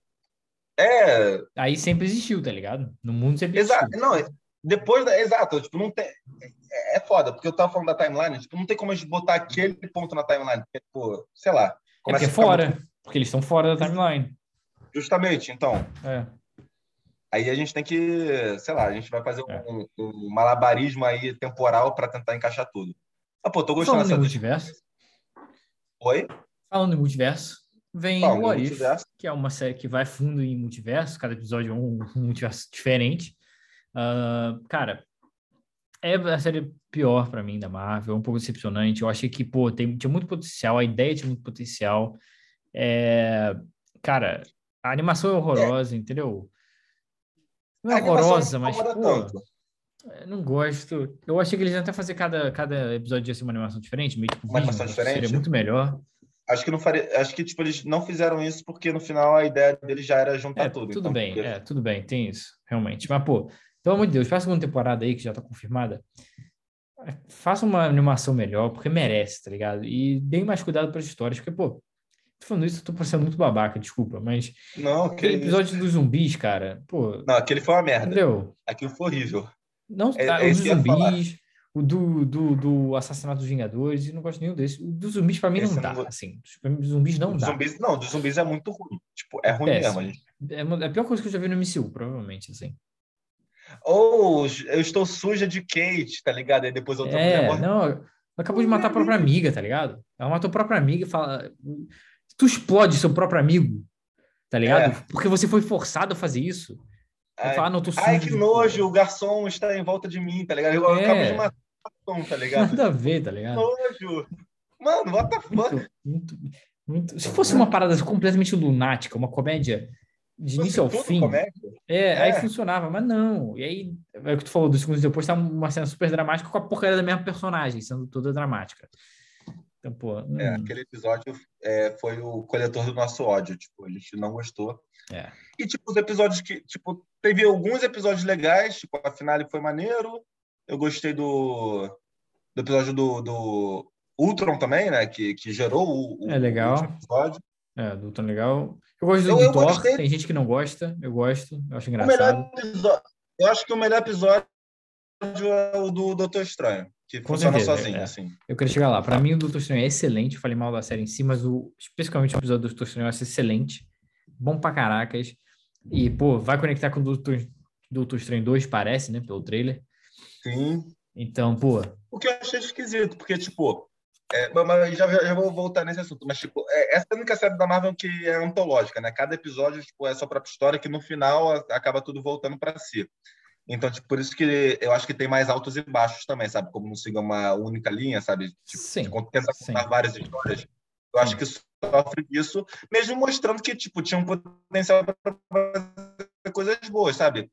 É... Aí sempre existiu, tá ligado? No mundo sempre existiu. Exato. Não, depois da... Exato. Tipo, não tem... É, é foda, porque eu tava falando da timeline, tipo, não tem como a gente botar aquele ponto na timeline. Porque, tipo, sei lá. É porque é fora. Muito... Porque eles estão fora da timeline. Justamente, então. É. Aí a gente tem que, sei lá, a gente vai fazer é. um, um, malabarismo aí temporal para tentar encaixar tudo. Ah, pô, tô gostando Falando dessa. multiverso. Oi? Falando em multiverso, vem Falando o What If, que é uma série que vai fundo em multiverso, cada episódio é um, um multiverso diferente. Uh, cara, é a série pior para mim da Marvel, é um pouco decepcionante. Eu achei que, pô, tem, tinha muito potencial, a ideia tinha muito potencial. É, cara, a animação é horrorosa, é. entendeu? Não é horrorosa, mas, pô, é, não gosto. Eu achei que eles iam até fazer cada, cada episódio ia ser uma animação diferente, meio tipo, uma animação diferente. Seria muito melhor. Acho que não faria, acho que tipo eles não fizeram isso porque no final a ideia deles já era juntar é, tudo. Tudo então, bem, porque... é, tudo bem, tem isso, realmente. Mas pô, pelo amor de Deus, faça uma temporada aí que já tá confirmada. Faça uma animação melhor, porque merece, tá ligado? E dê mais cuidado para as histórias, porque pô, Tô falando isso, eu tô parecendo muito babaca, desculpa, mas. Não, aquele episódio dos zumbis, cara, pô. Não, aquele foi uma merda. Entendeu? Aquilo foi horrível. Não, é, tá, é o dos zumbis, o do, do, do assassinato dos Vingadores, não gosto nenhum desse. O dos zumbis, pra mim, esse não dá, não... assim. Dos zumbis não dá. Zumbis, não, dos zumbis é muito ruim. Tipo, é ruim mesmo. Gente. É, é a pior coisa que eu já vi no MCU, provavelmente, assim. Ou oh, eu estou suja de Kate, tá ligado? Aí depois outra é, mulher Não, ela acabou de matar a própria amiga, tá ligado? Ela matou a própria amiga e fala tu explode seu próprio amigo, tá ligado? É. Porque você foi forçado a fazer isso. Ai, fala, ah, não, tô ai que nojo, o garçom está em volta de mim, tá ligado? Eu é. acabo de matar o garçom, tá ligado? Nada a ver, tá ligado? Nojo. Mano, what the fuck? Muito, muito, muito... Se fosse uma parada completamente lunática, uma comédia de início ao fim, é, é, aí funcionava, mas não. E aí, é o que tu falou, dos segundos depois, tá uma cena super dramática com a porcaria da mesma personagem, sendo toda dramática. Então, pô, hum. é, aquele episódio é, foi o coletor do nosso ódio, tipo, a gente não gostou. É. E, tipo, os episódios que, tipo, teve alguns episódios legais, tipo, a finale foi maneiro, eu gostei do, do episódio do, do Ultron também, né, que, que gerou o, é legal. o episódio. É, do Ultron legal. Eu gosto do, eu, Thor, gostei... tem gente que não gosta, eu gosto, eu acho engraçado. Episódio, eu acho que o melhor episódio é o do Doutor Estranho que Com funciona certeza, sozinho, é. assim. Eu queria chegar lá. Para mim, o Doutor Estranho é excelente. Falei mal da série em si, mas o, especificamente o episódio do Doutor Estranho é excelente. bom pra caracas. E, pô, vai conectar com o Doutor, Doutor Estranho 2, parece, né? Pelo trailer. Sim. Então, pô. O que eu achei esquisito, porque, tipo, é, mas já, já vou voltar nesse assunto, mas tipo, é, essa é a única série da Marvel que é antológica, né? Cada episódio tipo, é só para história que no final acaba tudo voltando para si. Então, tipo, por isso que eu acho que tem mais altos e baixos também, sabe? Como não siga uma única linha, sabe? Tipo, sim, tenta contar várias histórias. Eu acho que sofre disso, mesmo mostrando que, tipo, tinha um potencial para fazer coisas boas, sabe?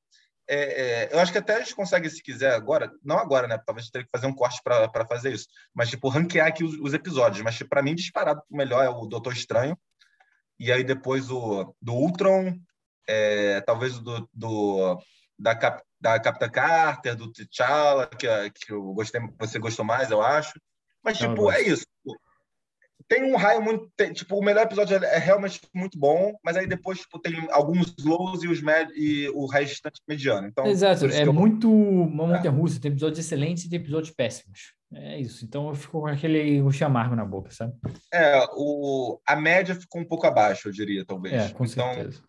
é, é, eu acho que até a gente consegue, se quiser, agora, não agora, né? Talvez teria que fazer um corte para fazer isso, mas, tipo, ranquear aqui os, os episódios. Mas, tipo, para mim, disparado, o melhor é o Doutor Estranho, e aí depois o do Ultron, é, talvez do, do da, Cap, da Capitã Carter, do T'Challa, que, que eu gostei, você gostou mais, eu acho. Mas, tipo, é isso tem um raio muito. Tem, tipo, o melhor episódio é realmente muito bom, mas aí depois tipo, tem alguns lows e, os med e o restante mediano. Então, Exato, é eu... muito uma montanha é. russa. Tem episódios excelentes e tem episódios péssimos. É isso. Então eu fico com aquele ruxo amargo na boca, sabe? É, o, a média ficou um pouco abaixo, eu diria, talvez. É, com então, certeza.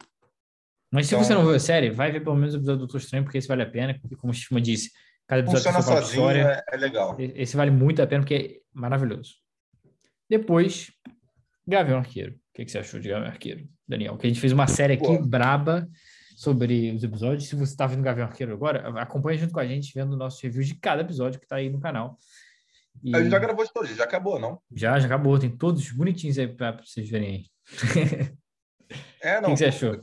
Mas se então, você não viu a série, vai ver pelo menos o episódio do Doutor Estranho, porque esse vale a pena. Porque, como o Chima disse, cada episódio funciona sozinho, história, é, é legal. Esse vale muito a pena, porque é maravilhoso. Depois, Gavião Arqueiro. O que, que você achou de Gavião Arqueiro, Daniel? Que a gente fez uma série aqui braba sobre os episódios. Se você está vendo Gavião Arqueiro agora, acompanha junto com a gente, vendo o nosso review de cada episódio que está aí no canal. E... A gente já gravou de todos, já acabou, não? Já, já acabou. Tem todos bonitinhos aí para vocês verem aí. É, não. O que, que você achou?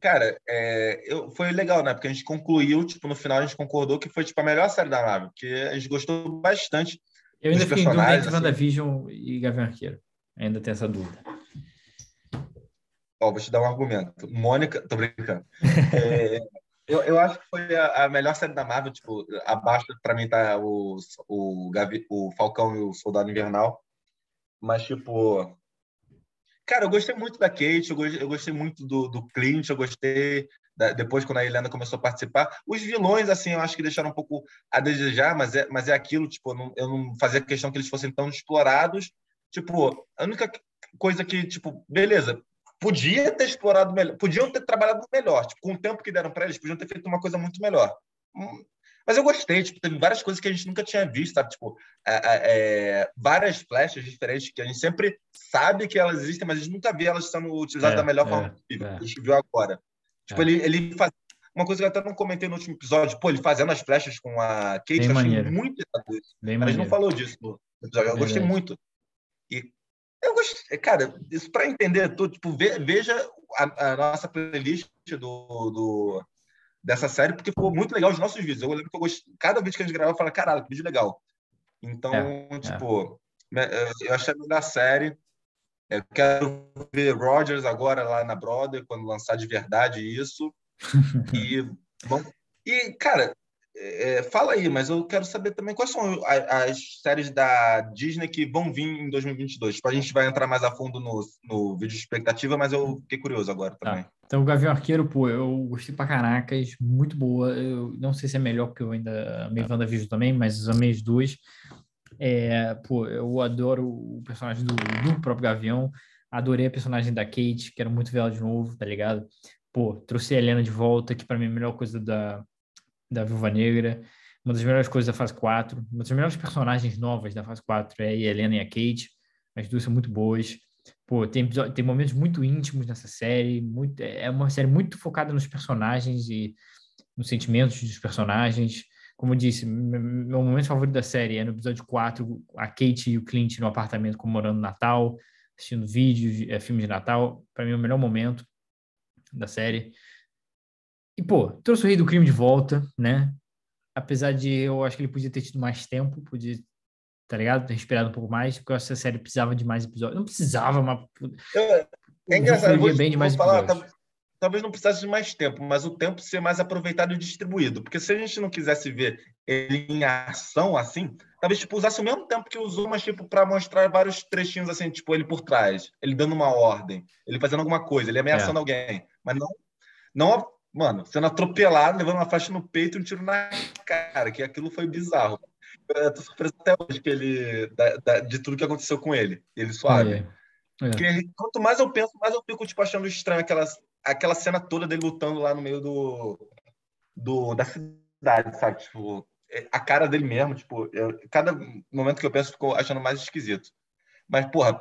Cara, é, eu, foi legal, né? Porque a gente concluiu, tipo, no final a gente concordou que foi, tipo, a melhor série da Marvel, porque a gente gostou bastante eu ainda fiquei em dúvida entre assim. WandaVision e Gavião Arqueiro. Ainda tenho essa dúvida. Ó, vou te dar um argumento. Mônica, tô brincando. É, eu, eu acho que foi a, a, melhor série da Marvel, tipo, abaixo para mim tá o, o, Gavi, o Falcão e o Soldado Invernal. Mas, tipo, Cara, eu gostei muito da Kate, eu gostei, muito do, do Clint, eu gostei da, depois quando a Helena começou a participar. Os vilões, assim, eu acho que deixaram um pouco a desejar, mas é, mas é aquilo, tipo, eu não, eu não fazia questão que eles fossem tão explorados. Tipo, a única coisa que, tipo, beleza, podia ter explorado melhor, podiam ter trabalhado melhor, tipo, com o tempo que deram para eles, podiam ter feito uma coisa muito melhor. Mas eu gostei, tipo, teve várias coisas que a gente nunca tinha visto, sabe? Tipo, é, é, é várias flechas diferentes que a gente sempre sabe que elas existem, mas a gente nunca vê elas sendo utilizadas é, da melhor forma é, possível. É. A gente viu agora. Tipo, ele, ele faz uma coisa que eu até não comentei no último episódio, pô, ele fazendo as flechas com a Kate, Bem eu achei maneiro. muito isso. Bem a gente não falou disso no episódio, eu Bem gostei muito. E eu gostei, cara, isso para entender tudo, tipo, veja a, a nossa playlist do, do dessa série, porque ficou muito legal os nossos vídeos. Eu lembro que eu gostei, cada vídeo que a gente gravava, eu falava, caralho, que vídeo legal. Então, é, é. tipo, é. eu achei da série. Eu quero ver Rogers agora lá na Brother, quando lançar de verdade isso. e, bom, e cara, é, fala aí, mas eu quero saber também quais são as, as, séries da Disney que vão vir em 2022. Tipo, a gente vai entrar mais a fundo no, no vídeo de expectativa, mas eu fiquei curioso agora tá. também. Tá. Então, o Gavião Arqueiro, pô, eu gostei pra caracas, muito boa. Eu não sei se é melhor, porque eu ainda amei WandaVision também, mas amei as duas. É, pô, eu adoro o personagem do, do próprio Gavião, adorei a personagem da Kate, quero muito ver ela de novo, tá ligado? Pô, trouxe a Helena de volta, que para mim é a melhor coisa da, da Viúva Negra. Uma das melhores coisas da fase 4. Uma das melhores personagens novas da fase 4 é a Helena e a Kate. As duas são muito boas. Pô, tem, tem momentos muito íntimos nessa série. Muito, é uma série muito focada nos personagens e nos sentimentos dos personagens. Como eu disse, meu momento favorito da série é no episódio 4, a Kate e o Clint no apartamento comemorando Natal, assistindo vídeos, é, filmes de Natal. Para mim é o melhor momento da série. E, pô, trouxe o Rei do Crime de volta, né? Apesar de eu acho que ele podia ter tido mais tempo, podia, tá ligado? Ter respirado um pouco mais, porque essa série precisava de mais episódios. Não precisava, mas. É, é engraçado, vou, bem de mais falar, episódios. talvez não precisasse de mais tempo, mas o tempo ser mais aproveitado e distribuído. Porque se a gente não quisesse ver ele em ação assim, talvez tipo, usasse o mesmo tempo que usou, mas tipo, para mostrar vários trechinhos assim, tipo, ele por trás, ele dando uma ordem, ele fazendo alguma coisa, ele ameaçando é. alguém. Mas não, não mano, sendo atropelado, levando uma faixa no peito e um tiro na cara, que aquilo foi bizarro. Eu tô surpreso até hoje que ele, da, da, de tudo que aconteceu com ele. Ele suave. É. É. Porque quanto mais eu penso, mais eu fico tipo, achando estranho aquela, aquela cena toda dele lutando lá no meio do, do da cidade, sabe? Tipo, é, a cara dele mesmo, tipo, eu, cada momento que eu penso, fico achando mais esquisito. Mas, porra,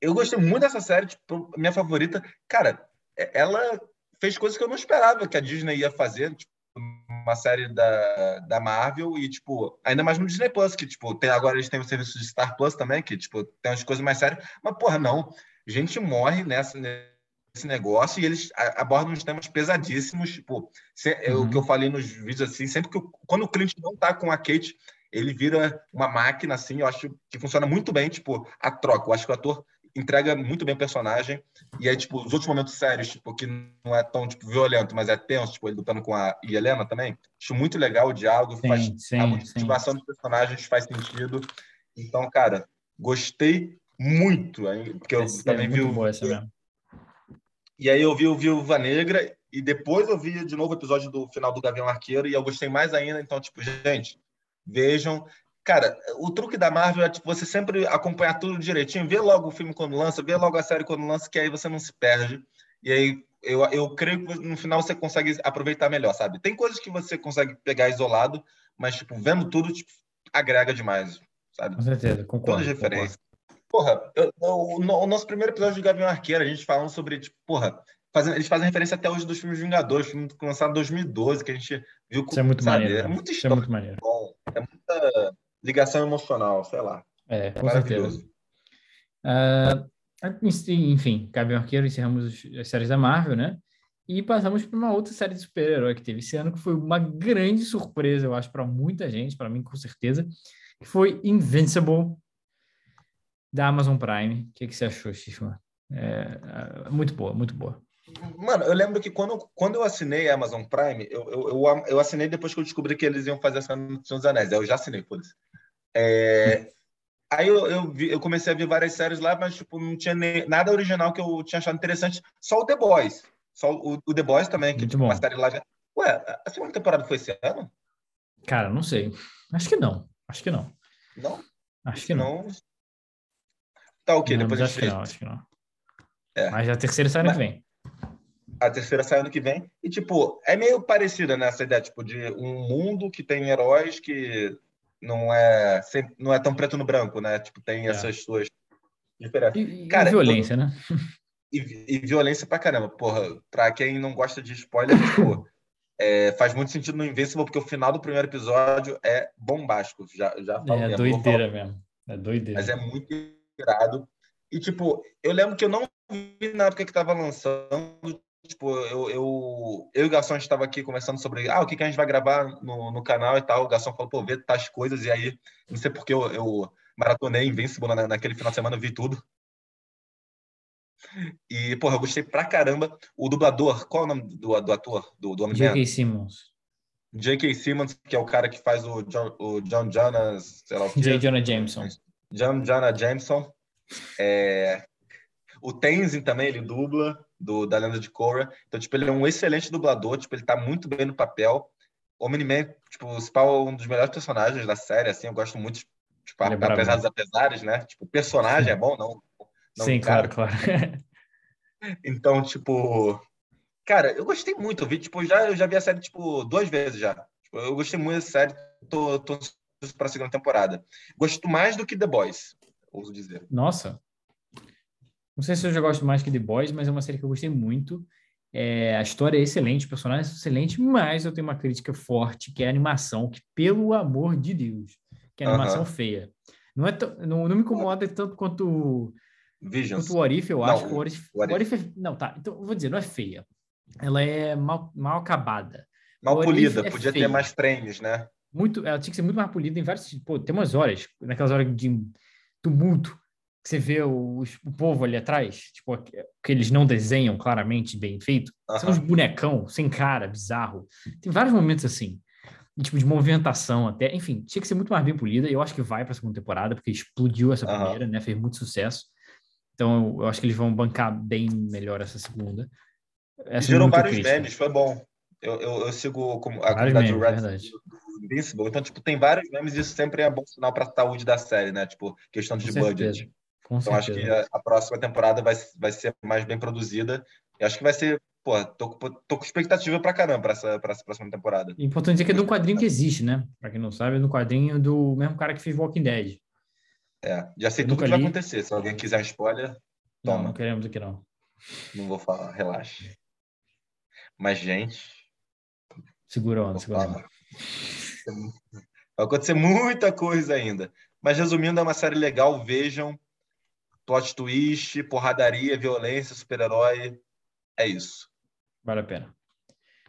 eu gostei muito dessa série, tipo, minha favorita. Cara, é, ela fez coisas que eu não esperava que a Disney ia fazer, tipo, uma série da, da Marvel e, tipo, ainda mais no Disney Plus, que, tipo, tem, agora eles têm o serviço de Star Plus também, que, tipo, tem umas coisas mais sérias. Mas, porra, não. Gente morre nessa, nesse negócio e eles abordam uns temas pesadíssimos, tipo, se, é uhum. o que eu falei nos vídeos, assim, sempre que, eu, quando o cliente não tá com a Kate, ele vira uma máquina, assim, eu acho que funciona muito bem, tipo, a troca. Eu acho que o ator entrega muito bem o personagem. E aí, tipo, os outros momentos sérios, tipo, que não é tão, tipo, violento, mas é tenso, tipo, ele lutando com a Helena também. Acho muito legal o diálogo, sim, faz, sim, a motivação sim. dos personagens faz sentido. Então, cara, gostei muito, porque eu também é vi o... Boa essa mesmo. E aí eu vi o Viúva Negra e depois eu vi de novo o episódio do final do Gavião Arqueiro e eu gostei mais ainda. Então, tipo, gente, vejam. Cara, o truque da Marvel é tipo, você sempre acompanhar tudo direitinho, vê logo o filme quando lança, vê logo a série quando lança, que aí você não se perde. E aí eu, eu creio que no final você consegue aproveitar melhor, sabe? Tem coisas que você consegue pegar isolado, mas, tipo, vendo tudo, tipo, agrega demais, sabe? Com certeza, concordo. Todas as referências. Porra, eu, eu, o, nosso primeiro episódio de Gavião Arqueiro, a gente falando sobre, tipo, porra, fazendo, eles fazem referência até hoje dos filmes Vingadores, filme lançado em 2012, que a gente viu com, Isso é muito sabe, maneiro. É muito Isso é muito maneiro. Bom, é muita ligação emocional, sei lá. É, com Maravilhoso. certeza. Uh, enfim, Gavião Arqueiro, encerramos as séries da Marvel, né? E passamos para uma outra série de super-herói que teve esse ano, que foi uma grande surpresa, eu acho, para muita gente, para mim com certeza, que foi Invincible, da Amazon Prime. O que, que você achou, Xixma? É, é, muito boa, muito boa. Mano, eu lembro que quando, quando eu assinei a Amazon Prime, eu, eu, eu, eu assinei depois que eu descobri que eles iam fazer essa Senhor dos Anéis. Eu já assinei, por isso. É, aí eu, eu, vi, eu, comecei a ver várias séries lá, mas tipo, não tinha nem, nada original que eu tinha achado interessante. Só o The Boys. Só o, o The Boys também, que tipo, uma série lá. Ué, a segunda temporada foi esse ano? Cara, não sei. Acho que não. Acho que não. Não? Acho que não. não. Tá ok, não, depois a gente acho que não, acho que não. É. Mas a terceira sai ano que vem. A terceira sai ano que vem. E, tipo, é meio parecida nessa ideia, tipo, de um mundo que tem heróis que não é, não é tão preto no branco, né? Tipo, tem é. essas suas diferenças. E, Cara, e violência, né? E, e, violência pra caramba. Porra, pra quem não gosta de spoiler, tipo, é, faz muito sentido no Invincible, porque o final do primeiro episódio é bombástico. Já, já falo é, mesmo. doideira mesmo. É doideira. Mas é muito irado. E, tipo, eu lembro que eu não vi na época que tava lançando. Tipo, eu, eu, eu e o Garçom estava aqui conversando sobre ah, o que, que a gente vai gravar no, no canal e tal. O Garçom falou, pô, vê tais coisas. E aí, não sei porque eu, eu maratonei Invincible na, naquele final de semana, vi tudo. E, porra, eu gostei pra caramba. O dublador, qual é o nome do, do ator? Do, do J.K. Simmons. J.K. Simmons, que é o cara que faz o John, o John Jonas, sei lá o J. Jonah Jameson. John Jonah Jameson. É... O Tenzin também, ele dubla, do, da Lenda de Korra. Então, tipo, ele é um excelente dublador, tipo, ele tá muito bem no papel. O Omni-Man, tipo, o Spal é um dos melhores personagens da série, assim, eu gosto muito, tipo, é apesar dos apesares, né? Tipo, o personagem Sim. é bom, não, não Sim, claro, claro. então, tipo, cara, eu gostei muito, eu vi, tipo, já, eu já vi a série, tipo, duas vezes já. Tipo, eu gostei muito da série, tô, tô para a segunda temporada. Gosto mais do que The Boys ouso dizer. Nossa. Não sei se eu já gosto mais que The Boys, mas é uma série que eu gostei muito. É, a história é excelente, o personagem é excelente, mas eu tenho uma crítica forte, que é a animação, que, pelo amor de Deus, que é a animação uh -huh. feia. Não, é não, não me incomoda tanto quanto, Visions. quanto o Orif, eu acho. Não, o Orif, o Orif é, não, tá, então eu vou dizer, não é feia. Ela é mal, mal acabada. Mal polida, é podia feia. ter mais frames, né? Muito, ela tinha que ser muito mais polida em vários. Pô, tem umas horas, naquelas horas de tumulto que você vê o, o povo ali atrás, tipo, que eles não desenham claramente bem feito, uhum. são uns bonecão sem cara, bizarro. Tem vários momentos assim, tipo, de movimentação até, enfim, tinha que ser muito mais bem polida, e eu acho que vai para a segunda temporada, porque explodiu essa uhum. primeira, né, fez muito sucesso. Então, eu, eu, acho que eles vão bancar bem melhor essa segunda. Essa gerou vários crítica. memes, foi bom. Eu, eu, eu sigo como a comunidade memes, do Red Invincible. Então, tipo, tem vários memes e isso sempre é bom sinal para a saúde da série, né? Tipo, questão de Com budget. Com então certeza. acho que a, a, próxima temporada vai, vai ser mais bem produzida. E acho que vai ser. Pô, tô, tô com expectativa pra caramba pra essa, pra essa próxima temporada. Importante dizer que é um quadrinho que existe, né? Pra quem não sabe, é do quadrinho do mesmo cara que fez Walking Dead. É, já sei tudo o que vai acontecer. Se alguém quiser um spoiler, toma. Não, não queremos aqui não. Não vou falar, relaxa. Mas, gente. Segura onda, segura onda. Vai acontecer muita coisa ainda. Mas resumindo, é uma série legal, vejam. Plot twist, porradaria, violência, super-herói. É isso. Vale a pena.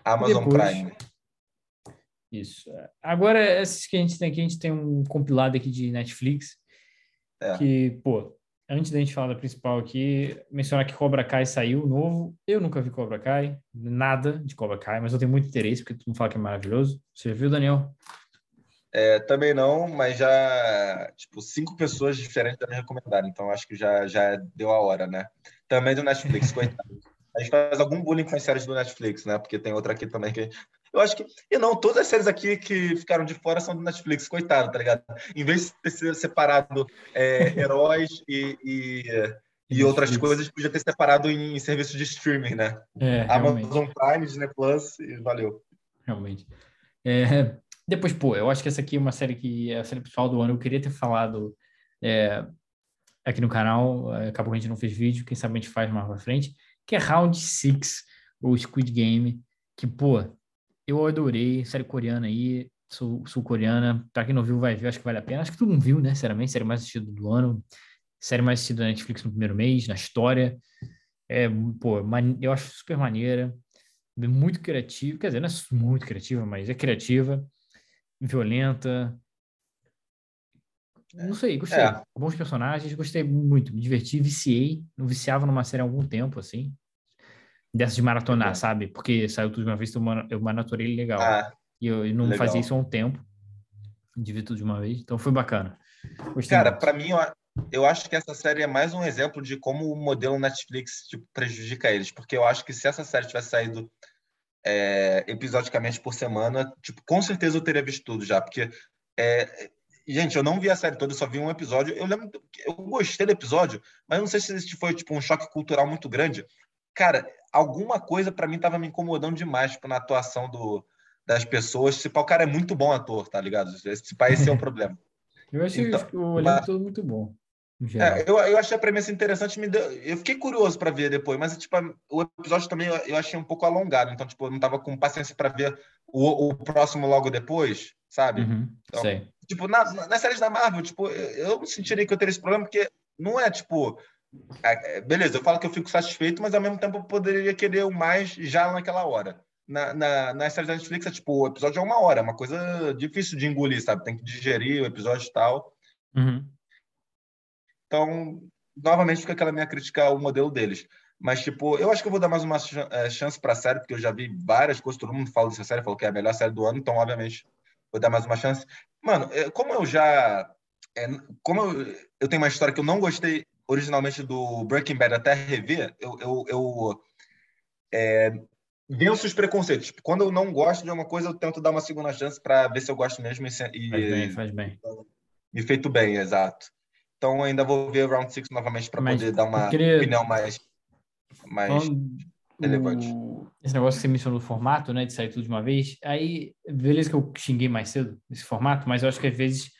Amazon Depois, Prime. Isso. Agora, esses que a gente tem aqui, a gente tem um compilado aqui de Netflix. É. Que, pô, antes da gente falar da principal aqui, mencionar que Cobra Kai saiu novo. Eu nunca vi Cobra Kai, nada de Cobra Kai, mas eu tenho muito interesse, porque tu me fala que é maravilhoso. Você já viu, Daniel? É, também não, mas já, tipo, cinco pessoas diferentes já me recomendaram, então acho que já, já deu a hora, né? Também do Netflix, coitado. A gente faz algum bullying com as séries do Netflix, né? Porque tem outra aqui também que. Eu acho que. E não, todas as séries aqui que ficaram de fora são do Netflix, coitado, tá ligado? Em vez de ter separado é, heróis e, e, e outras coisas, podia ter separado em, em serviço de streaming, né? É, Amazon Prime, Disney Plus, e valeu. Realmente. É, depois, pô, eu acho que essa aqui é uma série que é a série principal do ano. Eu queria ter falado é, aqui no canal, é, acabou que a gente não fez vídeo, quem sabe a gente faz mais pra frente, que é Round 6, ou Squid Game, que, pô, eu adorei, série coreana aí, sul-coreana, pra quem não viu, vai ver, acho que vale a pena. Acho que todo mundo viu, né, sinceramente, série mais assistida do ano, série mais assistida da Netflix no primeiro mês, na história. É, pô, eu acho super maneira, muito criativa, quer dizer, não é muito criativa, mas é criativa violenta. Não sei, gostei. É. Bons personagens, gostei muito, me diverti, viciei. Não viciava numa série há algum tempo, assim. Dessa de maratonar, é. sabe? Porque saiu tudo de uma vez, eu maratonei legal. Ah, e eu, eu não legal. fazia isso há um tempo. De ver tudo de uma vez. Então foi bacana. Gostei Cara, para mim, eu, eu acho que essa série é mais um exemplo de como o modelo Netflix tipo, prejudica eles. Porque eu acho que se essa série tivesse saído é, episodicamente por semana, tipo, com certeza eu teria visto tudo já, porque é, gente, eu não vi a série toda, eu só vi um episódio. Eu lembro, eu gostei do episódio, mas não sei se esse foi tipo um choque cultural muito grande. Cara, alguma coisa para mim tava me incomodando demais tipo, na atuação do, das pessoas. Tipo, o cara é muito bom ator, tá ligado? Esse, esse é o problema. eu achei então, o elenco mas... todo muito bom. É, eu, eu achei a premissa interessante, me deu, eu fiquei curioso para ver depois, mas tipo, o episódio também eu, eu achei um pouco alongado, então tipo, eu não tava com paciência para ver o, o próximo logo depois, sabe? Uhum, então, tipo, na, nas séries da Marvel, tipo, eu, eu sentiria que eu teria esse problema, porque não é tipo. É, é, beleza, eu falo que eu fico satisfeito, mas ao mesmo tempo eu poderia querer o mais já naquela hora. Na, na, nas séries da Netflix, é, tipo, o episódio é uma hora, é uma coisa difícil de engolir, sabe? Tem que digerir o episódio e tal. Uhum. Então, novamente fica aquela minha crítica ao modelo deles. Mas, tipo, eu acho que eu vou dar mais uma é, chance para a série, porque eu já vi várias coisas, todo mundo fala dessa série, falou que é a melhor série do ano, então, obviamente, vou dar mais uma chance. Mano, é, como eu já. É, como eu, eu tenho uma história que eu não gostei originalmente do Breaking Bad até rever, eu, eu, eu é, venço os preconceitos. Tipo, quando eu não gosto de uma coisa, eu tento dar uma segunda chance para ver se eu gosto mesmo. E, faz bem, faz bem. Me feito bem, exato. Então ainda vou ver o Round 6 novamente para poder dar uma queria... opinião mais, mais relevante. O... Esse negócio que você mencionou do formato, né, de sair tudo de uma vez, aí, beleza que eu xinguei mais cedo esse formato, mas eu acho que às vezes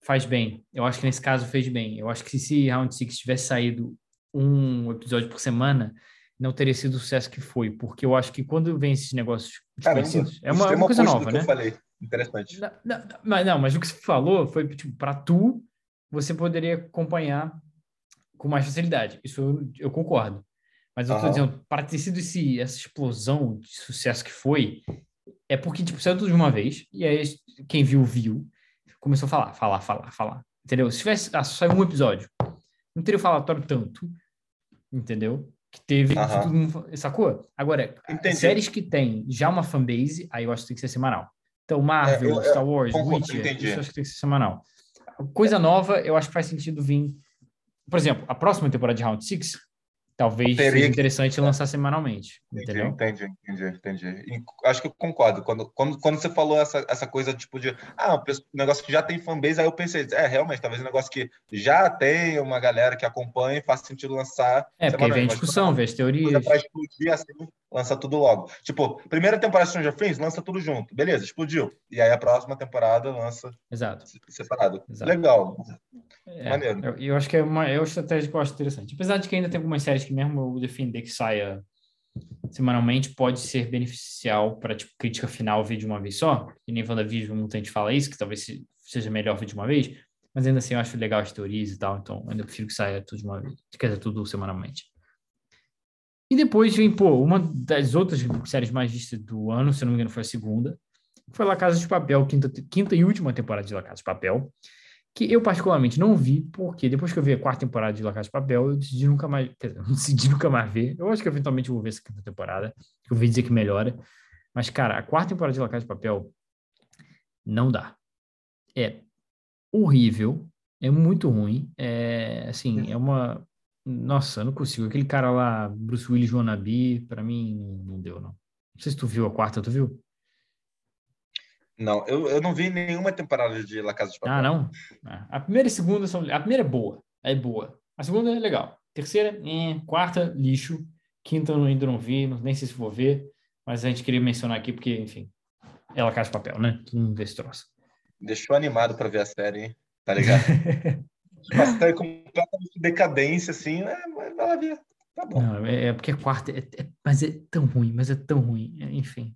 faz bem. Eu acho que nesse caso fez bem. Eu acho que se Round 6 tivesse saído um episódio por semana, não teria sido o sucesso que foi, porque eu acho que quando vem esses negócios desconhecidos, é uma, uma coisa nova, né? eu falei. Interessante. Não, não, mas, não, mas o que você falou foi tipo para tu você poderia acompanhar com mais facilidade. Isso eu, eu concordo. Mas eu estou dizendo, para ter sido esse, essa explosão de sucesso que foi, é porque, tipo, saiu tudo de uma vez, e aí quem viu, viu, começou a falar, falar, falar, falar. Entendeu? Se tivesse ah, só um episódio, não teria falatório tanto, entendeu? Que teve uhum. todo mundo, sacou? Agora, séries que tem já uma fanbase, aí eu acho que tem que ser semanal. Então, Marvel, é, eu, Star Wars, Witcher, isso eu acho que tem que ser semanal coisa nova, eu acho que faz sentido vir. Por exemplo, a próxima temporada de Round 6 talvez Teria seja interessante que... lançar semanalmente. Entendi, entendeu? entendi, entendi, entendi. E acho que eu concordo. Quando, quando, quando você falou essa, essa coisa tipo de ah, um negócio que já tem fanbase, aí eu pensei, é, realmente, talvez um negócio que já tem uma galera que acompanha e faz sentido lançar. É, porque vem discussão, vê as teorias. Para explodir assim, lança tudo logo. Tipo, primeira temporada de Stranger Things, lança tudo junto. Beleza, explodiu. E aí a próxima temporada lança Exato. separado. Exato. Legal. É, Maneiro. Eu, eu, acho que é uma, é uma estratégia que eu acho interessante. Apesar de que ainda tem algumas séries que mesmo eu defender que saia semanalmente pode ser beneficial para tipo, crítica final ver de uma vez só. E nem WandaVision muita gente fala isso, que talvez seja melhor ver de uma vez. Mas ainda assim eu acho legal as teorias e tal, então ainda prefiro que saia tudo de uma vez. Quer dizer, tudo semanalmente. E depois vem, pô, uma das outras séries mais vistas do ano, se não me engano, foi a segunda. Foi La Casa de Papel, quinta, quinta e última temporada de La Casa de Papel. Que eu particularmente não vi, porque depois que eu vi a quarta temporada de La Casa de Papel, eu decidi nunca mais. Quer dizer, eu decidi nunca mais ver. Eu acho que eventualmente eu vou ver essa quinta temporada. Eu ouvi dizer que melhora. Mas, cara, a quarta temporada de La Casa de Papel não dá. É horrível. É muito ruim. É, assim, é uma nossa, eu não consigo. Aquele cara lá, Bruce Willis Wannabe, pra mim não deu, não. Não sei se tu viu a quarta, tu viu? Não, eu, eu não vi nenhuma temporada de La Casa de Papel. Ah, não? Ah, a primeira e a segunda são... A primeira é boa, é boa. A segunda é legal. Terceira, eh, quarta, lixo. Quinta eu ainda não vi, nem sei se vou ver. Mas a gente queria mencionar aqui porque, enfim, é La Casa de Papel, né? Todo mundo vê esse troço. Deixou animado para ver a série, hein? Tá ligado? Uma série completamente decadência, assim, né? Mas vai lá ver. Tá bom. Não, é, é porque a quarta. É, é, mas é tão ruim, mas é tão ruim. É, enfim.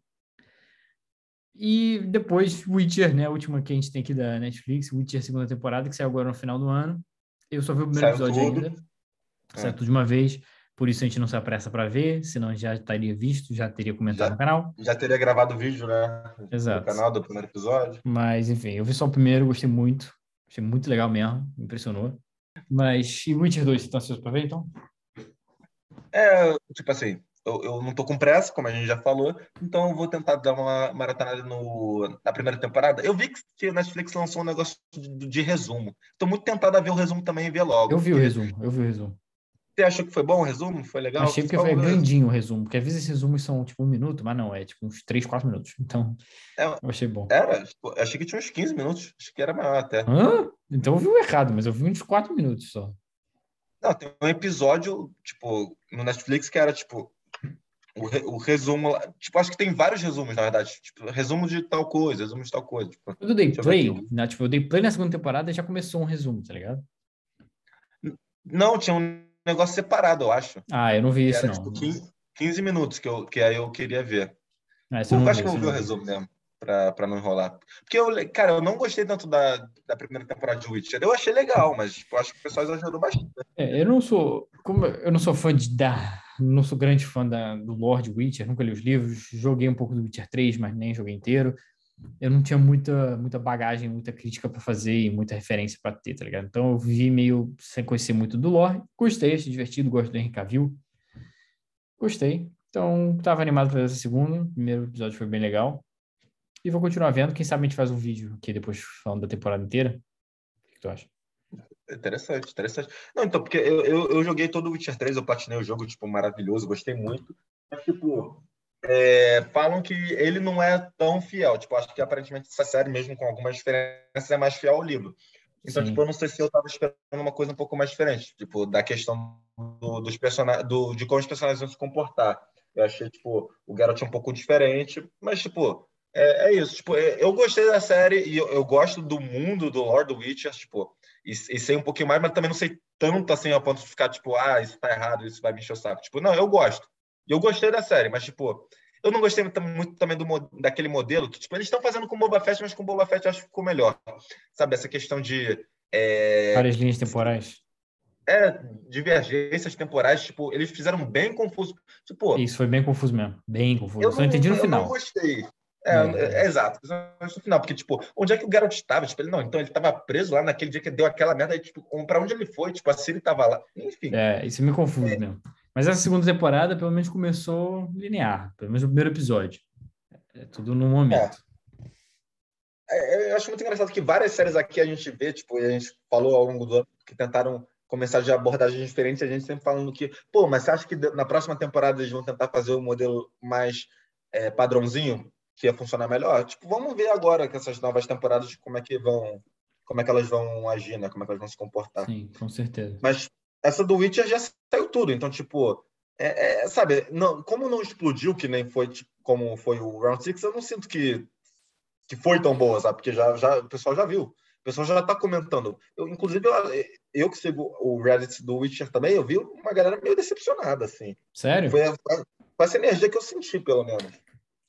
E depois, Witcher, né? A última que a gente tem aqui da Netflix, Witcher segunda temporada, que saiu agora no final do ano. Eu só vi o primeiro saiu episódio tudo. ainda. É. Saiu tudo de uma vez. Por isso a gente não se apressa para ver, senão já estaria visto, já teria comentado já, no canal. Já teria gravado o vídeo, né? Exato. No canal do primeiro episódio. Mas, enfim, eu vi só o primeiro, gostei muito. Achei muito legal mesmo, me impressionou. Mas e Witcher 2, você tá ansioso pra ver, então? É, tipo assim, eu, eu não tô com pressa, como a gente já falou, então eu vou tentar dar uma maratonada no, na primeira temporada. Eu vi que a Netflix lançou um negócio de, de resumo. Tô muito tentado a ver o resumo também e ver logo. Eu vi o resumo, eu vi o resumo. Você achou que foi bom o resumo? Foi legal? Achei que foi grandinho o resumo, porque às vezes esses resumos são tipo um minuto, mas não, é tipo uns 3, 4 minutos. Então, é, eu achei bom. Era? Tipo, achei que tinha uns 15 minutos. Acho que era maior até. Hã? Então eu vi o errado, mas eu vi uns 4 minutos só. Não, tem um episódio, tipo, no Netflix que era, tipo, o, re, o resumo. Tipo, acho que tem vários resumos, na verdade. Tipo, resumo de tal coisa, resumo de tal coisa. Tipo, eu dei play, né? Tipo, eu dei play na segunda temporada e já começou um resumo, tá ligado? Não, tinha um negócio separado, eu acho. Ah, eu não vi isso, era, não. Tipo, 15, 15, minutos que, eu, que aí eu queria ver. Ah, eu não acho vi, que eu ver o resumo mesmo, pra não enrolar. Porque, eu, cara, eu não gostei tanto da, da primeira temporada de Witcher. Eu achei legal, mas tipo, acho que o pessoal exagerou bastante. É, eu não sou... Como eu não sou fã de... Da, não sou grande fã da, do Lord Witcher, nunca li os livros. Joguei um pouco do Witcher 3, mas nem joguei inteiro eu não tinha muita, muita bagagem, muita crítica para fazer e muita referência para ter, tá ligado? Então eu vi meio sem conhecer muito do lore. Gostei, achei divertido, gosto do Henry Cavill. Gostei. Então, estava animado para essa segunda. O primeiro episódio foi bem legal. E vou continuar vendo. Quem sabe a gente faz um vídeo aqui depois falando da temporada inteira. O que tu acha? Interessante, interessante. Não, então, porque eu, eu, eu joguei todo o Witcher 3, eu platinei o jogo, tipo, maravilhoso, gostei muito. Mas, tipo, é, falam que ele não é tão fiel. Tipo, acho que aparentemente essa série, mesmo com algumas diferenças, é mais fiel ao livro. Então, Sim. tipo, eu não sei se eu estava esperando uma coisa um pouco mais diferente, tipo, da questão do, dos personagens, do, de como os personagens vão se comportar. Eu achei, tipo, o Geralt um pouco diferente, mas, tipo, é, é isso. Tipo, é, eu gostei da série e eu, eu, gosto do mundo do Lord Witcher, tipo, e, e, sei um pouquinho mais, mas também não sei tanto assim a ponto de ficar, tipo, ah, isso tá errado, isso vai me encher o saco. Tipo, não, eu gosto. E eu gostei da série, mas, tipo, eu não gostei muito, muito também do, daquele modelo que, tipo, eles estão fazendo com o Boba Fett, mas com o Boba Fett eu acho que ficou melhor. Sabe, essa questão de... É... Várias linhas temporais. É, divergências temporais, tipo, eles fizeram bem confuso. Tipo, Isso foi bem confuso mesmo, bem confuso. Eu não, entendi no eu final. Eu não gostei. É, é, é, exato, no final, porque, tipo, onde é que o Geralt estava? Tipo, ele, não, então ele estava preso lá naquele dia que deu aquela merda, e, tipo, para onde ele foi? Tipo, a Siri estava lá, enfim. É, isso me confunde é. mesmo. Mas essa segunda temporada, pelo menos, começou linear, pelo menos o primeiro episódio. É tudo no momento. É. é. eu acho muito engraçado que várias séries aqui a gente vê, tipo, a gente falou ao longo do ano que tentaram com mensagem de abordagem diferente, a gente sempre falando que, pô, mas você acha que na próxima temporada eles vão tentar fazer o um modelo mais é, padrãozinho, que ia funcionar melhor? Tipo, vamos ver agora com essas novas temporadas como é que vão, como é que elas vão agir, né? Como é que elas vão se comportar. Sim, com certeza. Mas essa do Witcher já saiu tudo, então, tipo, é, é, sabe, não, como não explodiu, que nem foi tipo, como foi o Round Six, eu não sinto que, que foi tão boa, sabe? Porque já, já, o pessoal já viu. O pessoal já está comentando. Eu, inclusive, eu, eu, que sigo o Reddit do Witcher também, eu vi uma galera meio decepcionada, assim. Sério? Foi, foi essa energia que eu senti, pelo menos.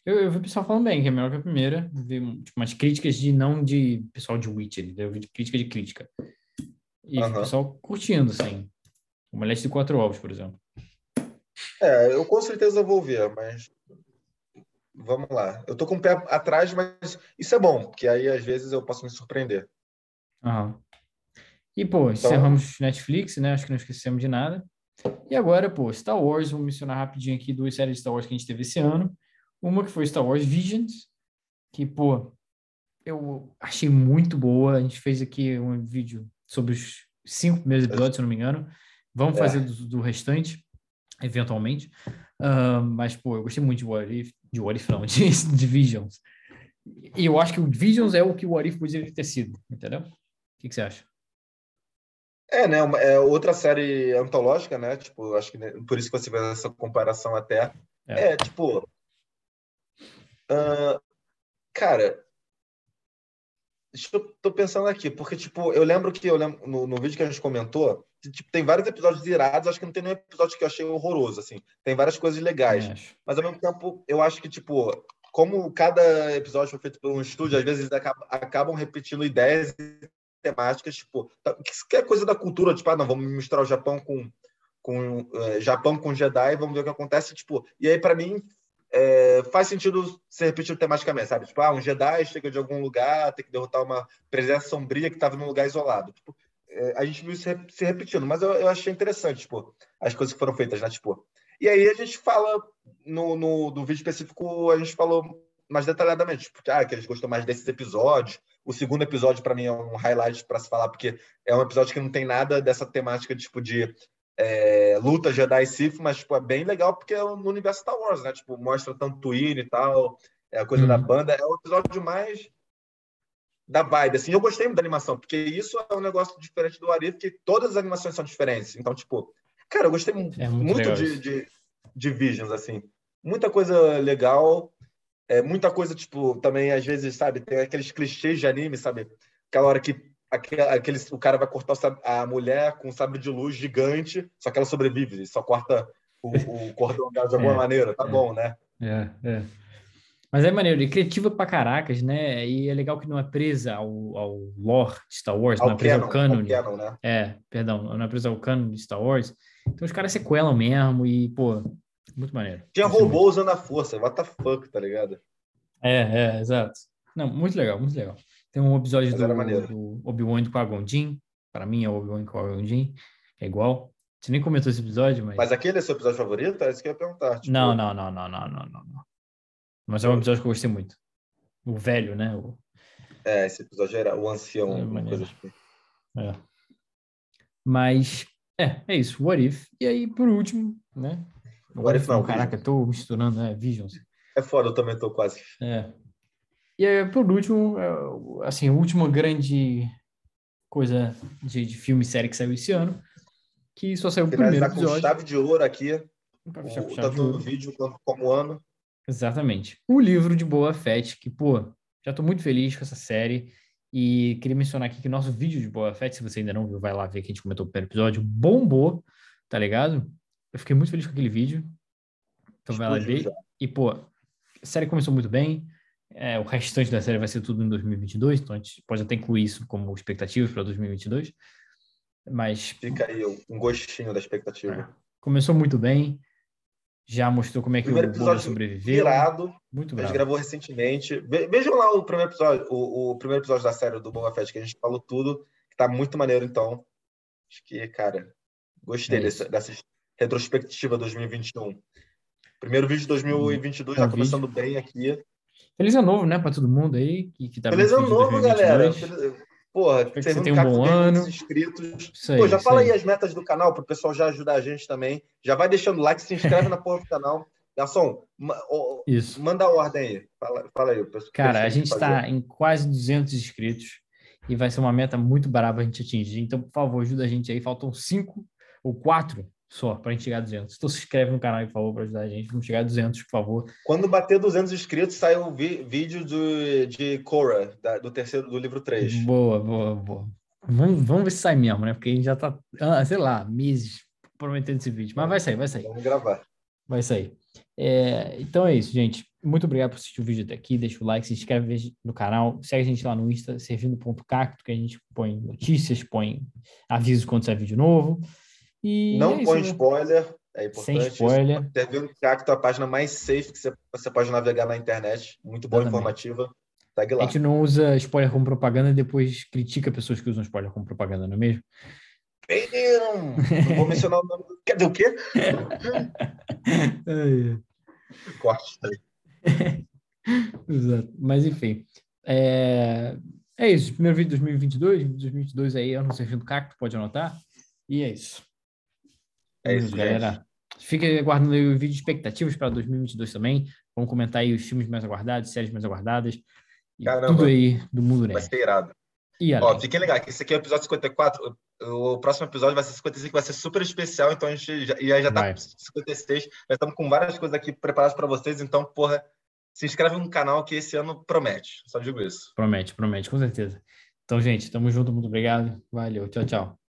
Eu, eu vi o pessoal falando bem, que é melhor que a primeira. Vi tipo, umas críticas de não de pessoal de Witcher, eu vi crítica de crítica. E o pessoal curtindo, assim. O Leste de Quatro Ovos, por exemplo. É, eu com certeza vou ver, mas vamos lá. Eu tô com o pé atrás, mas isso é bom, porque aí às vezes eu posso me surpreender. Aham. E, pô, então... encerramos Netflix, né? Acho que não esquecemos de nada. E agora, pô, Star Wars, vou mencionar rapidinho aqui duas séries de Star Wars que a gente teve esse ano. Uma que foi Star Wars Visions, que, pô, eu achei muito boa. A gente fez aqui um vídeo sobre os cinco primeiros episódios, se eu não me engano. Vamos é. fazer do, do restante eventualmente. Uh, mas, pô, eu gostei muito de What If, de What If não, de, de Visions. E eu acho que o Visions é o que o What If poderia ter sido, entendeu? O que, que você acha? É, né? É outra série antológica, né? Tipo, acho que por isso que você fez essa comparação até. É, é tipo. Uh, cara, eu tô pensando aqui, porque, tipo, eu lembro que eu lembro, no, no vídeo que a gente comentou, tipo, tem vários episódios irados, acho que não tem nenhum episódio que eu achei horroroso, assim. Tem várias coisas legais. É. Mas ao mesmo tempo, eu acho que, tipo, como cada episódio foi feito por um estúdio, às vezes acabam, acabam repetindo ideias e temáticas, tipo, tá, que é coisa da cultura, tipo, ah, não, vamos misturar o Japão com com uh, Japão com Jedi, vamos ver o que acontece, tipo, e aí para mim é, faz sentido ser repetido tematicamente, sabe? Tipo, ah, um Jedi chega de algum lugar, tem que derrotar uma presença sombria que estava num lugar isolado. Tipo, é, a gente viu isso se repetindo, mas eu, eu, achei interessante, tipo, as coisas que foram feitas, né? Tipo, e aí a gente fala, no, no, no vídeo específico, a gente falou mais detalhadamente, tipo, ah, que eles gostam mais desses episódios. O segundo episódio, para mim, é um highlight para se falar, porque é um episódio que não tem nada dessa temática, tipo, de é, luta Jedi Sith, mas tipo, é bem legal porque é no universo Star Wars, né? Tipo, mostra tanto Twin e tal, é a coisa da uhum. banda. É o episódio mais da vibe, assim. Eu gostei muito da animação, porque isso é um negócio diferente do Arif, que todas as animações são diferentes. Então, tipo, cara, eu gostei é muito, muito de, de, de, Visions, assim. Muita coisa legal, é, muita coisa, tipo, também, às vezes, sabe, tem aqueles clichês de anime, sabe? Aquela hora que aquele, o cara vai cortar a mulher com um sabre de luz gigante, só que ela sobrevive, só corta o, o cordão de alguma é, maneira, tá é, bom, né? É, é. Mas é maneiro, e criativa pra caracas, né? E é legal que não é presa ao, ao lore de Star Wars, ao não é presa canon, ao canon. né? É, perdão, não é presa ao canon de Star Wars. Então os caras sequelam mesmo e, pô, muito maneiro. Tinha robô usando a força, what the fuck, tá ligado? É, é, exato. Não, muito legal, muito legal. Tem um episódio do, do Obi-Wan com a Gondin. Para mim é o Obi-Wan com a Gondin. É igual. Você nem comentou esse episódio, mas. Mas aquele é seu episódio favorito? É isso que eu ia perguntar. Tipo... Não, não, não, não, não, não, não. Mas é um episódio que eu gostei muito. O velho, né? O... É, esse episódio era o ancião. É, coisa assim. é. Mas, é, é isso. What If. E aí, por último, né? What, What If não. Caraca, Vision. tô misturando, né? Visions. É foda, eu também tô quase. É. E aí, por último, é, assim, a última grande coisa de, de filme e série que saiu esse ano, que só saiu o primeiro episódio. Com chave de ouro aqui, o, tanto no vídeo quanto como ano. Exatamente. O livro de Boa Fett, que, pô, já tô muito feliz com essa série. E queria mencionar aqui que o nosso vídeo de Boa Fett, se você ainda não viu, vai lá ver que a gente comentou o primeiro episódio, bombou, tá ligado? Eu fiquei muito feliz com aquele vídeo. Então vai lá ver. E, pô, a série começou muito bem. É, o restante da série vai ser tudo em 2022, então a gente pode até incluir isso como expectativa para 2022. Mas. Fica aí um gostinho da expectativa. É, começou muito bem, já mostrou como é que o, o Boba sobreviveu. Virado, muito bem. A gente gravou recentemente. Vejam lá o primeiro episódio, o, o, primeiro episódio da série do Boba Fett, que a gente falou tudo, que tá muito maneiro, então. Acho que, cara, gostei é dessa, dessa retrospectiva 2021. Primeiro vídeo de 2022, já começando bem aqui. Feliz ano novo, né, para todo mundo aí que, que tá Feliz ano novo, galera. Porra, que você tenha um bom ano. inscritos. Aí, Pô, já fala aí. aí as metas do canal para o pessoal já ajudar a gente também. Já vai deixando like, se inscreve na porra do canal. Garçom, Isso. manda a ordem aí. Fala, fala aí. Cara, a gente está em quase 200 inscritos e vai ser uma meta muito brava a gente atingir. Então, por favor, ajuda a gente aí. Faltam cinco ou quatro só para a gente chegar a 200. Então, se inscreve no canal, por favor, para ajudar a gente. Vamos chegar a 200, por favor. Quando bater 200 inscritos, sai o vi vídeo do, de Cora, da, do terceiro, do livro 3. Boa, boa, boa. Vamos, vamos ver se sai mesmo, né? Porque a gente já tá, ah, sei lá, meses prometendo esse vídeo. Mas vai sair, vai sair. Vamos gravar. Vai sair. É, então é isso, gente. Muito obrigado por assistir o vídeo até aqui. Deixa o like, se inscreve no canal. Segue a gente lá no Insta, servindo.cacto, que a gente põe notícias, põe avisos quando sai vídeo novo. E não é põe isso, né? spoiler, é importante. Sem spoiler. Servindo Cacto, a página mais safe que você, você pode navegar na internet. Muito boa, informativa. Segue lá. A gente não usa spoiler como propaganda e depois critica pessoas que usam spoiler como propaganda, não é mesmo? Não, não vou mencionar o nome. Quer dizer o quê? Corte. Exato. Mas enfim. É... é isso. Primeiro vídeo de 2022. 2022 aí, eu não sei do cacto, pode anotar. E é isso. É isso, galera. Fica aguardando aí o vídeo de expectativas para 2022 também. Vamos comentar aí os filmes mais aguardados, séries mais aguardadas. E Caramba, tudo aí do mundo né? Vai ser irado. E Ó, fiquem ligados, esse aqui é o episódio 54. O próximo episódio vai ser 55, vai ser super especial, então a gente já, já, já tá com 56. Já estamos com várias coisas aqui preparadas para vocês, então, porra, se inscreve no canal que esse ano promete. Só digo isso. Promete, promete, com certeza. Então, gente, tamo junto, muito obrigado. Valeu, tchau, tchau.